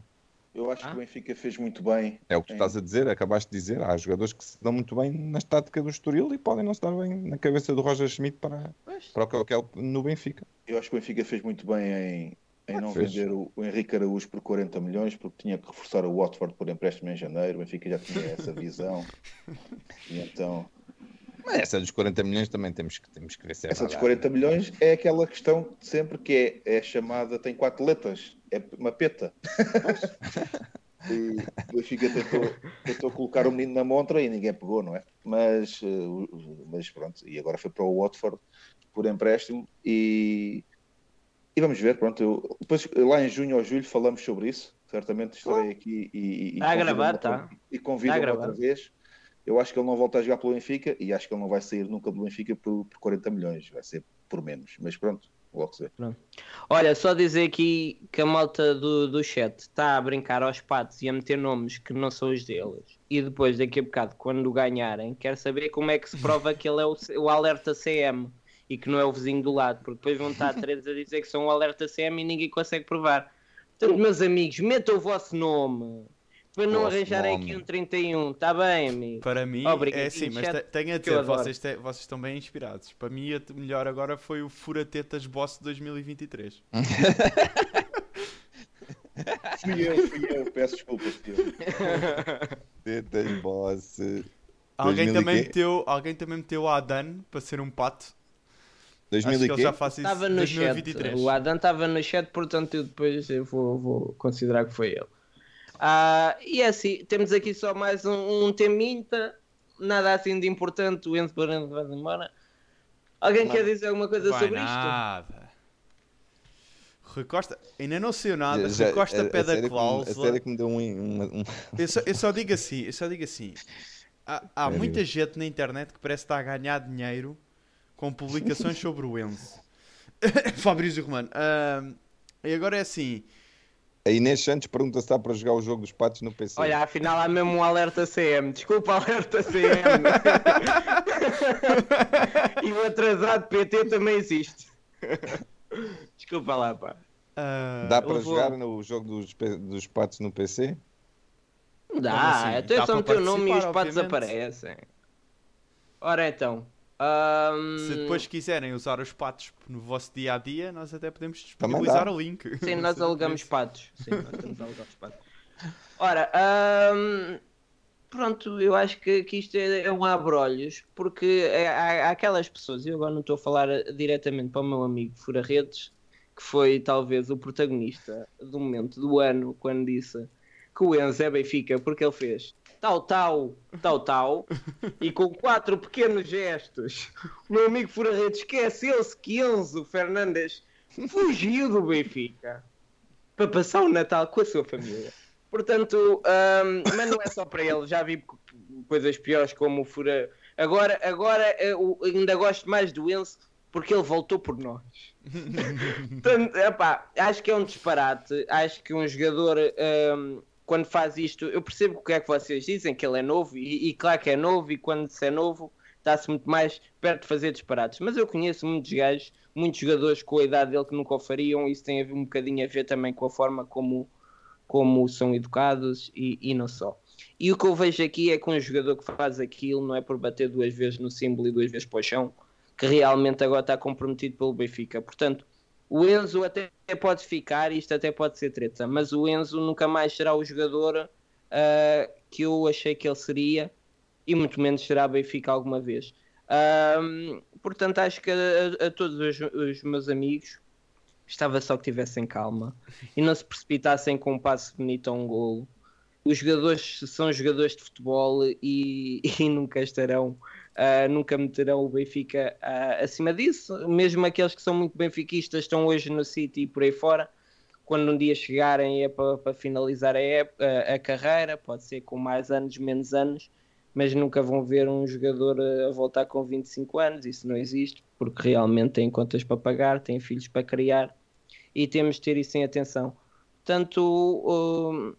Speaker 6: Eu acho
Speaker 1: Ah.
Speaker 6: que o Benfica fez muito bem.
Speaker 4: É o que tu
Speaker 6: em-
Speaker 4: estás a dizer, acabaste de dizer. Há jogadores que se dão muito bem na tática do Estoril e podem não estar bem na cabeça do Roger Schmidt para, para o que ele quer no Benfica.
Speaker 6: Eu acho que o Benfica fez muito bem em, em
Speaker 4: Ah,
Speaker 6: não
Speaker 4: fez.
Speaker 6: vender o, o Henrique Araújo por 40 milhões, porque tinha que reforçar o Watford por empréstimo em janeiro. O Benfica já tinha essa visão. [LAUGHS] E então,
Speaker 4: Mas essa dos 40 milhões também temos que, temos que ver se é
Speaker 6: essa dos
Speaker 4: verdade.
Speaker 6: 40 milhões é aquela questão de sempre que é, é chamada, tem quatro letras, é uma peta. E o Benfica tentou, tentou colocar o menino na montra e ninguém pegou, não é? Mas, eh, mas pronto, e agora foi para o Watford por empréstimo e, e vamos ver, pronto. eu- depois lá em junho ou julho falamos sobre isso. Certamente estarei aqui e, e, e
Speaker 1: a gravar,
Speaker 6: outra-
Speaker 1: tá.
Speaker 6: e convido outra vez. Eu acho que ele não volta a jogar pelo Benfica e acho que ele não vai sair nunca do Benfica por, por 40 milhões, vai ser por menos. Mas pronto, vê.
Speaker 1: Olha, só dizer aqui que a malta do, do chat está a brincar aos patos e a meter nomes que não são os deles. E depois, daqui a bocado, quando ganharem, quer saber como é que se prova que ele é o, o alerta CM e que não é o vizinho do lado. Porque depois vão estar três a dizer que são o alerta CM e ninguém consegue provar. Portanto, meus amigos, metam o vosso nome. Para não arranjarem aqui um 31. Está bem, amigo?
Speaker 2: Para mim,
Speaker 1: Obrigadinho,
Speaker 2: é assim, mas tenho a dizer, vocês, te- vocês estão bem inspirados. Para mim, a melhor agora foi o Furatetas Boss 2023. [LAUGHS]
Speaker 6: Fui eu, fui eu, peço desculpas. fui eu.
Speaker 4: Tetas, boss.
Speaker 2: Alguém
Speaker 4: 2000
Speaker 2: também, meteu, alguém também meteu a Adan para ser um pato.
Speaker 4: 2000
Speaker 2: Acho
Speaker 4: e
Speaker 2: que já faz isso
Speaker 1: Estava no
Speaker 2: 2023.
Speaker 1: chat. O Adam estava no chat, portanto eu depois eu vou, vou considerar que foi ele. Ah, e é assim, temos aqui só mais um, um teminta, nada assim de importante, o Enzo Barão vai embora. Alguém quer dizer alguma coisa
Speaker 2: Vai
Speaker 1: sobre isto?
Speaker 2: nada. Rui Costa, ainda não sei nada.
Speaker 4: Já-
Speaker 2: Rui Costa
Speaker 4: a- a
Speaker 2: pede a
Speaker 4: sério que me- A
Speaker 2: cláusula.
Speaker 4: sério que me deu um. um- um- [LAUGHS]
Speaker 2: Eu só, eu só digo assim, eu só digo assim. Há, há muita gente na internet que parece estar a ganhar dinheiro com publicações [LAUGHS] sobre o Enzo. [LAUGHS] Fabrício Romano. ahm, e agora é assim.
Speaker 4: A Inês Santos pergunta se está para jogar o jogo dos patos no PC.
Speaker 1: Olha, afinal há mesmo um alerta CM. Desculpa, [LAUGHS] alerta CM. [LAUGHS] e o atrasado PT também existe. Desculpa lá, pá.
Speaker 2: ah,
Speaker 4: Dá para
Speaker 1: vou-
Speaker 4: jogar no jogo dos, dos patos no PC?
Speaker 1: Dá,
Speaker 2: assim?
Speaker 1: até
Speaker 2: Dá
Speaker 1: só meter o nome e os patos
Speaker 2: obviamente.
Speaker 1: aparecem. Ora então. Ahm,
Speaker 2: se depois quiserem usar os patos no vosso dia a dia, nós até podemos disponibilizar o link.
Speaker 1: Sim, nós
Speaker 2: é.
Speaker 1: patos. Sim, nós temos alegamos patos. Ora, ahm, pronto, eu acho que, que isto é, é um abrolhos, porque há, há aquelas pessoas, e eu agora não estou a falar diretamente para o meu amigo Fura Redes, que foi talvez o protagonista do momento do ano, quando disse que o Enzo é Benfica, porque ele fez tal, tal, tal, tal, e com quatro pequenos gestos, o meu amigo Fura Redes esqueceu-se que Enzo Fernandes fugiu do Benfica para passar o Natal com a sua família. Portanto, um, mas não é só para ele, já vi coisas piores como o Fura. Agora, agora eu ainda gosto mais do Enzo porque ele voltou por nós. [LAUGHS] Portanto, epá, acho que é um disparate. Acho que um jogador, um, quando faz isto, eu percebo o que é que vocês dizem, que ele é novo, e, e claro que é novo, e quando se é novo, está-se muito mais perto de fazer disparates. Mas eu conheço muitos gajos, muitos jogadores com a idade dele que nunca o fariam, isso tem um bocadinho a ver também com a forma como como são educados e, e não só. E o que eu vejo aqui é que um jogador que faz aquilo não é por bater duas vezes no símbolo e duas vezes para o chão, que realmente agora está comprometido pelo Benfica. Portanto, o Enzo até pode ficar, isto até pode ser treta, mas o Enzo nunca mais será o jogador uh, que eu achei que ele seria e muito menos será Benfica alguma vez. Portanto, acho que a, a todos os, os meus amigos Estava só que tivessem calma e não se precipitassem com um passo bonito a um golo. Os jogadores são jogadores de futebol e, [LAUGHS] e nunca estarão, uh, nunca meterão o Benfica uh, acima disso. Mesmo aqueles que são muito benfiquistas estão hoje no City e por aí fora. Quando um dia chegarem é para, para finalizar a, época, a, a carreira, pode ser com mais anos, menos anos, mas nunca vão ver um jogador a voltar com 25 anos, isso não existe, porque realmente tem contas para pagar, tem filhos para criar e temos de ter isso em atenção. Portanto, uh,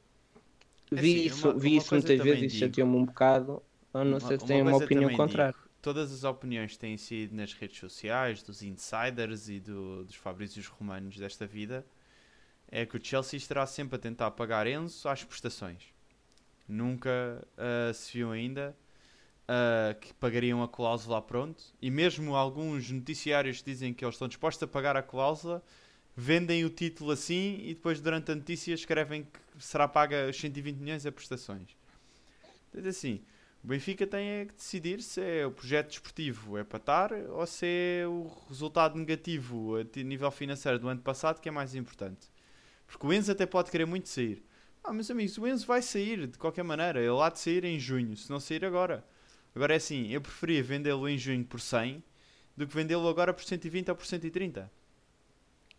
Speaker 1: vi, assim, isso, uma, vi uma isso muitas vezes e chateou-me um bocado. Eu não uma, sei se tem uma opinião contrária. Digo,
Speaker 2: todas as opiniões têm sido nas redes sociais, dos insiders e do, dos Fabrícios Romanos desta vida, é que o Chelsea estará sempre a tentar pagar Enzo às prestações nunca uh, se viu ainda uh, que pagariam a cláusula pronto. E mesmo alguns noticiários dizem que eles estão dispostos a pagar a cláusula, vendem o título assim e depois durante a notícia escrevem que será paga 120 milhões a prestações. Então, assim, o Benfica tem é que decidir se é o projeto desportivo é para estar ou se é o resultado negativo a nível financeiro do ano passado que é mais importante. Porque o Enzo até pode querer muito sair. Ah, meus amigos, o Enzo vai sair de qualquer maneira. Ele há de sair em junho, se não sair agora. Agora é assim, eu preferia vendê-lo em junho por 100 do que vendê-lo agora por 120 ou por 130.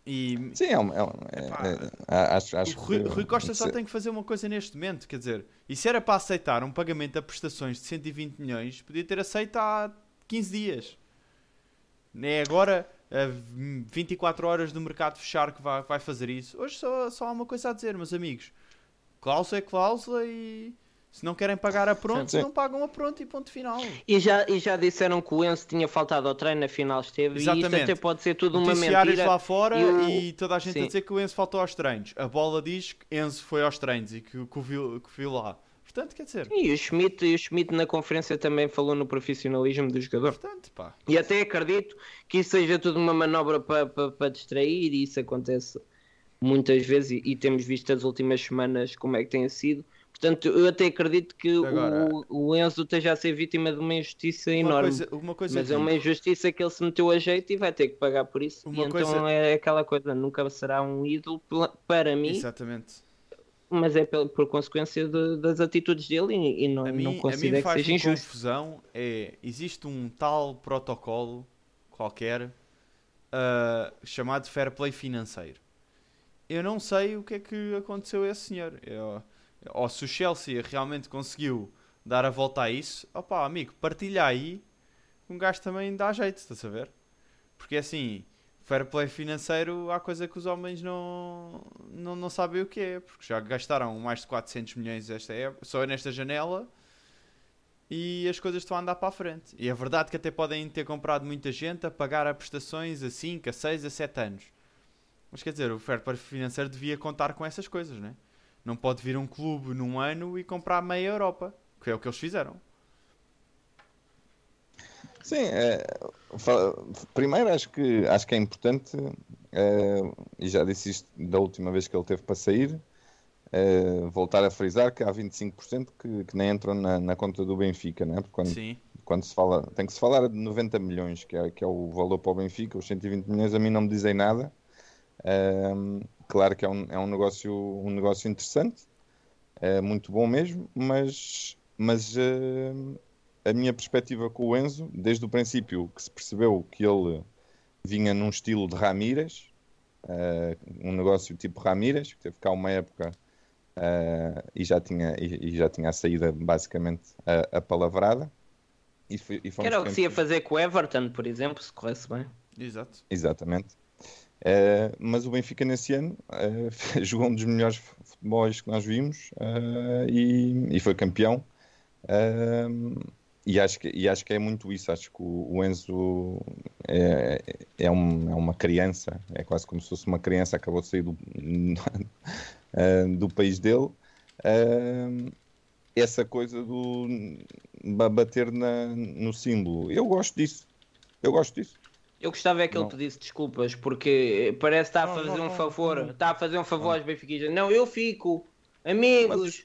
Speaker 4: E... Sim, é, um, é, é, é, acho, acho
Speaker 2: Rui, que, Rui Costa só tem que fazer uma coisa neste momento, quer dizer, e se era para aceitar um pagamento a prestações de 120 milhões, podia ter aceito há 15 dias. É agora, a 24 horas do mercado fechar que vai, vai fazer isso. Hoje só, só há uma coisa a dizer, meus amigos cláusula é cláusula e se não querem pagar a pronto, sim, sim. não pagam a pronto e ponto final.
Speaker 1: E já, e já disseram que o Enzo tinha faltado ao treino, afinal esteve. Exatamente. E isto até pode ser tudo uma mentira.
Speaker 2: lá fora e, e, toda a gente sim. a dizer que o Enzo faltou aos treinos. A bola diz que Enzo foi aos treinos e que, que, o, viu, que viu lá. Portanto, quer dizer.
Speaker 1: E o Schmidt, o Schmidt na conferência também falou no profissionalismo do jogador.
Speaker 2: Portanto, pá.
Speaker 1: E até acredito que isso seja tudo uma manobra para pa, pa distrair e isso acontece muitas vezes e, e, temos visto as últimas semanas como é que tem sido. Portanto, eu até acredito que Agora, o, o, Enzo esteja a ser vítima de uma injustiça uma enorme. Coisa, uma coisa mas é uma injustiça que ele se meteu a jeito e vai ter que pagar por isso. Uma e coisa... então é aquela coisa, nunca será um ídolo para mim.
Speaker 2: Exatamente.
Speaker 1: Mas é por, por consequência de, das atitudes dele e, e não, a mim, não considero que seja injusto.
Speaker 2: confusão é, existe um tal protocolo qualquer uh, chamado fair play financeiro eu não sei o que é que aconteceu a esse senhor. Eu, ou se o Chelsea realmente conseguiu dar a volta a isso, opá, amigo, partilha aí, um gajo também dá jeito, estás a ver? Porque assim, fair play financeiro, há coisa que os homens não, não, não sabem o que é, porque já gastaram mais de 400 milhões esta época, só nesta janela e as coisas estão a andar para a frente. E é verdade que até podem ter comprado muita gente a pagar a prestações a 5, a 6, a 7 anos. Mas quer dizer, o fair play financeiro devia contar com essas coisas, né? Não pode vir um clube num ano e comprar meia Europa, que é o que eles fizeram.
Speaker 4: Sim, é, primeiro acho que, acho que é importante, é, e já disse isto da última vez que ele teve para sair, Uh, voltar a frisar que há 25% que, que nem entram na, na conta do Benfica, né? Porque quando,
Speaker 2: Sim.
Speaker 4: quando se fala, tem que se falar de 90 milhões, que é, que é o valor para o Benfica, os 120 milhões a mim não me dizem nada. Um, claro que é um, é um, negócio, um negócio interessante, é muito bom mesmo, mas, mas uh, a minha perspectiva com o Enzo, desde o princípio que se percebeu que ele vinha num estilo de Ramírez, uh, um negócio tipo Ramírez, que teve cá uma época Uh, e, já tinha, e, e, já tinha a saída basicamente a, a palavrada.
Speaker 1: E, foi, e que era o que se ia fazer com o Everton, por exemplo, se corresse bem.
Speaker 2: Exato.
Speaker 4: Exatamente. Uh, mas o Benfica nesse ano uh, [LAUGHS] jogou um dos melhores futebols que nós vimos e, e, foi campeão. e, acho que, e acho que é muito isso. Acho que o, o Enzo é, é, um, é, uma criança, é quase como se fosse uma criança, acabou de sair do, uh, [LAUGHS] do país dele, uh, essa coisa do bater na, no símbolo. Eu gosto disso. Eu gosto disso.
Speaker 1: Eu gostava é que ele pedisse desculpas, porque parece que está a fazer não, não, um favor. Não, está a fazer um favor aos benfiquistas. Não, eu fico. Amigos.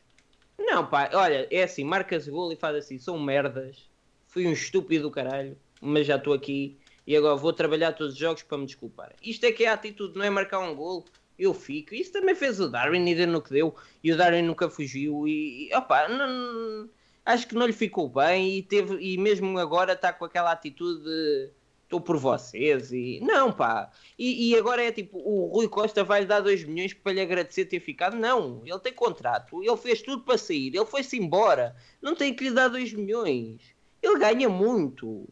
Speaker 1: Mas... Não, pá, olha, é assim, marcas gol e faz assim, são merdas. Fui um estúpido do caralho, mas já estou aqui e agora vou trabalhar todos os jogos para me desculpar. Isto é que é a atitude, não é marcar um gol eu fico. Isso também fez o Darwin e deu no que deu. E o Darwin nunca fugiu. E, e opa, não, acho que não lhe ficou bem. E, teve, e mesmo agora está com aquela atitude de estou por vocês. E não, pá. E, e agora é tipo: o Rui Costa vai dar 2 milhões para lhe agradecer ter ficado. Não, ele tem contrato. Ele fez tudo para sair. Ele foi-se embora. Não tem que lhe dar 2 milhões. Ele ganha muito.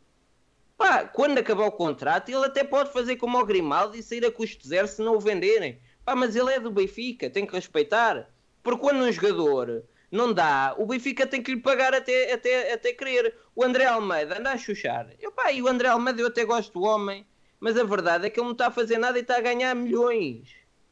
Speaker 1: Pá, quando acabar o contrato, ele até pode fazer como o Grimaldi e sair a custo zero se não o venderem. Pá, mas ele é do Benfica, tem que respeitar. Porque quando um jogador não dá, o Benfica tem que lhe pagar até, até, até querer. O André Almeida anda a chuchar. Eu, pá, e o André Almeida eu até gosto do homem, mas a verdade é que ele não está a fazer nada e está a ganhar milhões.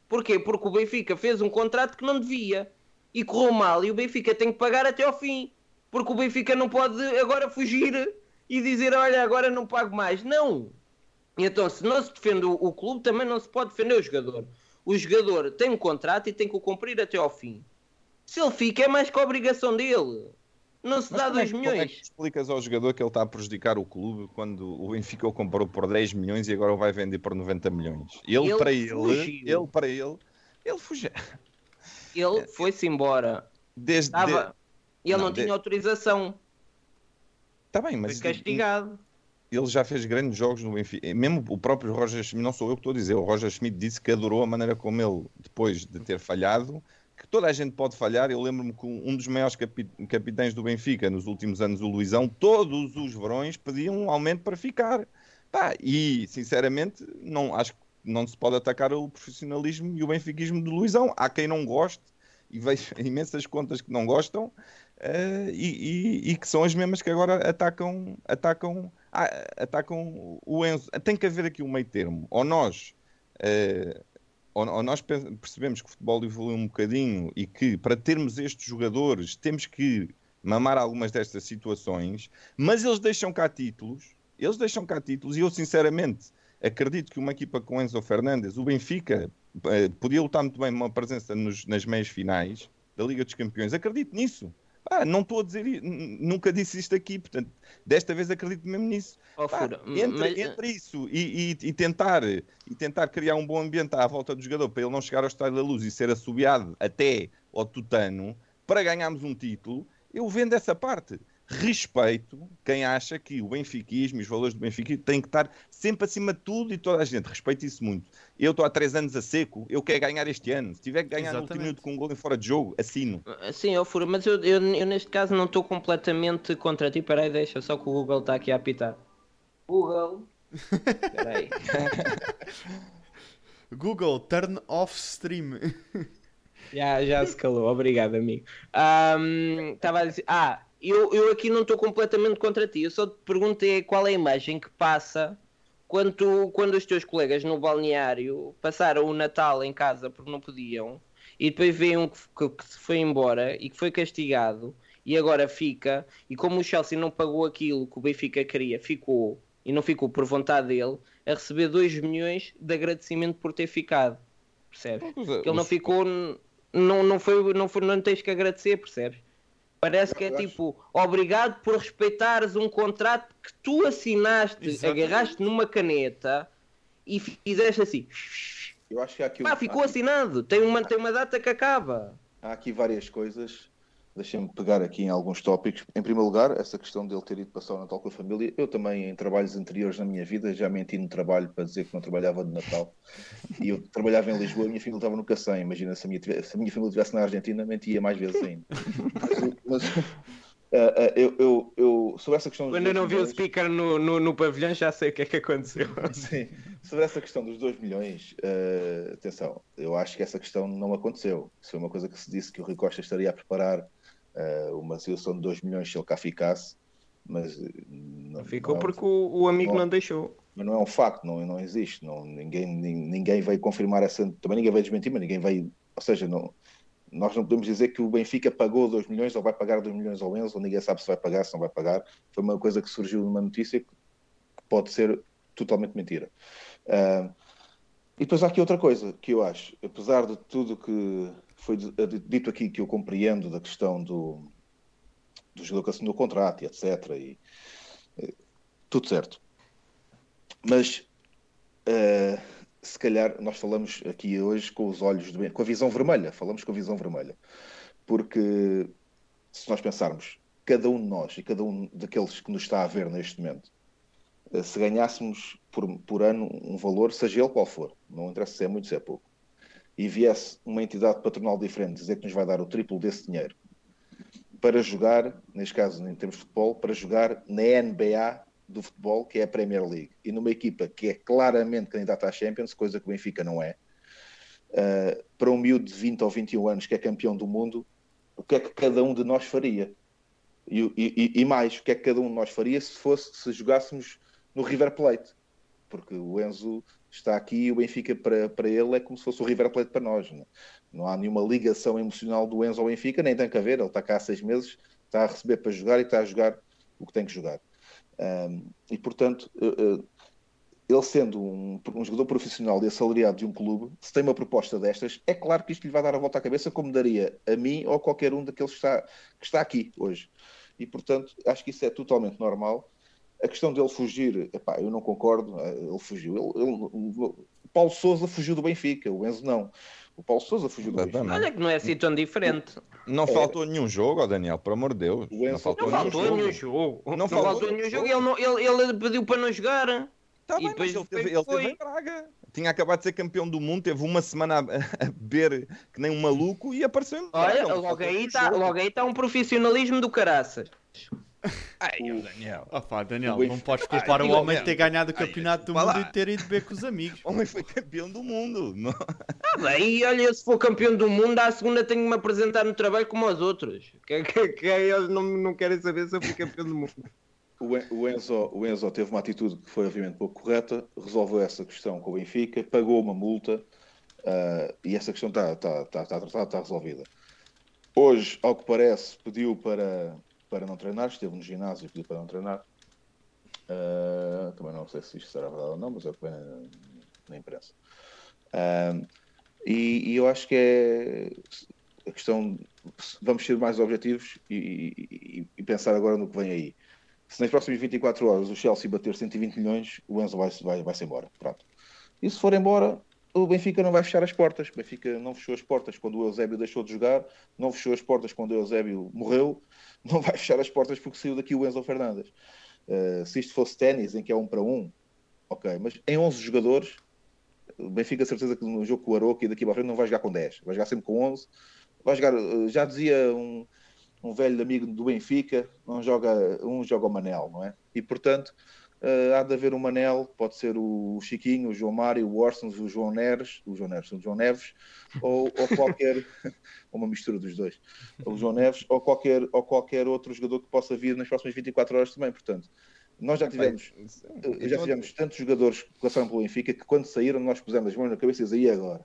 Speaker 1: Porquê? Porque o Benfica fez um contrato que não devia e correu mal e o Benfica tem que pagar até ao fim. Porque o Benfica não pode agora fugir e dizer: Olha, agora não pago mais. Não! Então, se não se defende o, o clube, também não se pode defender o jogador o jogador tem um contrato e tem que o cumprir até ao fim. Se ele fica, é mais que a obrigação dele. Não se Mas dá 2 é, milhões. Como é que
Speaker 4: explicas ao jogador que ele está a prejudicar o clube quando o Benfica o comprou por 10 milhões e agora o vai vender por 90 milhões? Ele, ele para ele, ele para ele, ele fugiu.
Speaker 1: Ele foi-se embora.
Speaker 4: Desde, Estava...
Speaker 1: Ele não, não tinha de... autorização.
Speaker 4: Está bem, mas.
Speaker 1: Foi castigado
Speaker 4: ele já fez grandes jogos no Benfica. Mesmo o próprio Roger Schmidt, não sou eu que estou a dizer, o Roger Schmidt disse que adorou a maneira como ele, depois de ter falhado, toda a gente pode falhar. Eu lembro-me que um dos maiores capitães do Benfica nos últimos anos, o Luizão, todos os verões pediam um aumento para ficar. Pá, e, sinceramente, não, acho que não se pode atacar o profissionalismo e o benfiquismo do Luizão. Há quem não goste, e vejo [LAUGHS] imensas contas que não gostam, uh, e, e, e, que são as mesmas que agora atacam, atacam ah, atacam o Enzo. Tem que haver aqui um meio termo. Ou nós, uh, ou, nós percebemos que o futebol evoluiu um bocadinho e que para termos estes jogadores temos que mamar algumas destas situações, mas eles deixam cá títulos. Eles deixam cá títulos e eu sinceramente acredito que uma equipa com Enzo Fernandes, o Benfica, uh, podia lutar muito bem numa presença nos, nas meias finais da Liga dos Campeões. Acredito nisso. Ah, não estou a dizer, nunca disse isto aqui, portanto, desta vez acredito mesmo nisso. Oh, Pá, entre, mas... entre, isso e, e, e, tentar, e tentar criar um bom ambiente à volta do jogador para ele não chegar ao estádio da luz e ser assobiado até ao tutano para ganharmos um título, eu vendo essa parte respeito quem acha que o benfiquismo e os valores do Benfica têm que estar sempre acima de tudo e toda a gente. Respeito isso muito. Eu estou há três anos a seco, eu quero ganhar este ano. Se tiver que ganhar Exatamente. no último minuto com um gol em fora de jogo, assino.
Speaker 1: Sim, eu furo, mas eu, eu, eu, neste caso não estou completamente contra ti. Peraí, deixa, só que o Google está aqui a apitar. Google. Peraí. [LAUGHS]
Speaker 2: Google, turn off stream. [LAUGHS]
Speaker 1: Já, já se calou, obrigado, amigo. Estava um, a dizer. Ah, eu, eu aqui não estou completamente contra ti. Eu só te perguntei qual é a imagem que passa quando, tu, quando os teus colegas no balneário passaram o Natal em casa porque não podiam e depois veem um que, que, que se foi embora e que foi castigado e agora fica. E como o Chelsea não pagou aquilo que o Benfica queria, ficou e não ficou por vontade dele a receber 2 milhões de agradecimento por ter ficado. Percebes? Que ele não ficou não, não, foi, não, foi, não tens que agradecer, percebes? Parece que é tipo, obrigado por respeitares um contrato que tu assinaste,
Speaker 2: Exatamente.
Speaker 1: agarraste numa caneta e fizeste assim.
Speaker 6: Eu acho que há aqui,
Speaker 1: Pá, ficou assinado. Tem uma, tem uma data que acaba.
Speaker 6: há aqui várias coisas. Deixem-me pegar aqui em alguns tópicos. Em primeiro lugar, essa questão dele ter ido passar o Natal com a família. Eu também, em trabalhos anteriores na minha vida, já menti no trabalho para dizer que não trabalhava de Natal. E eu trabalhava em Lisboa e a minha família estava no Cacém. Imagina se a minha, se a minha família estivesse na Argentina, mentia mais vezes ainda. Mas, ah, ah, eu, eu, eu, sobre essa questão
Speaker 1: Quando eu não vi o speaker no, no, no pavilhão, já sei o que é que aconteceu.
Speaker 6: Sim. Sobre essa questão dos 2 milhões, eh, atenção, eu acho que essa questão não aconteceu. Isso foi uma coisa que se disse que o Rui Costa estaria a preparar uma situação de 2 milhões se ele cá ficasse, mas eh, não,
Speaker 1: Ficou
Speaker 6: não é um-
Speaker 1: porque o, o amigo
Speaker 6: não-
Speaker 1: não deixou.
Speaker 6: mas não é um facto, não, não existe. Não, ninguém, nin- ninguém veio confirmar essa. Também ninguém veio desmentir, mas ninguém veio. Ou seja, não, nós não podemos dizer que o Benfica pagou 2 milhões ou vai pagar 2 milhões ao Enzo, ou ninguém sabe se vai pagar, se não vai pagar. Foi uma coisa que surgiu numa notícia que pode ser totalmente mentira. Ah, e depois há aqui outra coisa que eu acho, apesar de tudo que foi di- dito aqui, que eu compreendo da questão do, do jogador que assinou o contrato e etc. E, eh, tudo certo. Mas eh, se calhar nós falamos aqui hoje com os olhos, com a visão vermelha, falamos com a visão vermelha. Porque se nós pensarmos, cada um de nós e cada um daqueles que nos está a ver neste momento, eh, se ganhássemos por, por ano um valor, seja ele qual for, não interessa se é muito, se é pouco, e viesse uma entidade patronal diferente dizer que nos vai dar o triplo desse dinheiro para jogar, neste caso em termos de futebol, para jogar na NBA do futebol, que é a Premier League, e numa equipa que é claramente candidata à Champions, coisa que o Benfica não é, uh, para um miúdo de 20 ou 21 anos que é campeão do mundo, o que é que cada um de nós faria? E, e- e mais, o que é que cada um de nós faria se fosse se jogássemos no River Plate? Porque o Enzo está aqui e o Benfica para, para ele é como se fosse o River Plate para nós. Não, não há nenhuma ligação emocional do Enzo ao Benfica, nem tem que haver. Ele está cá há seis meses, está a receber para jogar e está a jogar o que tem que jogar. Um, e portanto, uh, uh, ele sendo um, um jogador profissional e assalariado de um clube, se tem uma proposta destas, é claro que isto lhe vai dar a volta à cabeça, como daria a mim ou a qualquer um daqueles que está, que está aqui hoje. E portanto, acho que isso é totalmente normal. A questão dele fugir, epá, eu não concordo, eh, ele fugiu. Ele, ele- o Paulo Souza fugiu do Benfica, o Enzo não. O Paulo Souza fugiu do Benfica.
Speaker 1: Olha que não é assim tão diferente.
Speaker 4: Não faltou nenhum jogo, ó Daniel, por amor de Deus.
Speaker 6: O
Speaker 4: Não
Speaker 6: Enzo-
Speaker 4: faltou
Speaker 1: Não
Speaker 4: nenhum
Speaker 1: faltou
Speaker 4: jogo.
Speaker 1: nenhum jogo.
Speaker 4: Não
Speaker 1: Não,
Speaker 4: faltou
Speaker 1: faltou nenhum jogo.
Speaker 4: jogo.
Speaker 1: Ele, não- ele, ele pediu para não jogar.
Speaker 4: Tá
Speaker 1: E
Speaker 4: bem,
Speaker 1: depois
Speaker 4: mas ele teve, ele teve em Braga. Tinha acabado de ser campeão do mundo, teve uma semana a, beber que nem um maluco e apareceu.
Speaker 1: Olha,
Speaker 4: Não
Speaker 1: logo aí está logo aí tá um profissionalismo do caraças. [LAUGHS]
Speaker 4: Ai, ó, Daniel.
Speaker 2: Ah pá, Daniel,
Speaker 6: O
Speaker 2: não podes [LAUGHS] culpar o homem de ter ganhado o campeonato do mundo e ter ido beber com os amigos. [LAUGHS]
Speaker 4: O homem foi campeão do mundo. Não-
Speaker 1: Ah, bem, olha, se for campeão do mundo, à segunda tenho que me apresentar no trabalho como aos outros. Que, que, que eles não, não querem saber se eu fui campeão do mundo.
Speaker 6: O En- o Enzo, o Enzo teve uma atitude que foi obviamente pouco correta, resolveu essa questão com o Benfica, pagou uma multa ah, e essa questão está tá, tá, tá, tá, tá resolvida. Hoje, ao que parece, pediu para, para não treinar, esteve no ginásio e pediu para não treinar. Ah, também não sei se isto será verdade ou não, mas é o que vem na, na imprensa. Ah, e, e eu acho que é a questão. Vamos ser mais objetivos e, e- e pensar agora no que vem aí. Se nas próximas 24 horas o Chelsea bater 120 milhões, o Enzo vai, vai, vai-se embora. Pronto. E se for embora, o Benfica não vai fechar as portas. O Benfica não fechou as portas quando o Eusébio deixou de jogar, não fechou as portas quando o Eusébio morreu, [LAUGHS] não vai fechar as portas porque saiu daqui o Enzo Fernandes. Uh, se isto fosse ténis, em que é um para um, ok, mas em 11 jogadores, o Benfica, certeza que no jogo com o Aroca e daqui para frente não vai jogar com 10, vai jogar sempre com 11. Vai jogar, uh, já dizia um, um velho amigo do Benfica, não joga, um joga o Manel, não é? E portanto, uh, há de haver um Manel, pode ser o Chiquinho, o João Mário, o Orsons, o João Neves, o João Neves, o João Neves, ou, ou qualquer, [LAUGHS] uma mistura dos dois, o João Neves, ou qualquer, ou qualquer outro jogador que possa vir nas próximas 24 horas também. Portanto, nós já tivemos,
Speaker 4: Então,
Speaker 6: já tivemos tantos jogadores que passaram pelo Benfica que quando saíram nós pusemos as mãos na cabeça e dizia, agora?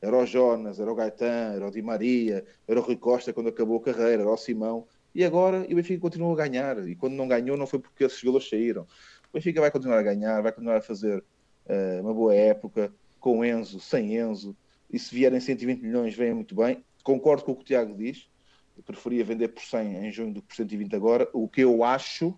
Speaker 6: Era o Jonas, era o Gaetan, era o Di Maria, era o Rui Costa quando acabou a carreira, era o Simão. E agora e o Benfica continua a ganhar. E quando não ganhou não foi porque esses jogadores saíram. O Benfica vai continuar a ganhar, vai continuar a fazer eh, uma boa época, com Enzo, sem Enzo. E se vierem 120 milhões, vem muito bem. concordo com o que o Tiago diz. Eu preferia vender por 100 em junho do que por 120 agora. O que eu acho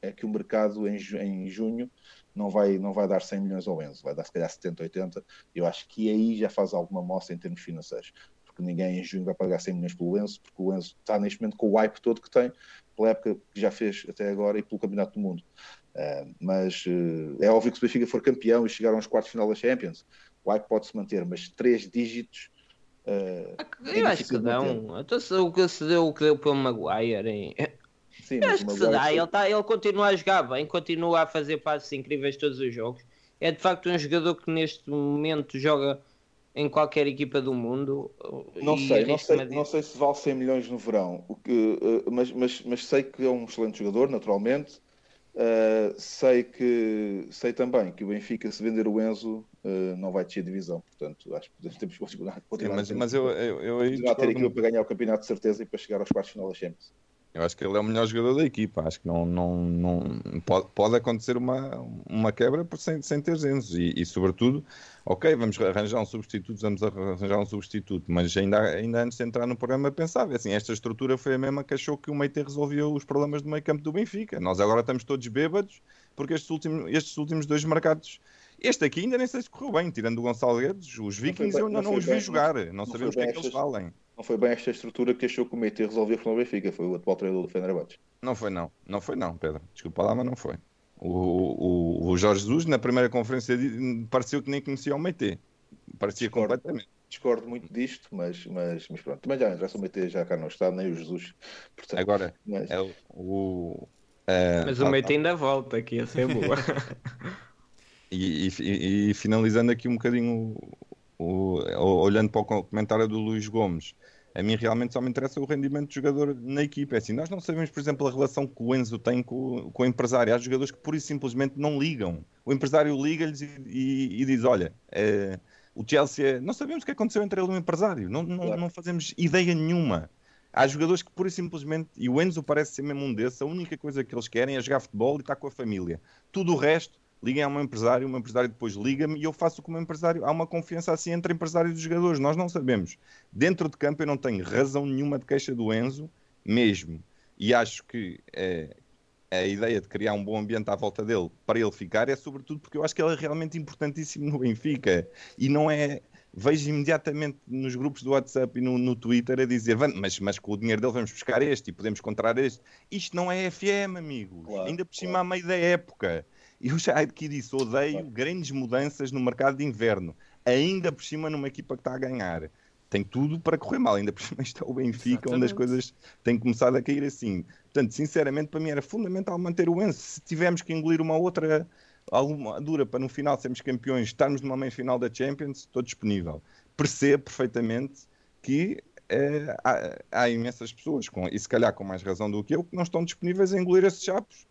Speaker 6: é que o mercado em, em junho não vai, não vai dar 100 milhões ao Enzo, vai dar se calhar 70, 80. Eu acho que aí já faz alguma moça em termos financeiros. Porque ninguém em junho vai pagar 100 milhões pelo Enzo, porque o Enzo está neste momento com o hype todo que tem, pela época que já fez até agora e pelo Campeonato do Mundo. Uh, mas uh, é óbvio que se o Benfica for campeão e chegar aos quartos de final da Champions, o hype pode-se manter, mas três dígitos. Uh,
Speaker 1: Eu acho que dão. Então, se o que se deu, o que deu pelo Maguire. hein?
Speaker 6: Sim,
Speaker 1: Eu acho
Speaker 6: o
Speaker 1: que se dá.
Speaker 6: foi-
Speaker 1: Ele, tá, ele continua a jogar bem, continua a fazer passos incríveis todos os jogos. É de facto um jogador que neste momento joga em qualquer equipa do mundo.
Speaker 6: Não
Speaker 1: e
Speaker 6: sei, não sei,
Speaker 1: arrisco-me a
Speaker 6: não sei se vale 100 milhões no verão, o que, eh, mas, mas, mas sei que é um excelente jogador, naturalmente. Eh, sei que sei também que o Benfica, se vender o Enzo, eh, não vai descer divisão. Portanto, acho que temos que continuar, continuar
Speaker 4: mas,
Speaker 6: a ter-
Speaker 4: mas eu, eu, eu
Speaker 6: continuar a ter equipa para ganhar o campeonato de certeza e para chegar aos quartos de final da Champions.
Speaker 4: Eu acho que ele é o melhor jogador da equipa. Acho que não, não, não pode, pode acontecer uma, uma quebra por sem, sem ter Enzo. E, e, sobretudo, ok, vamos arranjar um substituto, vamos arranjar um substituto, mas ainda, ainda antes de entrar no programa pensava assim, esta estrutura foi a mesma que achou que o Meite resolvia os problemas do meio campo do Benfica. Nós agora estamos todos bêbados porque estes últimos, estes últimos dois marcados este aqui ainda nem sei se correu bem, tirando o Gonçalo Guedes, os Vikings
Speaker 6: bem-
Speaker 4: eu ainda
Speaker 6: não
Speaker 4: não, os vi
Speaker 6: bem-
Speaker 4: jogar, não,
Speaker 6: não
Speaker 4: sabemos o que é que eles valem.
Speaker 6: Não foi bem esta estrutura que achou que o Meite resolvia o problema do Benfica, foi o atual treinador do Fenerbahçe.
Speaker 4: Não foi não, não foi não, Pedro. Desculpa lá, mas não foi. O, o, o Jorge Jesus, na primeira conferência, pareceu que nem conhecia o Meite. Parecia
Speaker 6: Discordo.
Speaker 4: completamente.
Speaker 6: Discordo muito disto, mas, mas, mas pronto. Também já interessa o Meite já cá não está, nem o Jesus. Portanto,
Speaker 4: Agora,
Speaker 6: mas-
Speaker 4: é o. o é,
Speaker 1: Mas o
Speaker 4: ah,
Speaker 1: Meite ainda volta aqui, a ser boa. [LAUGHS]
Speaker 4: E, e- e finalizando aqui um bocadinho, o- o- olhando para o comentário do Luís Gomes, a mim realmente só me interessa o rendimento do jogador na equipa. É assim, nós não sabemos, por exemplo, a relação que o Enzo tem com, com o empresário. Há jogadores que pura e simplesmente não ligam. O empresário liga-lhes e, e- e diz: Olha, eh, o Chelsea. é-" Não sabemos o que aconteceu entre ele e o empresário. Não, não,
Speaker 6: Claro.
Speaker 4: não fazemos ideia nenhuma. Há jogadores que pura e simplesmente, e o Enzo parece ser mesmo um desses, a única coisa que eles querem é jogar futebol e estar com a família. Tudo o resto, liguem a um empresário, o meu empresário depois liga-me e eu faço como empresário. Há uma confiança assim entre empresários e jogadores, nós não sabemos. Dentro de campo eu não tenho razão nenhuma de queixa do Enzo, mesmo. E acho que eh, a ideia de criar um bom ambiente à volta dele para ele ficar é sobretudo porque eu acho que ele é realmente importantíssimo no Benfica. E não é. Vejo imediatamente nos grupos do WhatsApp e no, no Twitter a dizer "Vamos, mas, mas com o dinheiro dele vamos buscar este e podemos comprar este. Isto não é FM, amigos.
Speaker 6: Claro,
Speaker 4: Ainda por cima
Speaker 6: claro.
Speaker 4: a meio da época. Eu já aqui disse, odeio grandes mudanças no mercado de inverno. Ainda por cima numa equipa que está a ganhar. Tem tudo para correr mal. Ainda por cima está o Benfica, onde as
Speaker 2: Exatamente.
Speaker 4: coisas têm começado a cair assim. Portanto, sinceramente, para mim era fundamental manter o Enzo. Se tivermos que engolir uma outra alguma dura para no final sermos campeões, estarmos numa meia final da Champions, estou disponível. Percebo perfeitamente que eh, há, há imensas pessoas, com, e se calhar com mais razão do que eu, que não estão disponíveis a engolir esses chapos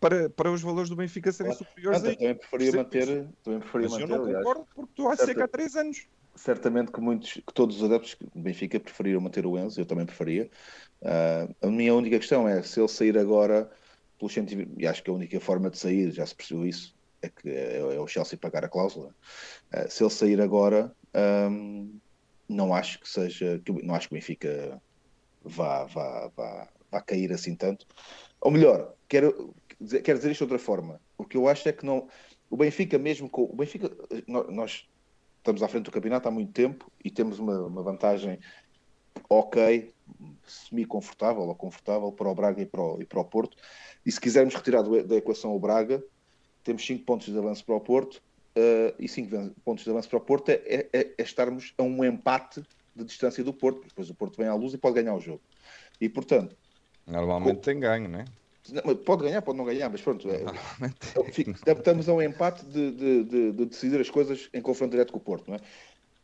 Speaker 4: para, para os valores do Benfica serem
Speaker 6: Claro.
Speaker 4: superiores
Speaker 6: Ah,
Speaker 4: a
Speaker 6: também preferia manter, também preferia
Speaker 4: Mas eu
Speaker 6: manter,
Speaker 4: não
Speaker 6: aliás.
Speaker 4: concordo porque estou a
Speaker 6: Certo.
Speaker 4: secar há 3 anos.
Speaker 6: certamente que muitos, que todos os adeptos do Benfica preferiram manter o Enzo, eu também preferia. Ah, a minha única questão é se ele sair agora pelos 120, e acho que a única forma de sair, já se percebeu isso, é que é, é o Chelsea pagar a cláusula. Ah, se ele sair agora, ahm, não acho que seja, que- não acho que o Benfica vá, vá, vá, vá cair assim tanto. Ou melhor, quero, dizer- quero dizer isto de outra forma. O que eu acho é que não. O Benfica, mesmo com. O Benfica, nó- nós estamos à frente do campeonato há muito tempo e temos uma, uma vantagem ok, semi-confortável ou confortável para o Braga e para o, e para o Porto. E se quisermos retirar do- da equação o Braga, temos 5 pontos de avanço para o Porto. eh, e 5 pontos de avanço para o Porto é, é- é- é estarmos a um empate de distância do Porto, porque depois o Porto vem à luz e pode ganhar o jogo. E portanto,
Speaker 4: Normalmente tem ganho, né?
Speaker 6: Pode ganhar, pode não ganhar, mas pronto, é, fica- estamos a um empate de, de- de- de decidir as coisas em confronto direto com o Porto, não é?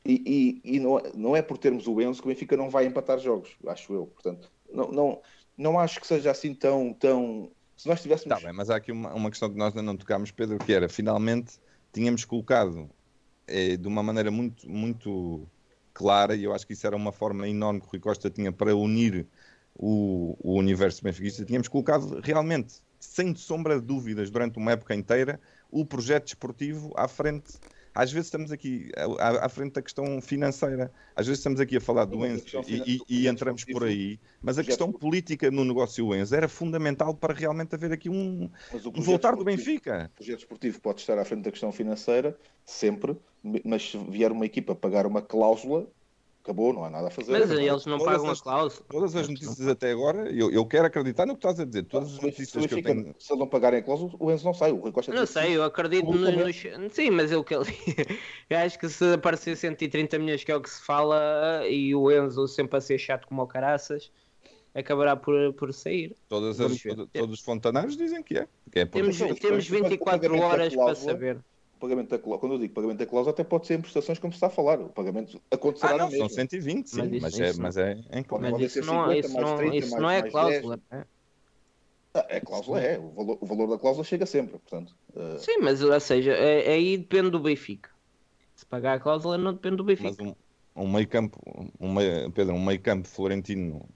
Speaker 6: E, e- e não, é- não é por termos o Enzo que o Benfica não vai empatar jogos, acho eu. Portanto, não, não, não acho que seja assim tão. tão... Se nós tivéssemos.
Speaker 4: Está bem, mas há aqui uma, uma questão que nós ainda não tocámos, Pedro, que era, finalmente, tínhamos colocado eh, de uma maneira muito, muito clara, e eu acho que isso era uma forma enorme que o Rui Costa tinha para unir o, o universo benfiquista, tínhamos colocado realmente, sem sombra de dúvidas, durante uma época inteira, o projeto desportivo à frente, às vezes estamos aqui à, à frente da questão financeira, às vezes estamos aqui a falar do Enzo e, e- e entramos por
Speaker 6: esportivo-
Speaker 4: aí, mas a questão
Speaker 6: esportivo-
Speaker 4: política no negócio Enzo era fundamental para realmente haver aqui um, um voltar do
Speaker 6: esportivo-
Speaker 4: Benfica.
Speaker 6: O projeto esportivo pode estar à frente da questão financeira, sempre, mas se vier uma equipa pagar uma cláusula, acabou, não há nada a fazer.
Speaker 1: Mas eles não
Speaker 4: Todas
Speaker 1: pagam a
Speaker 4: as-
Speaker 1: cláusula.
Speaker 4: Todas as notícias até agora, eu, eu quero acreditar no que estás a dizer. Todas as notícias que eu tenho.
Speaker 6: Se eles não pagarem a cláusula, o Enzo não sai. O Rui Costa
Speaker 1: Não sei, eu acredito
Speaker 6: Como
Speaker 1: no,
Speaker 6: também-
Speaker 1: nos- Sim, mas eu [LAUGHS] eu acho que se aparecer 130 milhões, que é o que se fala, e o Enzo sempre a ser chato como o caraças, acabará por, por sair.
Speaker 4: Todas as,
Speaker 1: ver.
Speaker 4: todo- todos os fontanários dizem que é. Que é
Speaker 1: Temos, temos
Speaker 6: mas- mas o
Speaker 1: 24
Speaker 6: pagamento da
Speaker 1: horas para saber.
Speaker 6: Pagamento da cláusula, quando eu digo pagamento da cláusula, até pode ser em prestações como se está a falar. O pagamento acontecerá
Speaker 4: Ah,
Speaker 6: na
Speaker 4: não, são
Speaker 6: mesma.
Speaker 4: 120, sim,
Speaker 1: Mas
Speaker 4: mas,
Speaker 1: isso-
Speaker 4: é,
Speaker 1: isso
Speaker 4: mas é em
Speaker 6: Pode-
Speaker 1: Mas isso
Speaker 6: ser
Speaker 1: não,
Speaker 6: 50,
Speaker 1: isso
Speaker 6: mais
Speaker 1: não,
Speaker 6: 30,
Speaker 1: isso
Speaker 6: mais-
Speaker 1: não é
Speaker 6: mais
Speaker 1: cláusula. né?
Speaker 6: Ah, é cláusula, é. O valor, o valor da cláusula chega sempre. Portanto, eh,
Speaker 1: Sim, mas ou seja, é- aí depende do Benfica. Se pagar a cláusula, não depende do Benfica.
Speaker 4: Mas um, um meio campo, um meio, Pedro, um meio campo florentino,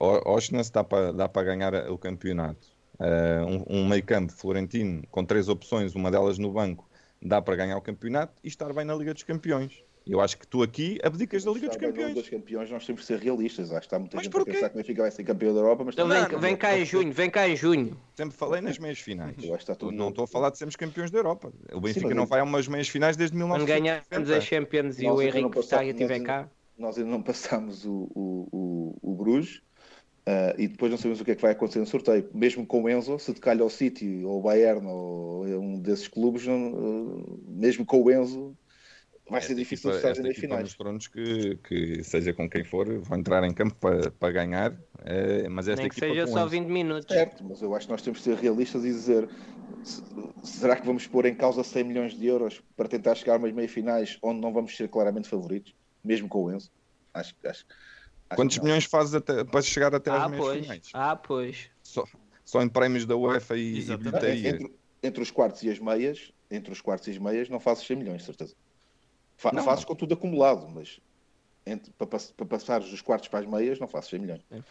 Speaker 4: O- Oshness dá para dá para ganhar o campeonato. Eh, um, um meio campo florentino com três opções, uma delas no banco, dá para ganhar o campeonato e estar bem na Liga dos Campeões. Eu acho que tu aqui abdicas da Liga dos
Speaker 6: está
Speaker 4: Campeões.
Speaker 6: dos campeões, nós temos que ser realistas. Acho que está muita
Speaker 4: Mas
Speaker 6: gente a
Speaker 4: porquê?
Speaker 6: pensar que o Benfica vai ser campeão da Europa, mas
Speaker 1: Então vem, vem cá em junho, vem cá em junho.
Speaker 4: Sempre falei nas meias finais.
Speaker 6: Eu acho que está tudo
Speaker 4: Não estou a falar de sermos campeões da Europa. O Benfica
Speaker 6: mas
Speaker 4: não vai a umas meias finais desde
Speaker 1: Quando
Speaker 4: 1990.
Speaker 1: ganharmos a Champions e
Speaker 6: Nós
Speaker 1: o Henrique Verstappen estiver
Speaker 6: nós
Speaker 1: cá.
Speaker 6: Nós ainda não passámos o, o, o, o Bruges ah, e depois não sabemos o que é que vai acontecer no sorteio. Mesmo com o Enzo, se te calha ao City ou o Bayern ou um desses clubes, não, ah, mesmo com o Enzo, vai ser
Speaker 4: Esta
Speaker 6: difícil
Speaker 4: equipa-
Speaker 6: estar
Speaker 4: esta
Speaker 6: nas finais.
Speaker 4: mostrou-nos que, que, seja com quem for, vão entrar em campo para, para ganhar. eh, mas esta
Speaker 1: Nem que seja só
Speaker 4: Enzo-
Speaker 1: 20 minutos.
Speaker 6: Certo, mas eu acho que nós temos que ser realistas e dizer se- será que vamos pôr em causa 100 milhões de euros para tentar chegar a umas meias finais onde não vamos ser claramente favoritos, mesmo com o Enzo? Acho, acho, acho
Speaker 4: Quantos milhões fazes até, para chegar até
Speaker 1: Ah,
Speaker 4: às meias
Speaker 1: pois.
Speaker 4: finais?
Speaker 1: Ah, pois.
Speaker 4: Só, só em prémios da UEFA e, e bilheteria.
Speaker 6: Entre, entre os quartos e as meias, entre os quartos e as meias, não fazes 100 milhões, certeza. Fa
Speaker 4: Não.
Speaker 6: fazes com tudo acumulado, mas entre, para, pass- para passares dos quartos para as meias, não fazes 100 milhões.
Speaker 1: O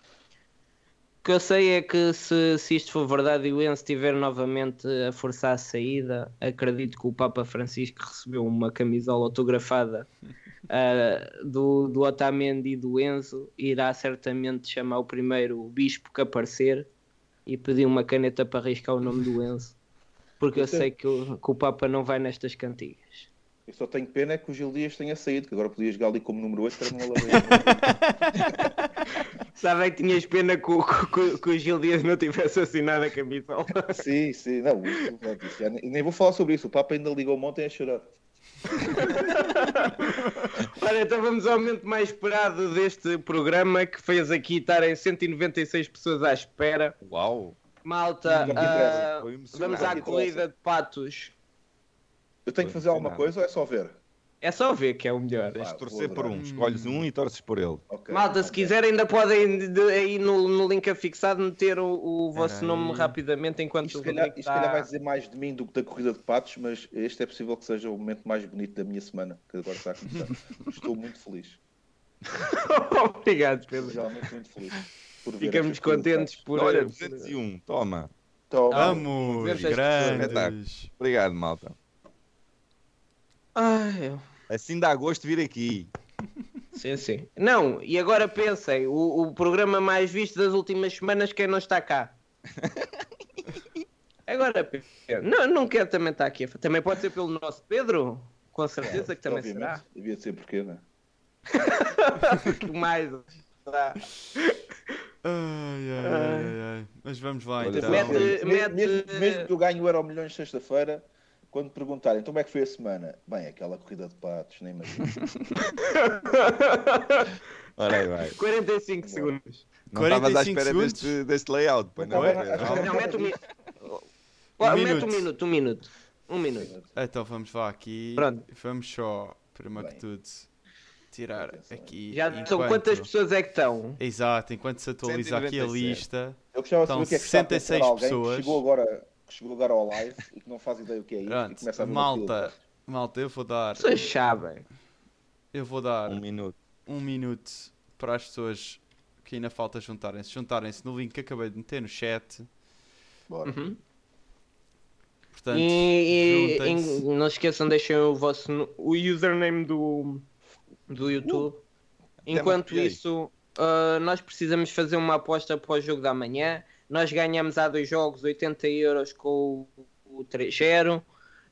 Speaker 1: que eu sei é que se, se isto for verdade e o Enzo estiver novamente a forçar a saída, acredito que o Papa Francisco recebeu uma camisola autografada [LAUGHS] ah, do, do Otamendi e do Enzo, irá certamente chamar o primeiro bispo que aparecer e pedir uma caneta para arriscar o nome do Enzo. Porque eu
Speaker 6: Você-
Speaker 1: sei que o, que o Papa não vai nestas cantigas.
Speaker 6: Eu só tenho pena é que o Gil Dias tenha saído, que agora podia jogar ali como número 8 para não.
Speaker 1: Sabem que tinhas pena que o, que, que o Gil Dias não tivesse assinado a camisola. [LAUGHS]
Speaker 6: sim, sim, não, isso, não, isso já nem, nem vou falar sobre isso. O Papa ainda ligou ontem a chorar. [LAUGHS]
Speaker 1: Olha, então vamos ao momento mais esperado deste programa que fez aqui estarem 196 pessoas à espera.
Speaker 4: Uau!
Speaker 1: Malta,
Speaker 4: emocionante.
Speaker 1: vamos à corrida de patos.
Speaker 6: Eu tenho que fazer alguma coisa ou é só ver?
Speaker 1: É só ver que é o melhor.
Speaker 4: Tens de torcer por um. Escolhes um e torces por ele.
Speaker 6: Ok.
Speaker 1: Malta, se
Speaker 6: Ok.
Speaker 1: quiserem, ainda podem de- de- aí no, no link afixado meter o, o vosso nome rapidamente enquanto
Speaker 6: Isto
Speaker 1: o
Speaker 6: se, calhar, isto calhar vai
Speaker 1: está...
Speaker 6: dizer mais de mim do que da corrida de patos, mas este é possível que seja o momento mais bonito da minha semana, que agora está a começar. [LAUGHS] Estou muito feliz. [LAUGHS]
Speaker 1: Obrigado, Pedro.
Speaker 6: Realmente muito feliz. por ver
Speaker 1: Ficamos contentes por...
Speaker 4: Olha,
Speaker 1: por-
Speaker 4: 201, toma.
Speaker 6: Toma.
Speaker 2: Vamos,
Speaker 1: 200
Speaker 2: grandes.
Speaker 4: Obrigado, malta.
Speaker 1: Ai,
Speaker 4: Assim dá gosto de vir aqui.
Speaker 1: Sim, sim. Não, e agora pensem, o, o programa mais visto das últimas semanas, quem não está cá? [LAUGHS] Agora. Não, não quero também estar aqui. Também pode ser pelo nosso Pedro? Com certeza que também
Speaker 6: Obviamente,
Speaker 1: será.
Speaker 6: Devia de ser porquê, não é? [LAUGHS]
Speaker 1: que mais?
Speaker 2: Ai, ai, ai, ai. Mas vamos lá
Speaker 4: Olha,
Speaker 2: então.
Speaker 1: mete-
Speaker 6: mesmo,
Speaker 1: mete-
Speaker 6: mesmo, mesmo que eu ganhe o Euro Milhões sexta-feira, quando perguntarem então como é que foi a semana, bem, aquela corrida de patos, nem imagino. [LAUGHS]
Speaker 4: Ora aí vai.
Speaker 1: 45 segundos.
Speaker 4: Não estavas à
Speaker 2: 45
Speaker 4: espera
Speaker 2: segundos?
Speaker 4: deste, deste layout, pois não
Speaker 6: Não,
Speaker 4: é?
Speaker 6: não, não.
Speaker 1: Mete um minuto.
Speaker 2: Um minuto.
Speaker 1: um minuto, um minuto. Um minuto.
Speaker 2: Então vamos lá aqui.
Speaker 1: Pronto.
Speaker 2: Vamos só, primeiro que tudo, tirar aqui.
Speaker 1: Já são
Speaker 2: enquanto-
Speaker 1: quantas pessoas é que estão?
Speaker 2: Exato, enquanto se atualiza aqui a
Speaker 4: 197.
Speaker 2: lista.
Speaker 6: Eu gostava de saber o que é que está a pensar
Speaker 2: 66
Speaker 6: alguém
Speaker 2: pessoas.
Speaker 6: que chegou agora, que chegou agora ao live e que não faz ideia o que é isso e
Speaker 2: Pronto,
Speaker 6: começa a
Speaker 2: malta, malta, eu vou dar,
Speaker 1: Vocês sabem.
Speaker 2: eu vou dar
Speaker 4: Um minuto.
Speaker 2: um minuto para as pessoas que ainda falta juntarem-se, juntarem-se no link que acabei de meter no chat.
Speaker 6: Bora.
Speaker 1: Uhum.
Speaker 2: Portanto,
Speaker 1: E, e- e não se esqueçam, deixem o vosso o username do, do YouTube. Enquanto
Speaker 4: mapeei.
Speaker 1: isso, ah, nós precisamos fazer uma aposta para o jogo da manhã. Nós ganhamos há dois jogos 80 euros com o, o 3-0.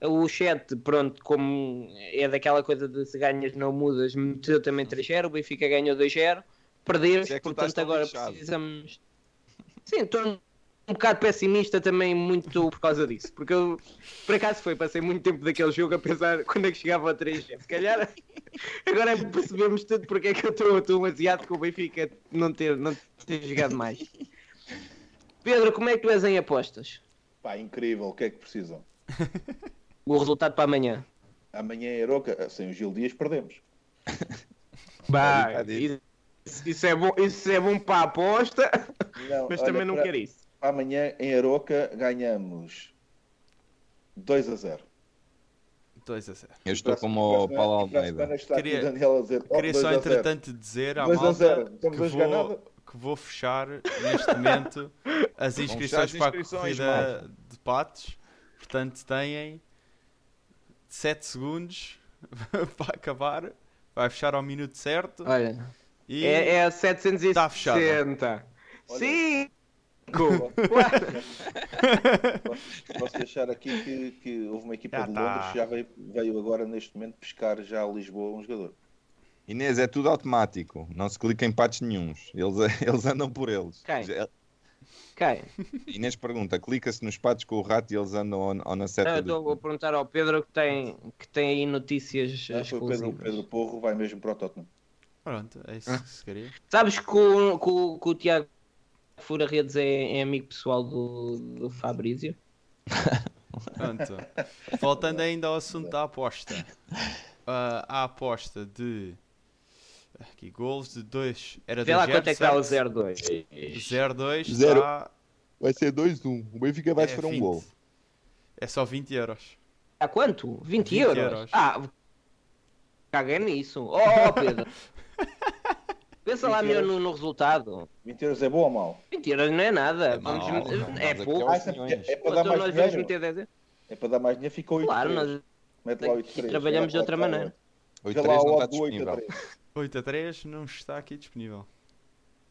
Speaker 1: O chat, pronto, como é daquela coisa de se ganhas não mudas, meteu também 3-0. O Benfica ganhou 2-0. Perdemos,
Speaker 4: é
Speaker 1: portanto agora
Speaker 4: lixado.
Speaker 1: precisamos. Sim, estou um bocado pessimista também, muito por causa disso. Porque eu, por acaso foi, passei muito tempo daquele jogo a pensar quando é que chegava ao 3 Se calhar agora percebemos tudo porque é que eu estou tão aziado com o Benfica não ter, não ter jogado mais. Pedro, como é que tu és em apostas?
Speaker 6: Pá, incrível. O que é que precisam? [LAUGHS]
Speaker 1: O resultado para amanhã.
Speaker 6: Amanhã em Aroca, sem o Gil Dias, perdemos. [LAUGHS]
Speaker 1: Bah, isso, isso é bom, isso é bom para a aposta,
Speaker 6: Não,
Speaker 1: mas
Speaker 6: olha,
Speaker 1: também não
Speaker 6: para-
Speaker 1: quero isso.
Speaker 6: Amanhã em Aroca ganhamos 2 a 0.
Speaker 2: 2 a 0.
Speaker 4: Eu estou como o Paulo Almeida.
Speaker 2: Queria-
Speaker 6: o Daniel a dizer, oh,
Speaker 2: Queria
Speaker 6: 2
Speaker 2: só,
Speaker 6: a 0.
Speaker 2: entretanto, dizer à
Speaker 6: 2 a
Speaker 2: malta
Speaker 6: 0. Estamos
Speaker 2: que
Speaker 6: a jogar
Speaker 2: vou,
Speaker 6: nada.
Speaker 2: Que vou fechar neste momento as inscrições,
Speaker 4: as
Speaker 2: para a
Speaker 4: inscrições,
Speaker 2: corrida de patos. Portanto, têm 7 segundos [LAUGHS] para acabar. Vai fechar ao minuto certo.
Speaker 1: Olha,
Speaker 2: E
Speaker 1: é, é a 760.
Speaker 2: Tá fechada.
Speaker 1: Cinco! [LAUGHS]
Speaker 6: Posso deixar aqui que, que houve uma equipa
Speaker 2: Já
Speaker 6: de
Speaker 2: tá.
Speaker 6: Londres que já veio, veio agora neste momento pescar já a Lisboa um jogador.
Speaker 4: Inês, é tudo automático. Não se clica em patos nenhuns. Eles, [LAUGHS] eles andam por eles.
Speaker 1: Quem? Quem?
Speaker 4: Inês pergunta: clica-se nos patos com o rato e eles andam ou, ou na seta
Speaker 1: Não, eu
Speaker 4: do-
Speaker 1: estou a perguntar ao Pedro que tem, que tem aí notícias
Speaker 6: Ah, o Pedro. Pedro Porro, vai mesmo para o Tottenham.
Speaker 2: pronto, é isso que se queria.
Speaker 1: Sabes que o, que o, que o Tiago Fura Redes é, é amigo pessoal do, do Fabrício?
Speaker 2: Pronto. [LAUGHS] Voltando ainda ao assunto da aposta. Ah, a aposta de. Aqui, gols de 2. Era
Speaker 1: Vê lá
Speaker 2: 2-0,
Speaker 1: quanto é que está o
Speaker 2: certo?
Speaker 1: 02.
Speaker 2: 0-2
Speaker 4: Zero.
Speaker 2: está.
Speaker 4: Vai ser 2-1. O Benfica vai
Speaker 2: é
Speaker 4: sofrer um
Speaker 2: 20.
Speaker 4: gol.
Speaker 2: É só 20 euros.
Speaker 1: A quanto? 20,
Speaker 2: 20
Speaker 1: euros?
Speaker 2: euros.
Speaker 1: Ah, caguei nisso. Oh, Pedro. [LAUGHS] Pensa lá
Speaker 6: 20
Speaker 1: melhor
Speaker 6: euros.
Speaker 1: no, no resultado.
Speaker 6: 20 euros é bom ou mau?
Speaker 1: 20 euros não é nada.
Speaker 4: É
Speaker 1: Vamos
Speaker 4: mau,
Speaker 1: meter-
Speaker 4: não,
Speaker 1: é
Speaker 4: aqui
Speaker 1: pouco.
Speaker 4: é
Speaker 6: Ah,
Speaker 4: milhões.
Speaker 6: porque é para
Speaker 1: Então
Speaker 6: dar mais
Speaker 1: nós vamos
Speaker 6: dinheiro.
Speaker 1: meter 10 euros.
Speaker 6: É para dar mais dinheiro, fica 8
Speaker 1: Claro,
Speaker 6: 3.
Speaker 1: nós
Speaker 6: Mete lá 8
Speaker 1: aqui
Speaker 6: 3.
Speaker 1: trabalhamos de outra maneira.
Speaker 4: 8
Speaker 6: Vê lá
Speaker 4: 3
Speaker 6: o
Speaker 4: não está
Speaker 6: odd do 8 a
Speaker 4: disponível.
Speaker 6: 3.
Speaker 2: 8 a 3 não está aqui disponível.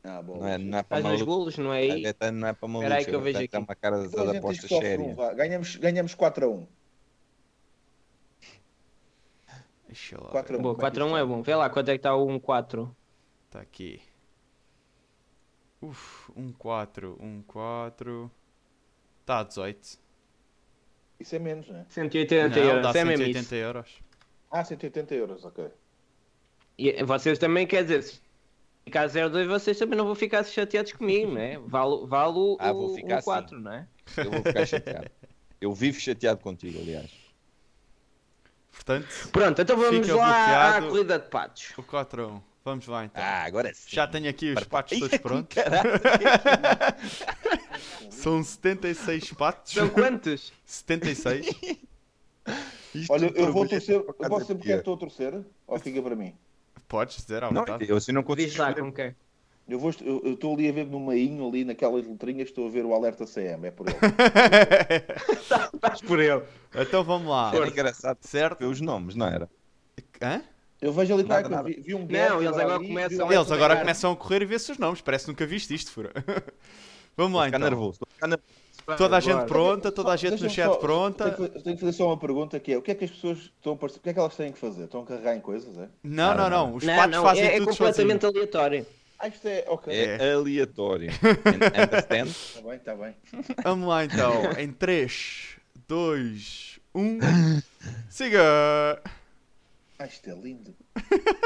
Speaker 6: Ah, bom.
Speaker 4: Não é, não é para
Speaker 1: Faz nos
Speaker 4: maluco.
Speaker 1: golos, não é aí?
Speaker 4: Betano não é para maluco.
Speaker 1: Espera aí que eu vejo
Speaker 4: É
Speaker 1: aqui.
Speaker 4: uma cara
Speaker 6: gente
Speaker 4: apostas sérias.
Speaker 6: Ganhamos, ganhamos 4 a 1.
Speaker 2: Deixa lá.
Speaker 6: 4 a 1.
Speaker 1: Boa, 4 a 1 é bom. Vê lá quanto é que está o 1-4.
Speaker 2: Está aqui. Uf, 1 4, 1 4. Está a 18.
Speaker 6: Isso é menos, não é?
Speaker 1: 180
Speaker 2: Não,
Speaker 1: euros.
Speaker 2: dá
Speaker 1: É mesmo
Speaker 2: 180
Speaker 1: isso.
Speaker 2: euros.
Speaker 6: Ah, 180 euros, ok.
Speaker 1: E vocês também, quer dizer, se ficar 0-2, vocês também não vão ficar chateados comigo, não é? Vale, vale o,
Speaker 4: Ah, vou
Speaker 1: o
Speaker 4: ficar
Speaker 1: 4, não é?
Speaker 4: Eu vou ficar chateado. Eu vivo chateado contigo, aliás.
Speaker 2: Portanto,
Speaker 1: Pronto, então vamos lá à corrida de patos.
Speaker 2: o 4 a 1. Vamos lá então.
Speaker 4: Ah, agora sim.
Speaker 2: Já tenho aqui os patos todos prontos.
Speaker 4: caralho. [LAUGHS]
Speaker 2: São 76 patos.
Speaker 1: São quantos?
Speaker 2: 76. [LAUGHS]
Speaker 4: Isto
Speaker 6: Olha, eu vou
Speaker 4: orgulho
Speaker 6: torcer. Eu posso saber porque é que estou a torcer? Ou fica para mim?
Speaker 2: Podes dizer à
Speaker 4: Não,
Speaker 2: vontade.
Speaker 4: eu assim não consigo
Speaker 1: Diz lá com quem?
Speaker 6: Eu vou- eu eu estou ali a ver no meinho, ali naquelas letrinhas, estou a ver o alerta CM, é por ele. [LAUGHS]
Speaker 1: Estás por ele.
Speaker 2: então vamos lá.
Speaker 4: Era engraçado
Speaker 2: Certo?
Speaker 4: ver os nomes, não era?
Speaker 2: Hã?
Speaker 6: Eu vejo ali como é
Speaker 4: Nada, nada.
Speaker 6: vi, vi um
Speaker 1: Não, eles agora
Speaker 6: ali,
Speaker 1: começam a-
Speaker 2: Eles agora começam a correr e ver-se os nomes. Parece que nunca viste isto, fura. [LAUGHS] Vamos lá
Speaker 4: Ficar
Speaker 2: então.
Speaker 4: nervoso. estou a ficar nervoso.
Speaker 2: Toda a gente pronta, toda a gente no chat
Speaker 6: só-
Speaker 2: pronta.
Speaker 6: Tenho que, tenho que fazer só uma pergunta que é: o que é que as pessoas estão a O que é que elas têm que fazer? Estão a carregar em coisas, é?
Speaker 2: Não, não, não. Os
Speaker 1: Não,
Speaker 2: patos
Speaker 1: não,
Speaker 2: fazem
Speaker 1: é, é
Speaker 2: tudo
Speaker 1: completamente
Speaker 2: sozinhos.
Speaker 1: aleatório.
Speaker 6: Ah, isto é. Ok.
Speaker 4: É aleatório. [LAUGHS] Understand?
Speaker 6: Está bem, está bem.
Speaker 2: Vamos lá então. [LAUGHS] Em 3, 2, 1. Siga!
Speaker 6: Ah, isto é lindo.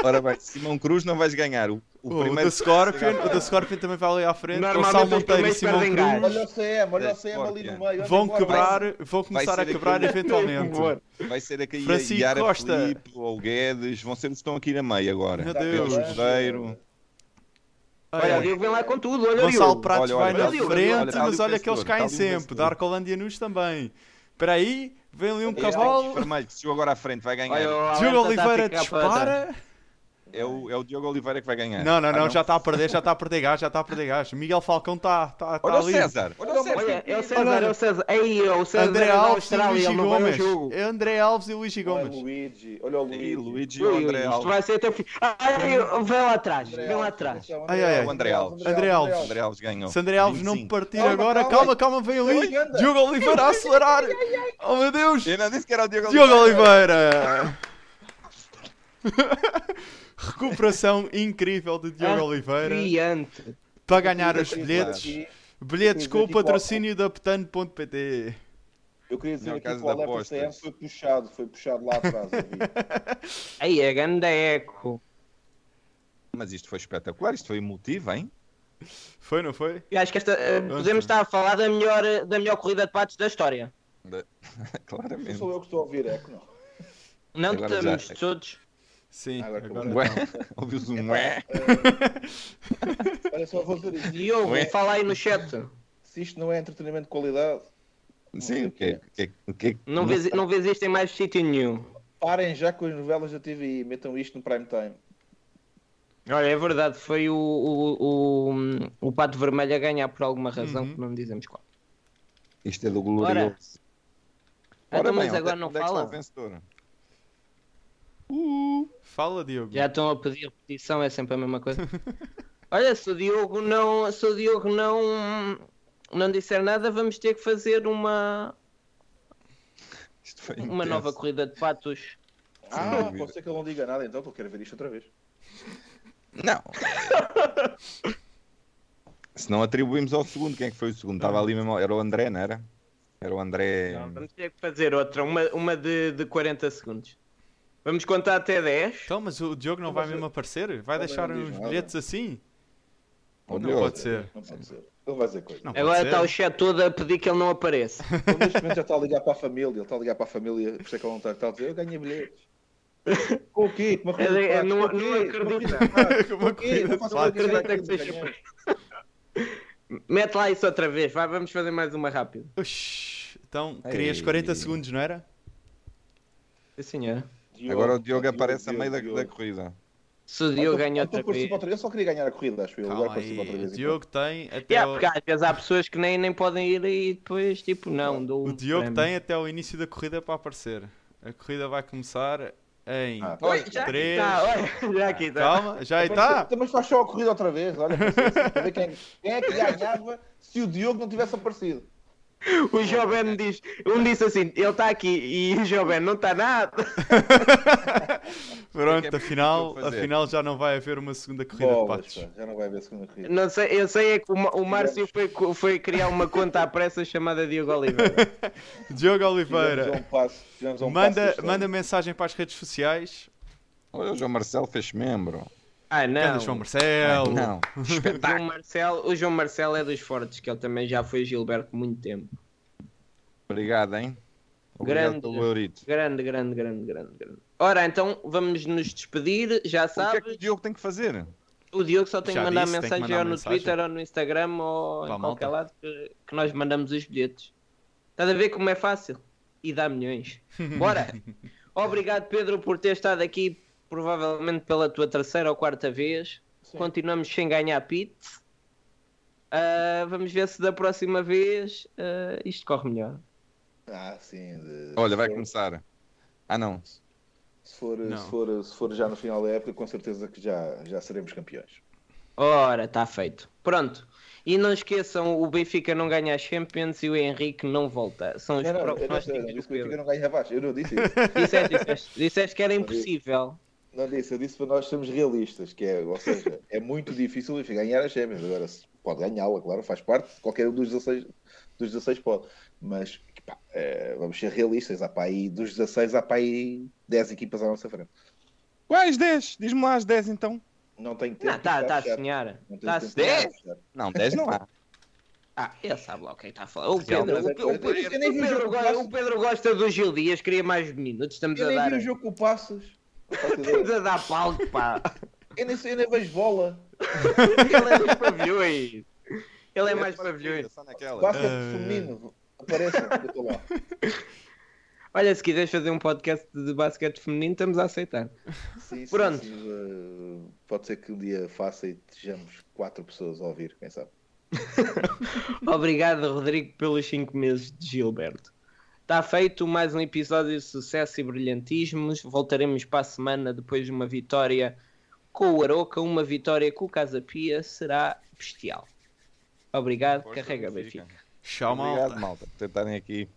Speaker 4: Ora bem, Simão Cruz não vais ganhar. O, o
Speaker 2: O,
Speaker 4: primeiro
Speaker 2: da Scorpion, o da Scorpion também vai ali à frente.
Speaker 1: Normalmente
Speaker 2: Gonçalo
Speaker 1: os
Speaker 2: Monteiro e Simão. Cruz
Speaker 6: Olha o CM, olha o
Speaker 4: É,
Speaker 6: CM ali no meio.
Speaker 2: vão
Speaker 6: embora,
Speaker 2: quebrar, vão começar a quebrar eventualmente. [LAUGHS]
Speaker 4: vai ser aqui
Speaker 2: Francisco
Speaker 4: a Yara
Speaker 2: Costa.
Speaker 4: Filipe ou o Guedes. Vão ser os que estão aqui na meia agora.
Speaker 2: Meu
Speaker 6: vai.
Speaker 2: Deus.
Speaker 4: Pedro Escudeiro.
Speaker 1: Olha,
Speaker 2: Olha,
Speaker 1: o Diogo vem lá com tudo, olha o
Speaker 2: Gonçalo. Pratos
Speaker 4: Olha,
Speaker 2: vai
Speaker 4: olha,
Speaker 2: na
Speaker 1: olha, olha,
Speaker 2: frente,
Speaker 4: olha, tá
Speaker 2: mas
Speaker 4: o
Speaker 2: olha que eles caem
Speaker 4: tá o
Speaker 2: sempre.
Speaker 4: vencedor.
Speaker 2: Da Arcolândia News também. Espera aí, vem ali um cavalo.
Speaker 4: Vermelho, que chegou agora à frente, vai ganhar.
Speaker 1: Olha,
Speaker 2: Diogo
Speaker 1: tá
Speaker 2: Oliveira dispara.
Speaker 4: É o, é o Diogo Oliveira que vai ganhar.
Speaker 2: Não, não,
Speaker 4: Ah,
Speaker 2: não, já está a perder, já está a perder gás, já está a perder gás. Miguel Falcão está tá, tá
Speaker 4: Olha o
Speaker 2: ali.
Speaker 4: César. Olha o César.
Speaker 1: Olha, é o César,
Speaker 2: Olha, olha.
Speaker 1: é o César. Ei, é o César
Speaker 2: André
Speaker 1: é
Speaker 2: Alves e Luigi Gomes. É André Alves e Luigi
Speaker 6: Olha
Speaker 2: Gomes.
Speaker 6: o Luigi, olha o
Speaker 4: E
Speaker 6: Luigi.
Speaker 4: Luigi e o
Speaker 1: Ui,
Speaker 4: André
Speaker 1: isto
Speaker 4: Alves.
Speaker 1: vai ser até o fim. Ai, vem lá atrás, vem lá atrás.
Speaker 2: Ai, ai, ai.
Speaker 4: O André Alves.
Speaker 2: André Alves.
Speaker 4: André Alves ganhou.
Speaker 2: Se André Alves não
Speaker 4: 25.
Speaker 2: partir agora,
Speaker 6: calma.
Speaker 2: calma, vem ali. Diogo Oliveira a acelerar. Oh meu Deus.
Speaker 4: Eu não disse que era o Diogo
Speaker 2: Diogo
Speaker 4: Oliveira. [LAUGHS]
Speaker 2: Recuperação incrível de Diogo
Speaker 1: Ah,
Speaker 2: Oliveira
Speaker 1: Brilhante.
Speaker 2: para ganhar os bilhetes.
Speaker 6: aqui,
Speaker 2: Bilhetes com o
Speaker 6: aqui,
Speaker 2: patrocínio da Petano.pt.
Speaker 6: Eu queria dizer
Speaker 4: Não,
Speaker 6: aqui que
Speaker 4: de
Speaker 6: o. CM foi puxado, foi puxado lá atrás. [LAUGHS]
Speaker 1: Aí, é grande eco.
Speaker 4: Mas isto foi espetacular, isto foi emotivo, hein?
Speaker 2: Foi, não foi?
Speaker 1: Eu acho que esta, eh, podemos estar a falar da melhor, da melhor corrida de patos da história.
Speaker 6: Não [LAUGHS]
Speaker 4: Claramente.
Speaker 6: sou eu que estou a ouvir eco, não.
Speaker 1: Não estamos
Speaker 4: já-
Speaker 1: todos.
Speaker 2: Sim,
Speaker 6: Agora que eu
Speaker 2: agora [LAUGHS]
Speaker 4: Ué,
Speaker 2: não.
Speaker 4: ouviu-se um ué.
Speaker 6: Olha só, vou dizer isto.
Speaker 1: Diogo,
Speaker 4: Ué.
Speaker 1: fala aí no chat.
Speaker 6: Se isto não é entretenimento de qualidade,
Speaker 4: Sim, o que é- que é- é-
Speaker 1: Não vês, não vês isto em mais sítio nenhum.
Speaker 6: parem já com as novelas da TVI, metam isto no prime time.
Speaker 1: Olha, é verdade, foi o, o, o, o Pato Vermelho a ganhar por alguma razão
Speaker 2: Uhum.
Speaker 1: que não dizemos qual.
Speaker 4: Isto é do glorioso.
Speaker 1: Ah, então, mas
Speaker 4: é-
Speaker 1: agora não
Speaker 4: onde é que está
Speaker 1: fala?
Speaker 4: Vencedor?
Speaker 2: Fala, Diogo.
Speaker 1: Já estão a pedir repetição, é sempre a mesma coisa. [LAUGHS] Olha, se o Diogo não, se o Diogo não, não disser nada, vamos ter que fazer uma,
Speaker 4: Isto foi
Speaker 1: uma
Speaker 4: intenso.
Speaker 1: nova corrida de patos.
Speaker 6: Ah, pode ser que ele não diga nada então, porque eu quero ver isto outra vez.
Speaker 4: Não. Se não atribuímos ao segundo, quem é que foi o segundo? Estava ali mesmo, era o André, não era? Era o André.
Speaker 1: Não, vamos ter que fazer outra, uma, uma de, de 40 segundos. Vamos contar até 10.
Speaker 2: Então, mas o Diogo não vai mesmo aparecer? Vai deixar
Speaker 6: não nada.
Speaker 2: bilhetes assim? Não
Speaker 4: Diogo.
Speaker 2: pode ser.
Speaker 6: Não pode ser. Ele vai dizer coisa.
Speaker 2: Não
Speaker 1: Agora está o chat todo a pedir que ele não apareça. [LAUGHS]
Speaker 6: Ele neste momento já está a ligar para a família, ele está a ligar para a família, por isso é que ele não está, está a dizer, eu ganhei bilhetes. [LAUGHS] Com o quê? Com uma corrida
Speaker 1: É, é, não- não acredito.
Speaker 6: Com uma corrida o quê? Não [LAUGHS]
Speaker 1: Acredita que seja-. Mete lá isso outra vez, vai, vamos fazer mais uma rápida.
Speaker 2: Oxi. Então, querias
Speaker 4: Ei.
Speaker 2: 40 segundos, não era?
Speaker 1: Sim, senhora.
Speaker 4: Agora o Diogo aparece a
Speaker 6: Diogo,
Speaker 4: meio da,
Speaker 6: Diogo.
Speaker 4: da corrida.
Speaker 1: Se o Diogo
Speaker 6: então-
Speaker 1: ganha
Speaker 6: então
Speaker 1: outra vez.
Speaker 6: Eu só queria ganhar a corrida, acho eu. Agora
Speaker 2: Calma
Speaker 6: participa outra
Speaker 2: aí.
Speaker 6: vez.
Speaker 2: O
Speaker 6: então.
Speaker 2: Diogo tem até
Speaker 1: Yeah,
Speaker 2: ao...
Speaker 1: porque às vezes há pessoas que nem, nem podem ir e depois, tipo, não, dou
Speaker 2: O Diogo
Speaker 1: prémio.
Speaker 2: tem até ao início da corrida para aparecer. A corrida vai começar em
Speaker 6: Ah,
Speaker 1: já aqui
Speaker 2: 3.
Speaker 1: está, olha, já aqui está.
Speaker 2: Calma, já aí está.
Speaker 6: Então, Mas faz só a corrida outra vez, olha, para ver quem, quem é que ganhava se o Diogo não tivesse aparecido. [LAUGHS]
Speaker 1: O Jovem diz, um disse assim, ele está aqui e o Jovem não está nada. [LAUGHS]
Speaker 2: Pronto,
Speaker 4: é
Speaker 2: afinal, afinal já não vai haver uma segunda corrida de
Speaker 6: Bolas,
Speaker 2: patos.
Speaker 6: pá, já não vai haver segunda corrida.
Speaker 1: Não sei, eu sei é que o, o Márcio foi, foi criar uma conta à pressa chamada Diogo Oliveira. [LAUGHS]
Speaker 2: Diogo Oliveira,
Speaker 6: um passo, um
Speaker 2: manda, manda mensagem para as redes sociais.
Speaker 4: Olha, o João Marcelo fez membro.
Speaker 1: Ah,
Speaker 2: Ganda
Speaker 1: não.
Speaker 2: João Marcelo.
Speaker 4: Não. [LAUGHS]
Speaker 1: O João Marcelo, o João Marcelo é dos fortes, que ele também já foi Gilberto muito tempo.
Speaker 4: Obrigado, hein? Obrigado
Speaker 1: Grande. Grande, grande, grande, grande, grande. Ora, então vamos nos despedir, já
Speaker 4: O que é que
Speaker 1: sabes.
Speaker 4: o Diogo tem que fazer?
Speaker 1: O Diogo só tem
Speaker 2: Já
Speaker 1: que mandar
Speaker 2: disse,
Speaker 1: mensagem
Speaker 2: mandar
Speaker 1: ou no
Speaker 2: mensagem.
Speaker 1: Twitter ou no Instagram ou em qualquer
Speaker 2: malta.
Speaker 1: lado que, que nós mandamos os bilhetes. Estás a ver como é fácil? E dá milhões. [LAUGHS] Bora! Obrigado, Pedro, por ter estado aqui, provavelmente pela tua terceira ou quarta vez.
Speaker 6: Sim.
Speaker 1: Continuamos sem ganhar pit. Ah, vamos ver se da próxima vez ah, isto corre melhor.
Speaker 6: Ah, sim. de-
Speaker 4: Olha, vai
Speaker 6: for-
Speaker 4: começar. Ah, não.
Speaker 6: Se for,
Speaker 2: Não.
Speaker 6: se, for, se for já no final da época, com certeza que já, já seremos campeões.
Speaker 1: Ora, está feito. Pronto. E não esqueçam, o Benfica não ganha a Champions e o Henrique não volta. São os
Speaker 6: Não, não, eu não, eu o Benfica não ganha abaixo. Eu não disse isso.
Speaker 1: Disseste, disseste, disseste que era impossível.
Speaker 6: Não disse, eu disse para nós sermos realistas, que é, ou seja, é muito difícil o Benfica ganhar a Champions. Agora, se pode ganhá-la, claro, faz parte, qualquer um dos 16, dos 16 pode. Mas pá, eh, vamos ser realistas, há para aí, dos 16 há para aí 10 equipas à nossa frente.
Speaker 4: Quais 10? Diz-me lá as 10 então.
Speaker 6: Não tenho tempo
Speaker 1: está tá a sonhar. Está a sonhar.
Speaker 4: Não, 10 não há.
Speaker 1: Ah, ele sabe lá o que é que está a falar. O Pedro, o, o-
Speaker 6: eu- eu- eu nem
Speaker 1: o
Speaker 6: vi o
Speaker 1: Pedro
Speaker 6: jogo
Speaker 1: go-
Speaker 6: clássico.
Speaker 1: o Pedro gosta do Gil Dias, queria mais minutos. Estamos
Speaker 6: Eu
Speaker 1: a
Speaker 6: nem
Speaker 1: dar.
Speaker 6: vi o jogo com o Passos.
Speaker 1: Estamos a dar palco, pá.
Speaker 6: Eu nem, sei, eu nem vejo bola.
Speaker 1: Ele é mais pavilhões. Ele é mais pavilhões.
Speaker 4: Naquela.
Speaker 6: Basquete
Speaker 2: Ah.
Speaker 6: feminino. Apareça, eu estou lá. [LAUGHS]
Speaker 1: Olha, se quiseres fazer um podcast de basquete feminino, estamos a aceitar.
Speaker 6: Sim, sim,
Speaker 1: Pronto.
Speaker 6: sim, eh, pode ser que um dia faça e estejamos quatro pessoas a ouvir, quem sabe. [LAUGHS]
Speaker 1: Obrigado, Rodrigo, pelos 5 meses de Gilberto. Está feito mais um episódio de sucesso e brilhantismos. Voltaremos para a semana depois de uma vitória com o Aroca, uma vitória com o Casa Pia. Será bestial. Obrigado,
Speaker 4: Força,
Speaker 1: carrega
Speaker 4: Benfica.
Speaker 1: Benfica.
Speaker 2: Tchau, malta.
Speaker 4: Obrigado, malta, por tentarem aqui